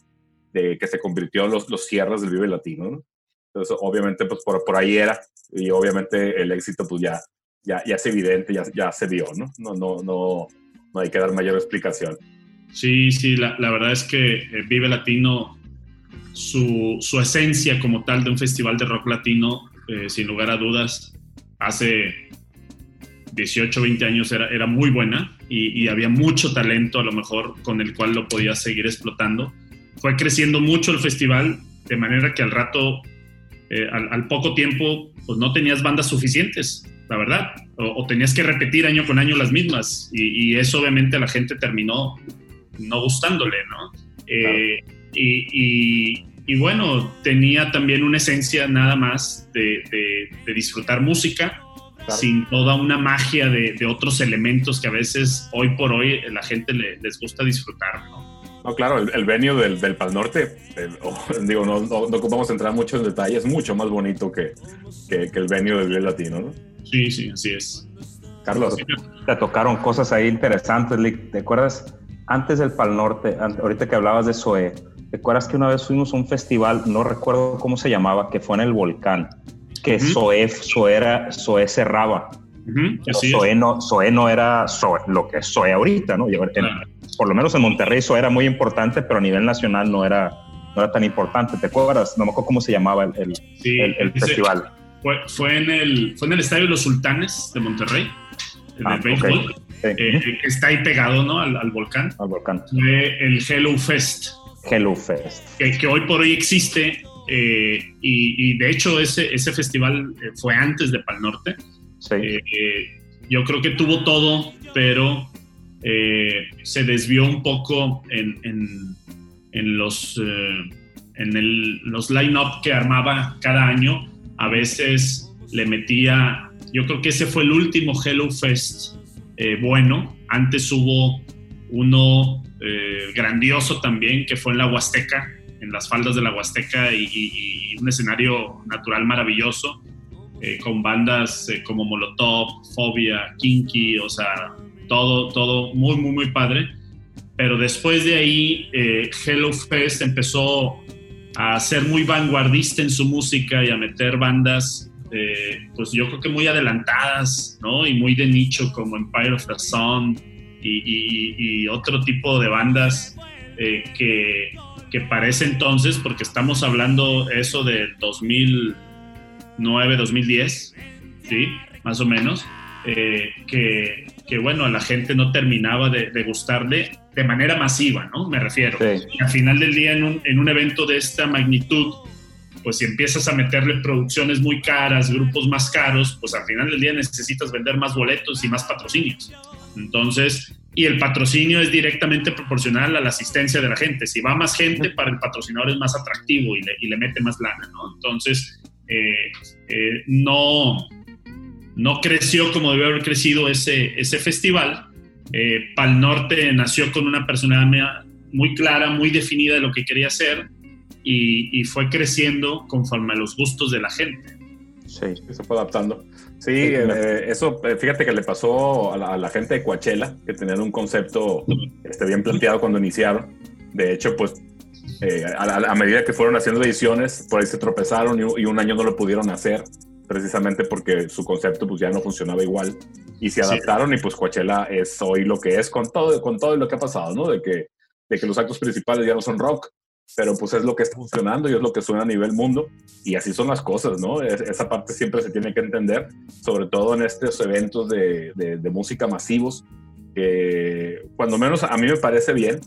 de que se convirtió en los, los cierres del Vive Latino, ¿no? Entonces, obviamente, pues por, por ahí era, y obviamente el éxito, pues ya, ya, ya es evidente, ya, ya se vio, ¿no? No, no, no, no hay que dar mayor explicación. Sí, sí, la, la verdad es que eh, Vive Latino, su, su, esencia como tal de un festival de rock latino, eh, sin lugar a dudas, hace 18, 20 años era, era muy buena y, y había mucho talento a lo mejor con el cual lo podía seguir explotando. Fue creciendo mucho el festival de manera que al rato eh, al, al, poco tiempo pues no tenías bandas suficientes, la verdad, o, o tenías que repetir año con año las mismas y, y, eso obviamente a la gente terminó no gustándole, ¿no? Eh, y, y, y, bueno, tenía también una esencia nada más de, de, de disfrutar música, claro. sin toda una magia de, de, otros elementos que a veces hoy por hoy la gente le, les gusta disfrutar, ¿no? No, claro, el, el venio del, del, Pal Norte, el, oh, digo, no, no, no, vamos a entrar mucho en detalle, es mucho más bonito que, que, que el venio del Vive Latino, ¿no? Sí, sí, así es. Carlos, sí. te tocaron cosas ahí interesantes, ¿te acuerdas? Antes del Pal Norte, ahorita que hablabas de SOE, ¿te acuerdas que una vez fuimos a un festival, no recuerdo cómo se llamaba, que fue en el volcán, que uh -huh. Era, SOE cerraba? Uh -huh. No, no era lo que es SOE ahorita, ¿no? Por lo menos en Monterrey eso era muy importante, pero a nivel nacional no era, no era tan importante. ¿Te acuerdas? No me acuerdo cómo se llamaba el, el, Sí, el- el ese- festival. Fue, fue, en el, fue en el Estadio de los Sultanes de Monterrey, en Ah, el béisbol, ok. Sí. eh, que está ahí pegado ¿no? al, al volcán. Al volcán. Fue el Hello Fest, Hello Fest. que, que hoy por hoy existe. Eh, y, y de hecho ese, ese festival eh, fue antes de Pal Norte. Sí. Eh, yo creo que tuvo todo, pero eh, se desvió un poco en, en- en los, en el- los line-up que armaba cada año. A veces le metía, yo creo que ese fue el último Hello Fest bueno. Antes hubo uno grandioso también, que fue en la Huasteca, en las faldas de la Huasteca y, y- y un escenario natural maravilloso eh, con bandas eh, como Molotov, Fobia, Kinky, o sea, todo, todo muy, muy, muy padre. Pero después de ahí, eh, Hello Fest empezó a ser muy vanguardista en su música y a meter bandas, eh, pues yo creo que muy adelantadas, ¿no? Y muy de nicho como Empire of the Sun y, y- y otro tipo de bandas eh, que, que para ese entonces, porque estamos hablando eso del 2009, 2010, ¿sí? Más o menos, eh, que, que, bueno, a la gente no terminaba de, de gustarle de manera masiva, ¿no? Me refiero. Sí. Y al final del día, en un, en un evento de esta magnitud, pues si empiezas a meterle producciones muy caras, grupos más caros, pues al final del día necesitas vender más boletos y más patrocinios. Entonces, y el patrocinio es directamente proporcional a la asistencia de la gente. Si va más gente, para el patrocinador es más atractivo y le, y le mete más lana, ¿no? Entonces, eh, eh, no, no creció como debió haber crecido ese, ese festival. Eh, Pal Norte nació con una personalidad muy clara, muy definida de lo que quería hacer y, y fue creciendo conforme a los gustos de la gente. Sí. se fue adaptando. Sí, eh, eso, eh, fíjate que le pasó a la, a la gente de Coachella, que tenían un concepto este, bien planteado cuando iniciaron. De hecho, pues eh, a, medida que fueron haciendo ediciones, por ahí se tropezaron y, y un año no lo pudieron hacer, precisamente porque su concepto pues ya no funcionaba igual. Y se Sí. adaptaron y pues Coachella es hoy lo que es con todo, con todo lo que ha pasado, ¿no? De que, de que los actos principales ya no son rock, pero pues es lo que está funcionando y es lo que suena a nivel mundo y así son las cosas, ¿no? Es- esa parte siempre se tiene que entender, sobre todo en estos eventos de, de- de música masivos, que cuando menos a mí me parece bien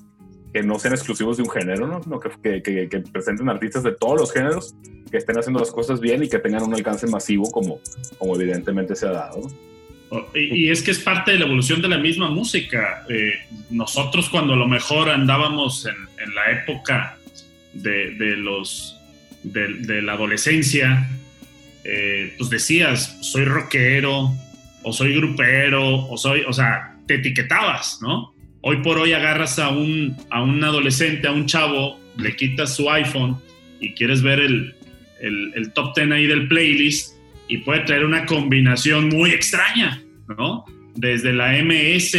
que no sean exclusivos de un género, ¿no? No, que, que- que- presenten artistas de todos los géneros, que estén haciendo las cosas bien y que tengan un alcance masivo como, como evidentemente se ha dado. Oh, Y, y es que es parte de la evolución de la misma música. Eh, nosotros cuando a lo mejor andábamos en, en la época de, los de, la adolescencia, eh, pues decías, soy rockero, o soy grupero, o soy, o sea, te etiquetabas, ¿no? Hoy por hoy agarras a un, a un adolescente, a un chavo, le quitas su iPhone y quieres ver el, el, top 10 ahí del playlist y puede traer una combinación muy extraña, ¿no? Desde la MS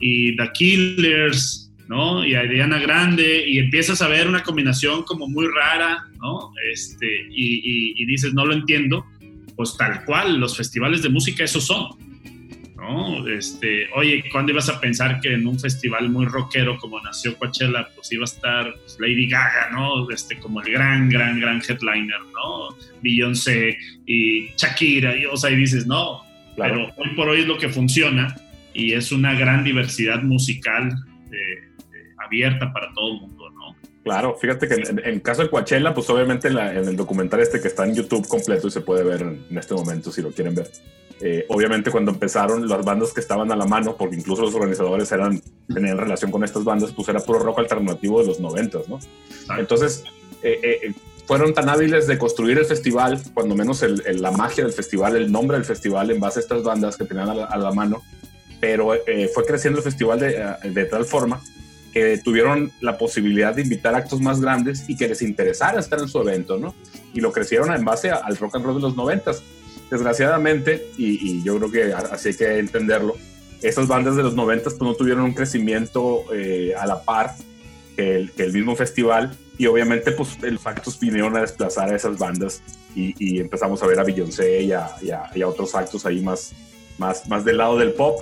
y The Killers, ¿no? Y Ariana Grande, y empiezas a ver una combinación como muy rara, ¿no? Este, y, y- y dices, no lo entiendo, pues tal cual, los festivales de música esos son, ¿no? Este, oye, ¿cuándo ibas a pensar que en un festival muy rockero como nació Coachella, pues iba a estar pues, Lady Gaga, ¿no? Este, como el gran, gran, gran headliner, ¿no? Beyoncé y Shakira, y, o sea, y dices, no, Claro. pero hoy por hoy es lo que funciona y es una gran diversidad musical eh, abierta para todo el mundo, ¿no? Claro, fíjate que en, en caso de Coachella, pues obviamente en, la- en el documental este que está en YouTube completo y se puede ver en, en este momento si lo quieren ver. eh, obviamente cuando empezaron las bandas que estaban a la mano, porque incluso los organizadores eran, tenían relación con estas bandas, pues era puro rock alternativo de los noventas, ¿no? Entonces, eh, eh, fueron tan hábiles de construir el festival, cuando menos el- el- la magia del festival, el nombre del festival en base a estas bandas que tenían a la, a la mano, pero eh, fue creciendo el festival de, eh, de tal forma que tuvieron la posibilidad de invitar actos más grandes y que les interesara estar en su evento, ¿no? Y lo crecieron en base al rock and roll de los noventas. Desgraciadamente, y, yo creo que así hay que entenderlo, esas bandas de los noventas pues no tuvieron un crecimiento eh, a la par que el, mismo festival y obviamente pues el Factus vinieron a desplazar a esas bandas y, empezamos a ver a Beyoncé y a- y a otros actos ahí más, más, más del lado del pop.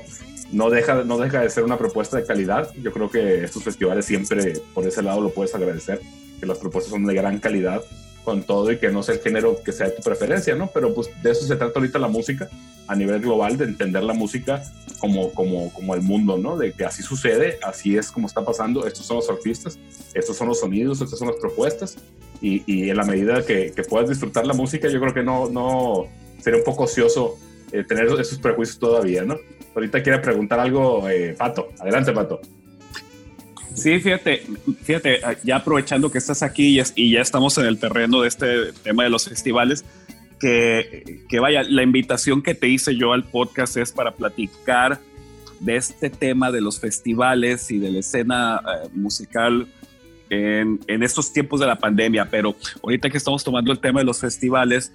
No deja, no deja de ser una propuesta de calidad. Yo creo que estos festivales siempre por ese lado lo puedes agradecer. que las propuestas son de gran calidad con todo y que no sea el género que sea tu preferencia, ¿no? Pero pues de eso se trata ahorita la música a nivel global, de entender la música como, como, como el mundo, ¿no? De que así sucede, así es como está pasando, estos son los artistas, estos son los sonidos, estas son las propuestas y, y en la medida que, que, puedas disfrutar la música, yo creo que no, no sería un poco ocioso eh, tener esos prejuicios todavía, ¿no? Ahorita quiere preguntar algo, eh, Pato. Adelante, Pato. Sí, fíjate, fíjate, ya aprovechando que estás aquí y ya estamos en el terreno de este tema de los festivales, que, que vaya, la invitación que te hice yo al podcast es para platicar de este tema de los festivales y de la escena eh, musical en, en, estos tiempos de la pandemia, pero ahorita que estamos tomando el tema de los festivales,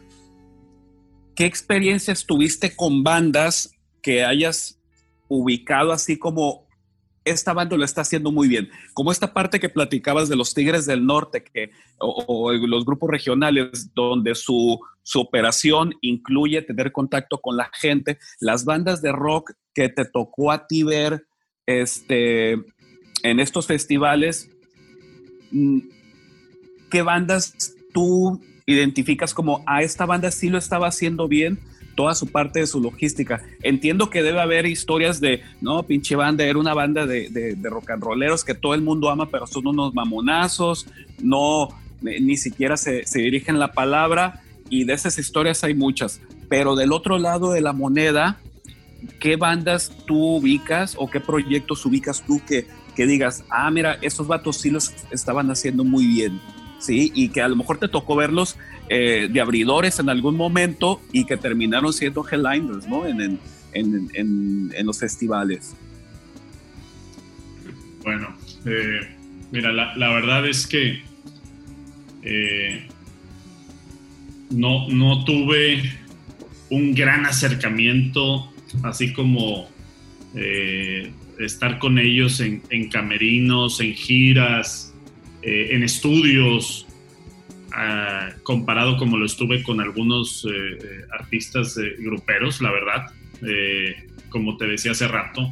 ¿qué experiencias tuviste con bandas que hayas ubicado así como esta banda lo está haciendo muy bien. Como esta parte que platicabas de los Tigres del Norte que, o, los grupos regionales, donde su, su, operación incluye tener contacto con la gente, las bandas de rock que te tocó a ti ver este, en estos festivales, mm, ¿qué bandas tú identificas como a ah, esta banda sí lo estaba haciendo bien? Toda su parte de su logística. Entiendo que debe haber historias de, no, pinche banda, era una banda de, de, rock and rolleros que todo el mundo ama, pero son unos mamonazos, no, ni siquiera se, se dirigen la palabra, y de esas historias hay muchas. Pero del otro lado de la moneda, ¿qué bandas tú ubicas o qué proyectos ubicas tú que, que digas, ah, mira, esos vatos sí los estaban haciendo muy bien? ¿sí? Y que a lo mejor te tocó verlos eh, de abridores en algún momento y que terminaron siendo headliners, ¿no? En, los festivales. Bueno, eh, mira, la, verdad es que eh, no, no tuve un gran acercamiento, así como estar con ellos en, camerinos, en giras, en estudios, comparado como lo estuve con algunos eh, eh, artistas gruperos, la verdad. como te decía hace rato,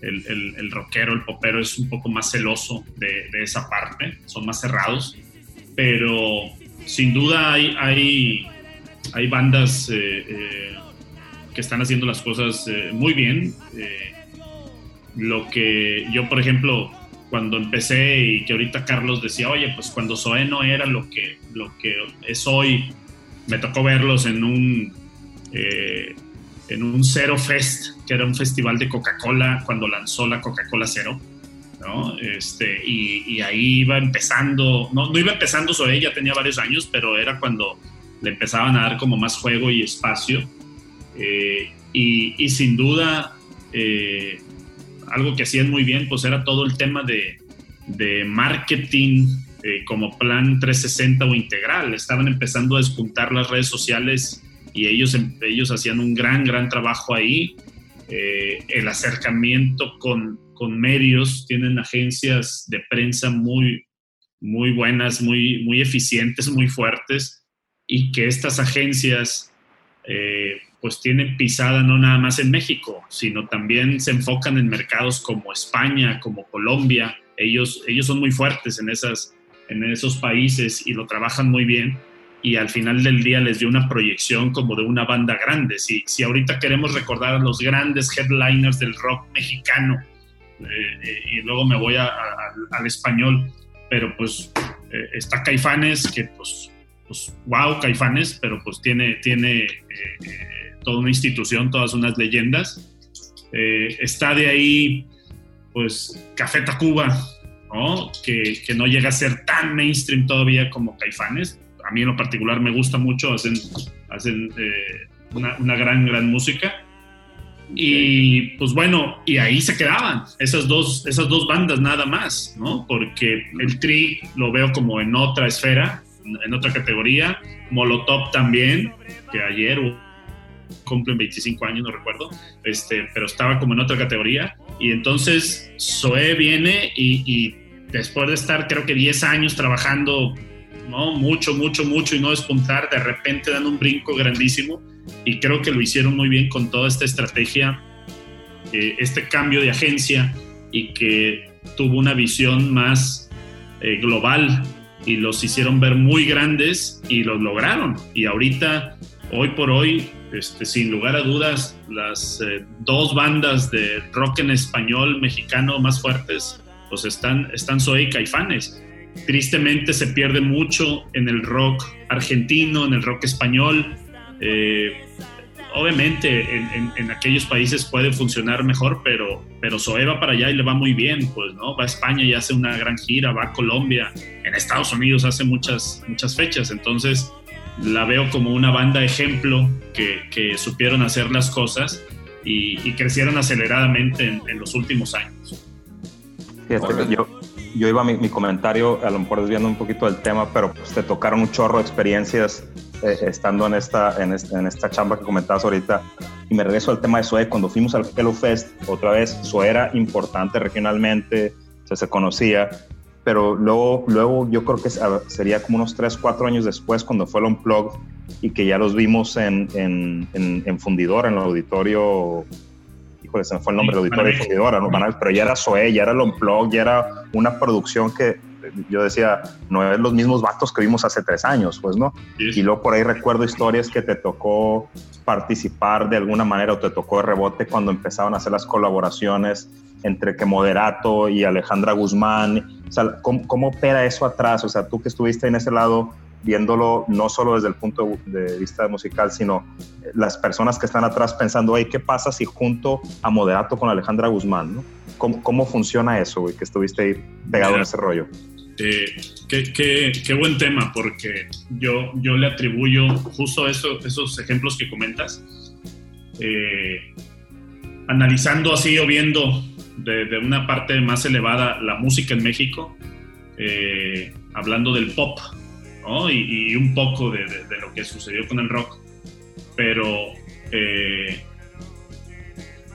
el, rockero, el popero es un poco más celoso de, esa parte, son más cerrados, pero sin duda hay bandas que están haciendo las cosas muy bien. lo que yo, por ejemplo, cuando empecé y que ahorita Carlos decía, oye, pues cuando Zoé no era lo que, lo que es hoy, me tocó verlos en un, eh, en un Zero Fest, que era un festival de Coca-Cola cuando lanzó la Coca-Cola Cero. ¿no? Este, y, ahí iba empezando, no, no iba empezando Zoé, ya tenía varios años, pero era cuando le empezaban a dar como más juego y espacio. Eh, y, y, sin duda, eh, algo que hacían muy bien, pues era todo el tema de, de marketing eh, como plan 360 o integral. Estaban empezando a despuntar las redes sociales y ellos, em, ellos hacían un gran, gran trabajo ahí. Eh, el acercamiento con, con, medios, tienen agencias de prensa muy, muy buenas, muy, muy eficientes, muy fuertes, y que estas agencias eh, pues tienen pisada no nada más en México, sino también se enfocan en mercados como España, como Colombia. Ellos, ellos son muy fuertes en, esas, en esos países y lo trabajan muy bien y al final del día les dio una proyección como de una banda grande. Si, si ahorita queremos recordar a los grandes headliners del rock mexicano, eh, eh, y luego me voy al español, pero pues eh, está Caifanes, que pues, pues wow, Caifanes, pero pues tiene, tiene toda una institución, todas unas leyendas. Eh, está de ahí, pues, Café Tacuba, ¿no? Que, que, no llega a ser tan mainstream todavía como Caifanes. A mí en lo particular me gusta mucho, hacen, hacen eh, una, una, gran, gran música. Y pues bueno, y ahí se quedaban esas dos, esas dos bandas nada más, ¿no? Porque el Tri lo veo como en otra esfera, en otra categoría. Molotov también, que ayer cumplen 25 años, no recuerdo, este, pero estaba como en otra categoría. Y entonces Zoe viene y, después de estar creo que 10 años trabajando, ¿no? Mucho, mucho, mucho y no despuntar, de repente dan un brinco grandísimo y creo que lo hicieron muy bien con toda esta estrategia, eh, este cambio de agencia y que tuvo una visión más eh, global y los hicieron ver muy grandes y los lograron. Y ahorita, hoy por hoy, este, sin lugar a dudas, las eh, dos bandas de rock en español mexicano más fuertes, pues están, están Zoe y Caifanes. Tristemente se pierde mucho en el rock argentino, en el rock español. Eh, obviamente en, aquellos países puede funcionar mejor, pero, pero Zoe va para allá y le va muy bien, pues, ¿no? Va a España y hace una gran gira, va a Colombia, en Estados Unidos hace muchas, muchas fechas, entonces la veo como una banda ejemplo que, que supieron hacer las cosas y, crecieron aceleradamente en, los últimos años. yo, yo iba a mi, comentario, a lo mejor desviando un poquito del tema, pero pues te tocaron un chorro de experiencias eh, estando en esta, en, esta, en esta chamba que comentabas ahorita. Y me regreso al tema de SOE. Cuando fuimos al Hello Fest, otra vez, SOE era importante regionalmente, se, se conocía, pero luego, luego yo creo que sería como unos 3, 4 años después cuando fue el Unplugged y que ya los vimos en, en, en, Fundidora, en el auditorio, híjole, se me fue el nombre del auditorio de Fundidora, ¿no? pero ya era Zoe, ya era el Unplugged, ya era una producción que yo decía, no es los mismos vatos que vimos hace tres años, pues, ¿no? Y luego por ahí recuerdo historias que te tocó participar de alguna manera o te tocó de rebote cuando empezaban a hacer las colaboraciones entre que Moderato y Alejandra Guzmán. O sea, ¿cómo, ¿cómo, opera eso atrás? O sea, tú que estuviste en ese lado viéndolo no solo desde el punto de vista musical, sino las personas que están atrás pensando, hey, ¿qué pasa si junto a Moderato con Alejandra Guzmán? ¿no? ¿Cómo, ¿Cómo, funciona eso, güey, que estuviste ahí pegado en ese rollo? Eh, qué, qué, qué, buen tema, porque yo, yo le atribuyo justo eso, esos ejemplos que comentas, eh, analizando así o viendo de, una parte más elevada la música en México, eh, hablando del pop, y, un poco de, lo que sucedió con el rock, pero eh,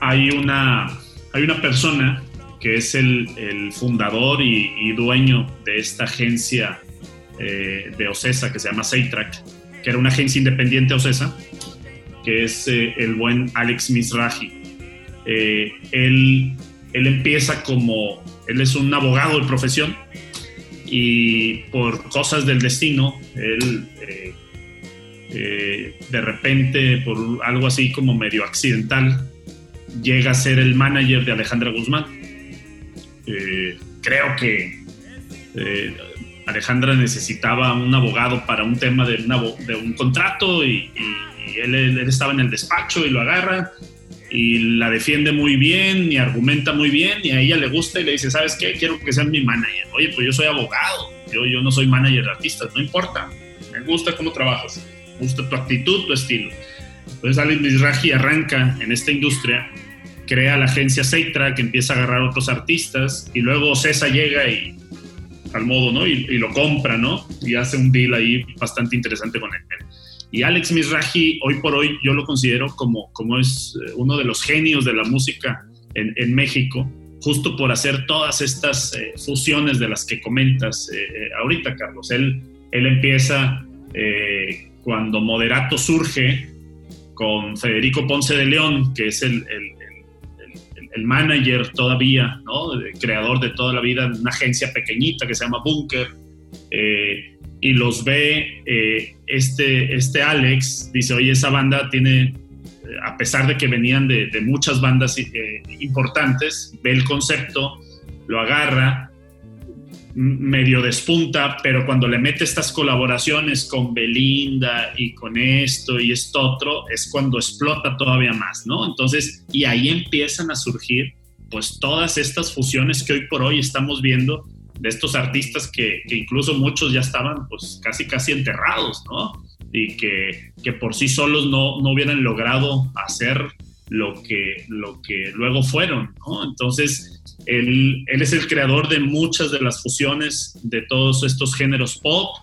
hay, una, hay una persona que es el, fundador y, dueño de esta agencia eh, de Ocesa que se llama Seitrack, que era una agencia independiente Ocesa, que es el buen Alex Misraji. él él empieza como, él es un abogado de profesión y por cosas del destino, él eh, eh, de repente, por algo así como medio accidental, llega a ser el manager de Alejandra Guzmán. Eh, creo que Alejandra necesitaba un abogado para un tema de, de un contrato y, él, él, estaba en el despacho y lo agarra y la defiende muy bien y argumenta muy bien y a ella le gusta y le dice, ¿sabes qué? Quiero que seas mi manager. Oye, pues yo soy abogado, yo, yo no soy manager de artistas, no importa, me gusta cómo trabajas, me gusta tu actitud, tu estilo. Entonces Alex Mizrahi arranca en esta industria, crea la agencia Seitra que empieza a agarrar otros artistas y luego César llega y al modo, ¿no? Y, lo compra, ¿no? Y hace un deal ahí bastante interesante con él. Y Alex Mizrahi, hoy por hoy, yo lo considero como, como es eh, uno de los genios de la música en, México, justo por hacer todas estas eh, fusiones de las que comentas eh, ahorita, Carlos. Él, él empieza cuando Moderato surge con Federico Ponce de León, que es el, manager todavía, ¿no? El creador de toda la vida, una agencia pequeñita que se llama Bunker y los ve eh, este, este Alex, dice, oye, esa banda tiene, eh, a pesar de que venían de, muchas bandas eh, importantes, ve el concepto, lo agarra, medio despunta, pero cuando le mete estas colaboraciones con Belinda y con esto y esto otro, es cuando explota todavía más, ¿no? Entonces, y ahí empiezan a surgir pues todas estas fusiones que hoy por hoy estamos viendo de estos artistas que, incluso muchos ya estaban pues casi casi enterrados, ¿no? Y que, que por sí solos no, no, hubieran logrado hacer lo que, lo que luego fueron. Entonces, él, él es el creador de muchas de las fusiones de todos estos géneros pop.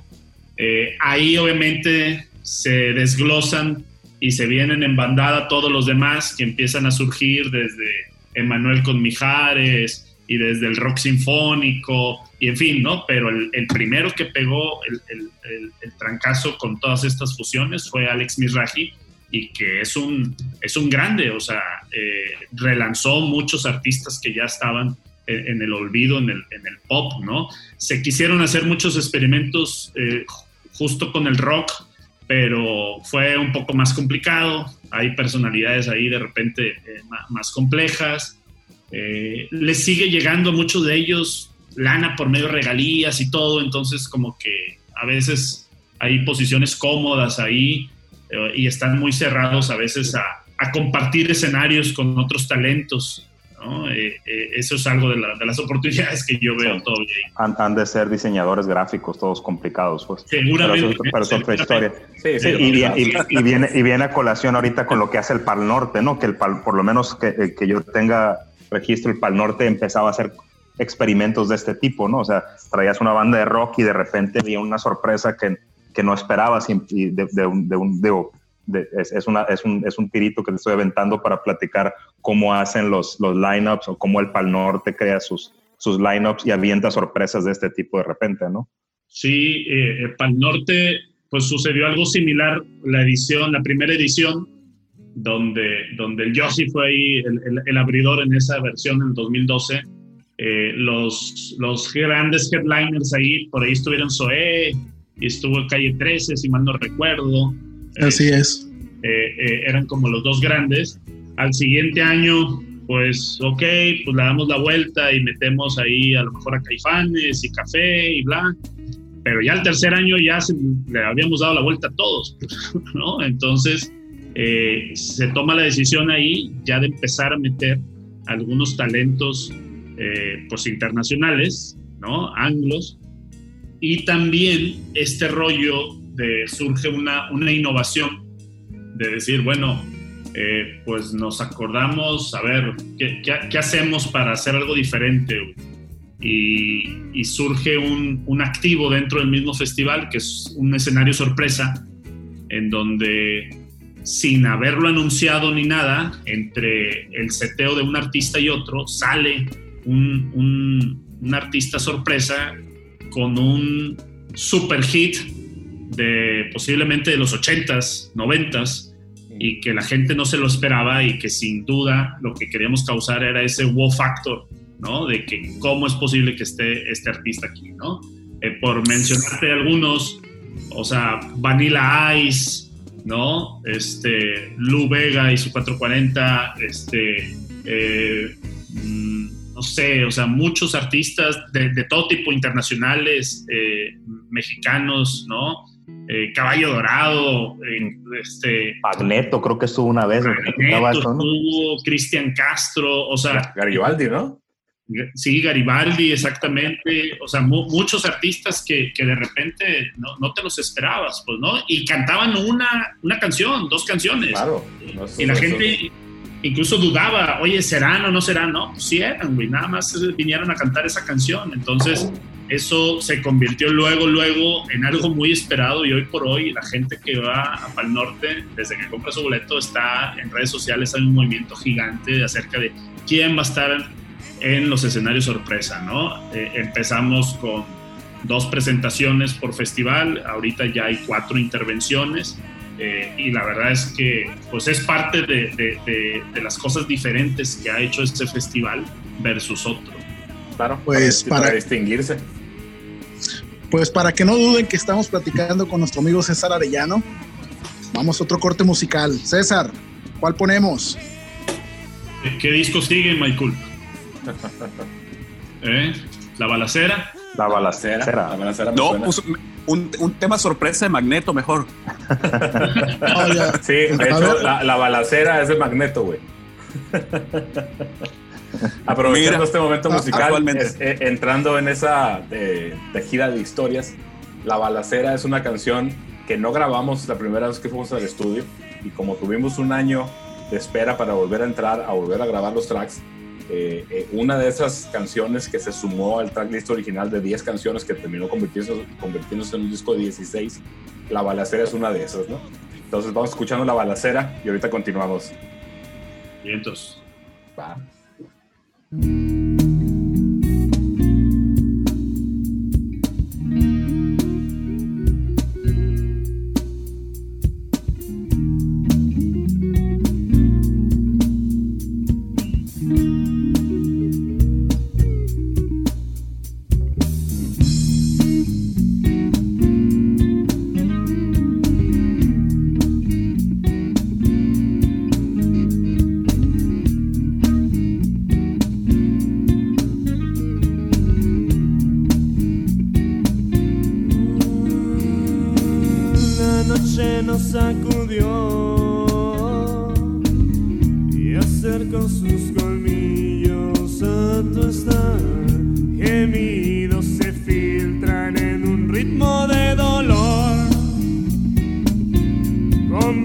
Eh, ahí obviamente se desglosan y se vienen en bandada todos los demás que empiezan a surgir desde Emanuel con Mijares, y desde el rock sinfónico, y en fin, ¿no? Pero el, primero que pegó el, el, trancazo con todas estas fusiones fue Alex Mizrahi, y que es un, es un grande, o sea, eh, relanzó muchos artistas que ya estaban en, el olvido, en el, en el, pop, ¿no? Se quisieron hacer muchos experimentos eh, justo con el rock, pero fue un poco más complicado. Hay personalidades ahí de repente eh, más, complejas. Les sigue llegando a muchos de ellos lana por medio de regalías y todo, entonces como que a veces hay posiciones cómodas ahí y están muy cerrados a veces a, a compartir escenarios con otros talentos. ¿no? Eh, eh, eso es algo de, la, de, las oportunidades que yo veo sí. todavía. Han, han, de ser diseñadores gráficos, todos complicados, pues. Seguramente. Pero, es otra historia. Sí, sí, y, y, y, viene, y viene a colación ahorita con lo que hace el Pal Norte, ¿no? Que el Pal, por lo menos que, que yo tenga registro, el Pal Norte empezaba a hacer experimentos de este tipo, ¿no? O sea, traías una banda de rock y de repente había una sorpresa que, que no esperabas y de, de, un, de un, de, es, es, una, es, un, es un tirito que te estoy aventando para platicar cómo hacen los, los lineups o cómo el Pal Norte crea sus, sus lineups y avienta sorpresas de este tipo de repente, ¿no? Sí, eh, Pal Norte, pues sucedió algo similar, la edición, la primera edición, donde, donde el Yossi fue ahí el, el, el abridor en esa versión en 2012 eh, los, los grandes headliners ahí, por ahí estuvieron Zoé y estuvo Calle 13, si mal no recuerdo. Así eh, es. Eh, eran como los dos grandes. Al siguiente año, pues, ok, pues le damos la vuelta y metemos ahí a lo mejor a Caifanes y Café y bla. Pero ya el tercer año ya se, le habíamos dado la vuelta a todos, ¿no? Entonces, se toma la decisión ahí ya de empezar a meter algunos talentos eh, pues internacionales, ¿no? Anglos. Y también este rollo de surge una, una innovación de decir, bueno, eh, pues nos acordamos, a ver, ¿qué, qué, hacemos para hacer algo diferente? Y, surge un, un, activo dentro del mismo festival, que es un escenario sorpresa, en donde sin haberlo anunciado ni nada, entre el seteo de un artista y otro, sale un, un artista sorpresa con un super hit de posiblemente de los 80s, 90s, y que la gente no se lo esperaba y que sin duda lo que queríamos causar era ese wow factor, ¿no? De que cómo es posible que esté este artista aquí, ¿no? Eh, por mencionarte algunos, o sea, Vanilla Ice, ¿no? Este, Lou Vega y su 440, este, eh, no sé, o sea, muchos artistas de, de todo tipo, internacionales, eh, mexicanos, ¿no? Eh, Caballo Dorado, eh, este... Magneto, creo que estuvo una vez. Magneto estuvo, Cristian Castro, o sea... Garibaldi, ¿no? Sí, Garibaldi, exactamente. O sea, mu muchos artistas que, que de repente no, no, te los esperabas, pues, ¿no? Y cantaban una, una canción, dos canciones. Claro. No, y la eso, gente incluso dudaba, oye, ¿serán o no serán? No, pues sí eran, güey, nada más vinieron a cantar esa canción. Entonces, eso se convirtió luego, luego en algo muy esperado y hoy por hoy la gente que va a Pal Norte, desde que compra su boleto, está en redes sociales, hay un movimiento gigante acerca de quién va a estar en los escenarios sorpresa, ¿no? Eh, empezamos con dos presentaciones por festival, ahorita ya hay cuatro intervenciones eh, y la verdad es que pues es parte de, de, de, de, las cosas diferentes que ha hecho este festival versus otro. Claro, pues para, para, para distinguirse. Pues para que no duden que estamos platicando con nuestro amigo César Arellano, vamos a otro corte musical. César, ¿cuál ponemos? ¿Qué disco sigue, Michael? ¿Eh? ¿La balacera? La balacera. La balacera no, pues, un, un, tema sorpresa de Magneto mejor. oh, sí, de hecho, la, la, balacera es de Magneto, güey. Aprovechando Mira, este momento musical, es, eh, entrando en esa eh, tejida de historias, La balacera es una canción que no grabamos la primera vez que fuimos al estudio y como tuvimos un año de espera para volver a entrar, a volver a grabar los tracks, eh, eh, una de esas canciones que se sumó al tracklist original de 10 canciones que terminó convirtiéndose, convirtiéndose en un disco de 16, La Balacera es una de esas, ¿no? Entonces vamos escuchando La Balacera y ahorita continuamos. Vientos. Va.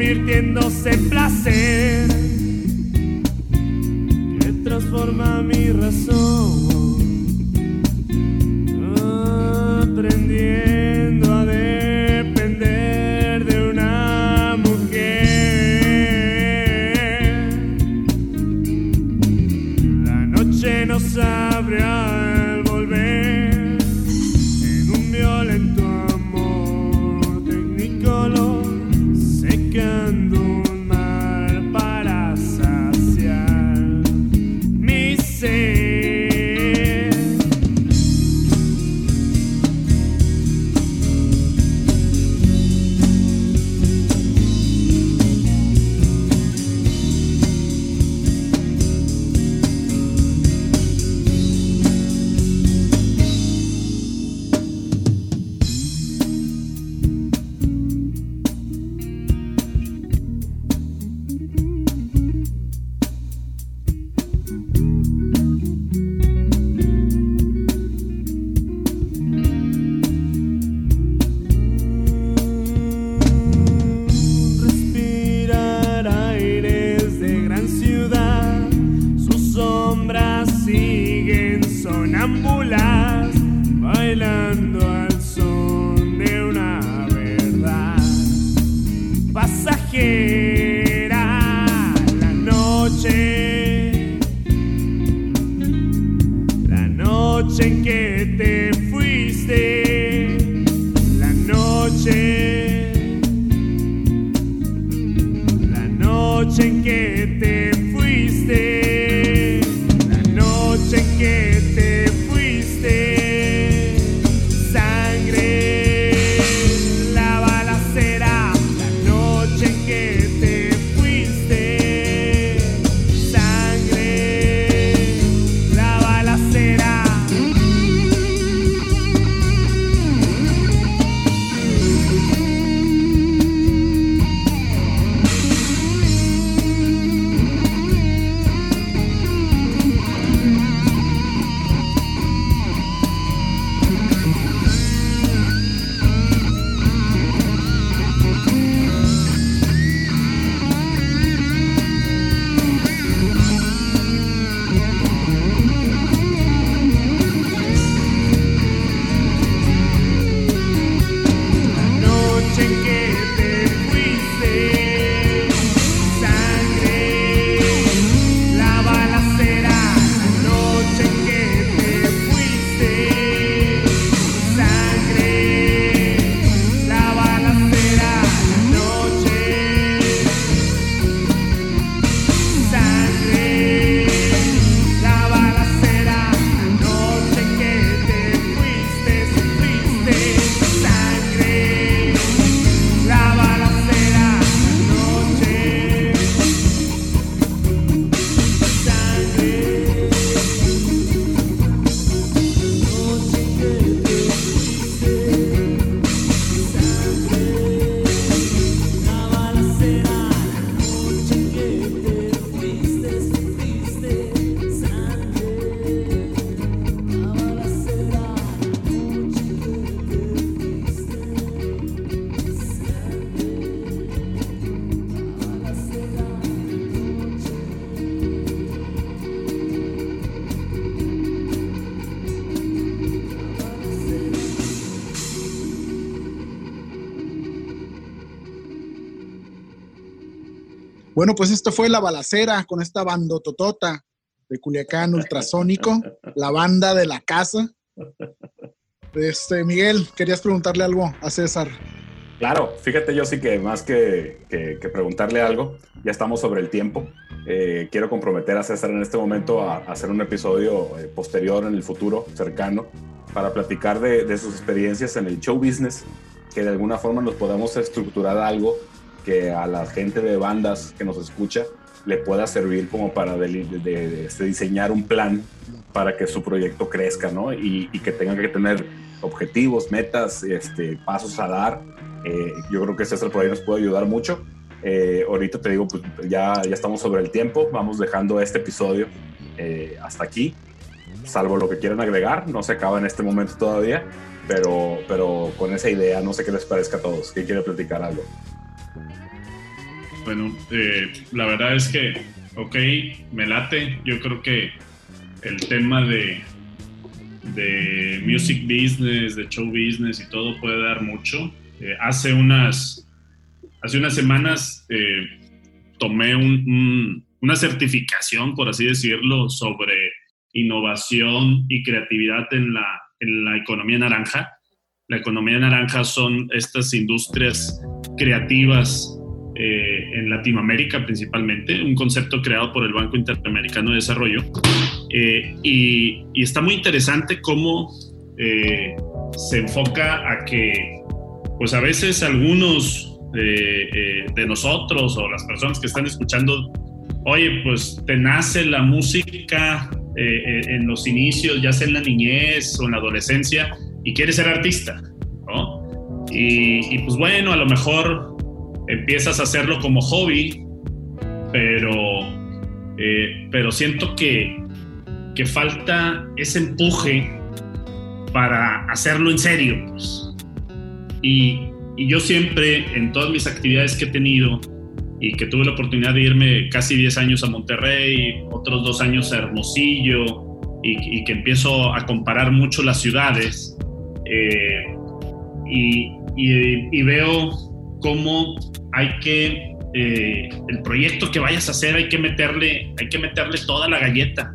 convirtiéndose en placer que transforma mi razón aprendiendo Bueno, pues esto fue La Balacera con esta bandototota de Culiacán Ultrasónico, la banda de la casa. Este, Miguel, querías preguntarle algo a César. Claro, fíjate yo sí que más que, que, preguntarle algo, ya estamos sobre el tiempo. Eh, quiero comprometer a César en este momento a, hacer un episodio eh, posterior en el futuro, cercano, para platicar de, de, sus experiencias en el show business, que de alguna forma nos podamos estructurar algo que a la gente de bandas que nos escucha le pueda servir como para este, diseñar un plan para que su proyecto crezca, ¿no? Y, que tengan que tener objetivos, metas, este, pasos a dar. Eh, yo creo que César por ahí nos puede ayudar mucho. Eh, ahorita te digo, pues, ya, ya estamos sobre el tiempo, vamos dejando este episodio eh, hasta aquí, salvo lo que quieran agregar, no se acaba en este momento todavía, pero, pero con esa idea, no sé qué les parezca a todos, ¿quién quiere platicar algo? Bueno, eh, la verdad es que, ok, me late. Yo creo que el tema de, de music business, de show business y todo puede dar mucho. Eh, hace, unas, hace unas semanas eh, tomé un- un- una certificación, por así decirlo, sobre innovación y creatividad en la, en la economía naranja. La economía naranja son estas industrias creativas eh, en Latinoamérica principalmente, un concepto creado por el Banco Interamericano de Desarrollo. Eh, y, está muy interesante cómo eh, se enfoca a que, pues a veces algunos eh, de nosotros o las personas que están escuchando, oye, pues te nace la música en los inicios, ya sea en la niñez o en la adolescencia, y quieres ser artista. Y, y pues bueno, a lo mejor empiezas a hacerlo como hobby, pero, eh, pero siento que, que falta ese empuje para hacerlo en serio. pues. Y, y yo siempre, en todas mis actividades que he tenido, y que tuve la oportunidad de irme casi 10 años a Monterrey, otros dos años a Hermosillo, y, y que empiezo a comparar mucho las ciudades, eh, y, y- y veo cómo hay que, eh, el proyecto que vayas a hacer, hay que meterle, hay que meterle toda la galleta.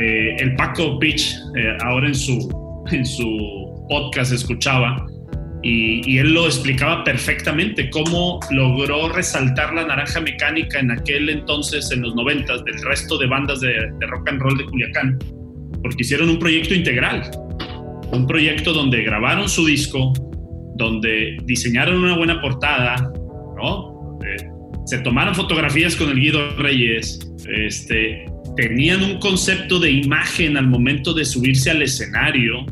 Eh, el Paco Pitch, eh, ahora en su, en su podcast escuchaba, y, y él lo explicaba perfectamente, cómo logró resaltar la naranja mecánica en aquel entonces, en los noventas, del resto de bandas de, de rock and roll de Culiacán, porque hicieron un proyecto integral, un proyecto donde grabaron su disco, donde diseñaron una buena portada, ¿no? Eh, se tomaron fotografías con el Guido Reyes, este, tenían un concepto de imagen al momento de subirse al escenario,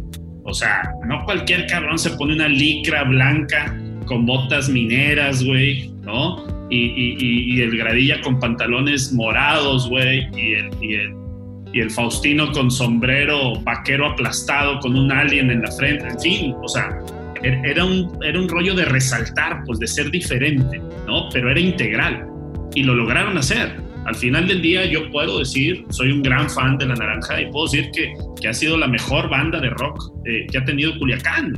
o sea, no cualquier cabrón se pone una licra blanca con botas mineras, güey, ¿no? Y, el gradilla con pantalones morados, güey, y el, y, el, Faustino con sombrero vaquero aplastado con un alien en la frente, en fin, o sea, era un, era un rollo de resaltar, pues de ser diferente, ¿no? Pero era integral y lo lograron hacer. Al final del día yo puedo decir, soy un gran fan de La Naranja y puedo decir que, que ha sido la mejor banda de rock eh, que ha tenido Culiacán.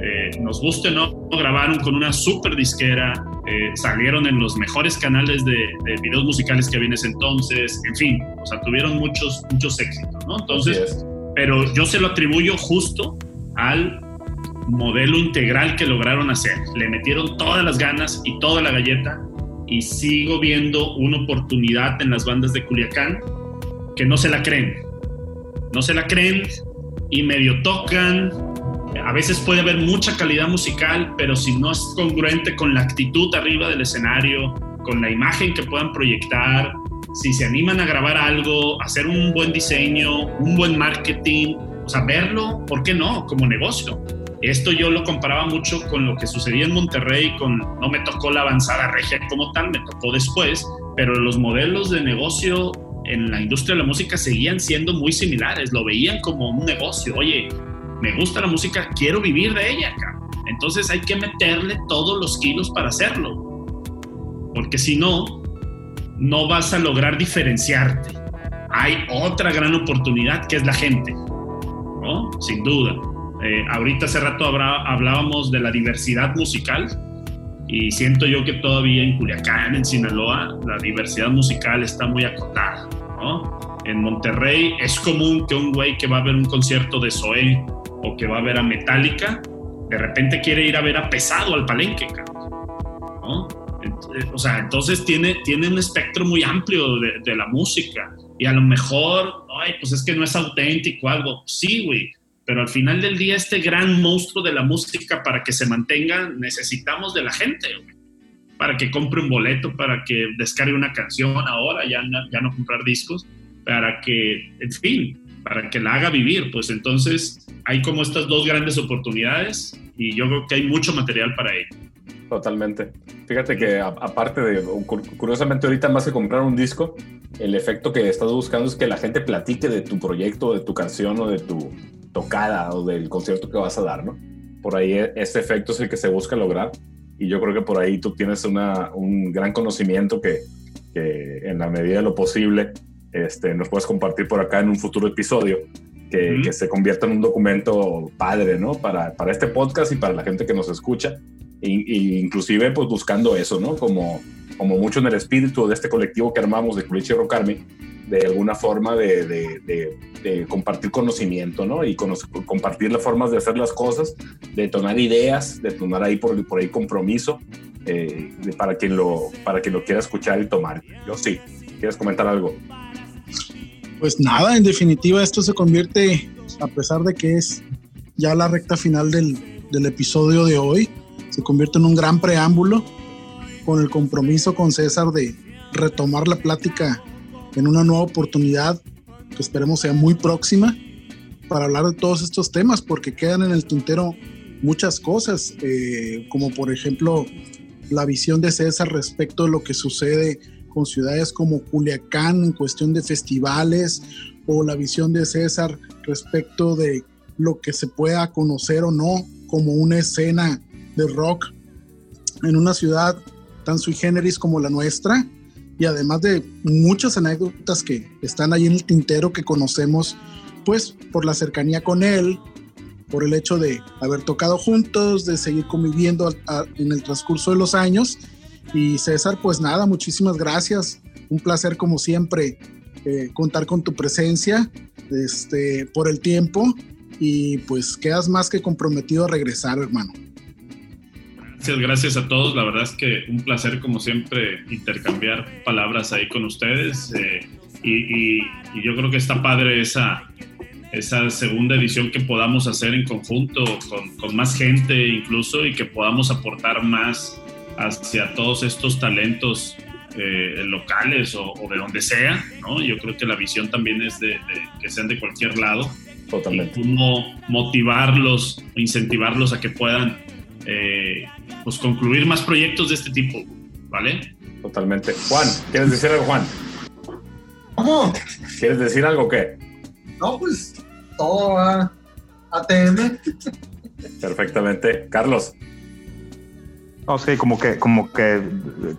Eh, nos guste o no, grabaron con una super disquera, eh, salieron en los mejores canales de, de videos musicales que había en ese entonces, en fin, o sea, tuvieron muchos, muchos éxitos, ¿no? Entonces, pero yo se lo atribuyo justo al modelo integral que lograron hacer. Le metieron todas las ganas y toda la galleta y sigo viendo una oportunidad en las bandas de Culiacán que no se la creen. No se la creen y medio tocan. A veces puede haber mucha calidad musical, pero si no es congruente con la actitud arriba del escenario, con la imagen que puedan proyectar, si se animan a grabar algo, hacer un buen diseño, un buen marketing, o sea, verlo, ¿por qué no? Como negocio. Esto yo lo comparaba mucho con lo que sucedía en Monterrey, con no me tocó la avanzada regia como tal, me tocó después, pero los modelos de negocio en la industria de la música seguían siendo muy similares, lo veían como un negocio, oye, me gusta la música, quiero vivir de ella, cabrón. Entonces hay que meterle todos los kilos para hacerlo, porque si no, no vas a lograr diferenciarte. Hay otra gran oportunidad que es la gente, ¿no? Sin duda. Eh, ahorita hace rato hablábamos de la diversidad musical y siento yo que todavía en Culiacán, en Sinaloa, la diversidad musical está muy acotada. En Monterrey es común que un güey que va a ver un concierto de Zoé o que va a ver a Metallica, de repente quiere ir a ver a Pesado al Palenque, ¿no? Eh, O sea, entonces tiene, tiene un espectro muy amplio de, de la música y a lo mejor, ay, pues es que no es auténtico algo. Sí, güey, pero al final del día este gran monstruo de la música para que se mantenga necesitamos de la gente, güey. para que compre un boleto, para que descargue una canción ahora, ya, ya no comprar discos, para que, en fin, para que la haga vivir. Pues entonces hay como estas dos grandes oportunidades y yo creo que hay mucho material para ello. Totalmente. Fíjate que aparte de, curiosamente ahorita más que comprar un disco, el efecto que estás buscando es que la gente platique de tu proyecto, de tu canción o de tu tocada o del concierto que vas a dar, ¿no? Por ahí e, ese efecto es el que se busca lograr y yo creo que por ahí tú tienes una, un gran conocimiento que, que, en la medida de lo posible este, nos puedes compartir por acá en un futuro episodio que, que se convierta en un documento padre, ¿no? Para, para este podcast y para la gente que nos escucha inclusive pues buscando eso, ¿no? Como, como mucho en el espíritu de este colectivo que armamos de Culichi Rocarmi, de alguna forma de, compartir conocimiento, ¿no? Y compartir las formas de hacer las cosas, de tomar ideas, de tomar ahí por, ahí compromiso eh, para, quien lo, para quien lo quiera escuchar y tomar. Yo sí. ¿Quieres comentar algo? Pues nada, en definitiva esto se convierte, a pesar de que es ya la recta final del episodio de hoy, se convierte en un gran preámbulo con el compromiso con César de retomar la plática en una nueva oportunidad que esperemos sea muy próxima para hablar de todos estos temas porque quedan en el tintero muchas cosas eh, como por ejemplo la visión de César respecto de lo que sucede con ciudades como Culiacán en cuestión de festivales o la visión de César respecto de lo que se pueda conocer o no como una escena de rock en una ciudad tan sui generis como la nuestra y además de muchas anécdotas que están ahí en el tintero que conocemos pues por la cercanía con él, por el hecho de haber tocado juntos, de seguir conviviendo en el transcurso de los años. Y César, pues nada, muchísimas gracias. Un placer como siempre eh, contar con tu presencia este, por el tiempo y pues quedas más que comprometido a regresar, hermano. Gracias, gracias a todos. La verdad es que un placer, como siempre, intercambiar palabras ahí con ustedes. Eh, y, yo creo que está padre esa, esa segunda edición que podamos hacer en conjunto con, con más gente incluso y que podamos aportar más hacia todos estos talentos eh, locales o, de donde sea, ¿no? Yo creo que la visión también es de, que sean de cualquier lado. Totalmente. Y cómo motivarlos, incentivarlos a que puedan eh, pues concluir más proyectos de este tipo, ¿vale? Totalmente. Juan, ¿quieres decir algo, Juan? ¿Cómo? ¿Quieres decir algo o qué? No, pues todo va ATM. Perfectamente. Carlos. No, sí, como que, como que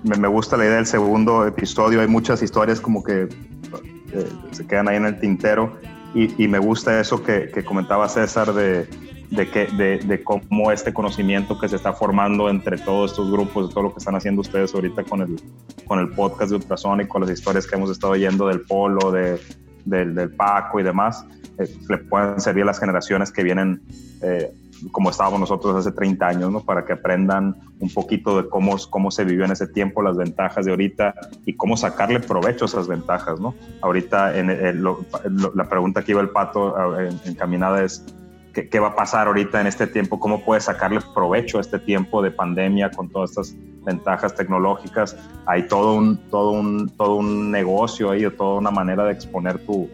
me, gusta la idea del segundo episodio. Hay muchas historias como que eh, se quedan ahí en el tintero. Y, me gusta eso que comentaba César de, de, que, de, de, cómo este conocimiento que se está formando entre todos estos grupos, de todo lo que están haciendo ustedes ahorita con el, con el podcast de Ultrasonico, las historias que hemos estado oyendo del Polo, de, del, Paco y demás, eh, le pueden servir a las generaciones que vienen eh, como estábamos nosotros hace 30 años, ¿no? Para que aprendan un poquito de cómo, cómo se vivió en ese tiempo, las ventajas de ahorita y cómo sacarle provecho a esas ventajas, ¿no? Ahorita en la pregunta que iba el pato encaminada es, qué, va a pasar ahorita en este tiempo, cómo puedes sacarle provecho a este tiempo de pandemia con todas estas ventajas tecnológicas. Hay todo un, todo un, todo un negocio ahí, toda una manera de exponer tu,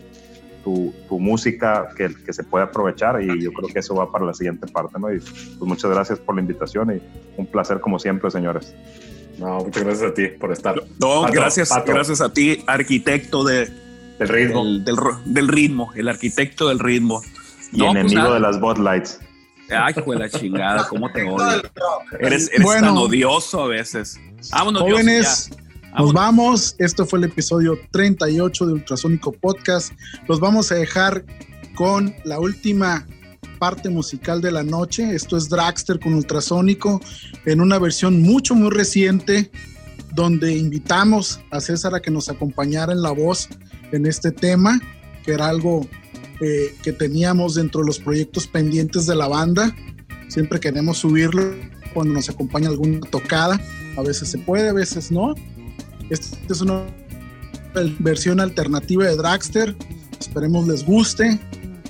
tu, tu, música que, que, se puede aprovechar y yo creo que eso va para la siguiente parte, ¿no? Y pues muchas gracias por la invitación y un placer como siempre, señores. No, muchas gracias a ti por estar. No, gracias, gracias a ti, arquitecto de, del ritmo. del, del, ritmo, el arquitecto del ritmo. Y pues enemigo de las botlights. Ay, fue la chingada, cómo te odio. Eres, eres tan odioso a veces. Vámonos, jóvenes. Nos vamos. Esto fue el episodio 38 de Ultrasónico Podcast. Los vamos a dejar con la última parte musical de la noche. Esto es Dragster con Ultrasónico en una versión mucho, muy reciente, donde invitamos a César a que nos acompañara en la voz en este tema, que era algo eh, que teníamos dentro de los proyectos pendientes de la banda. Siempre queremos subirlo cuando nos acompaña alguna tocada. A veces se puede, a veces no. Esta es una versión alternativa de Dragster. Esperemos les guste.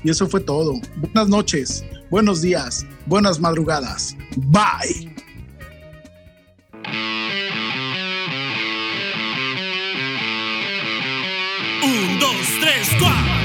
Y eso fue todo. Buenas noches, buenos días, buenas madrugadas. Bye. Un, dos, tres, cuatro.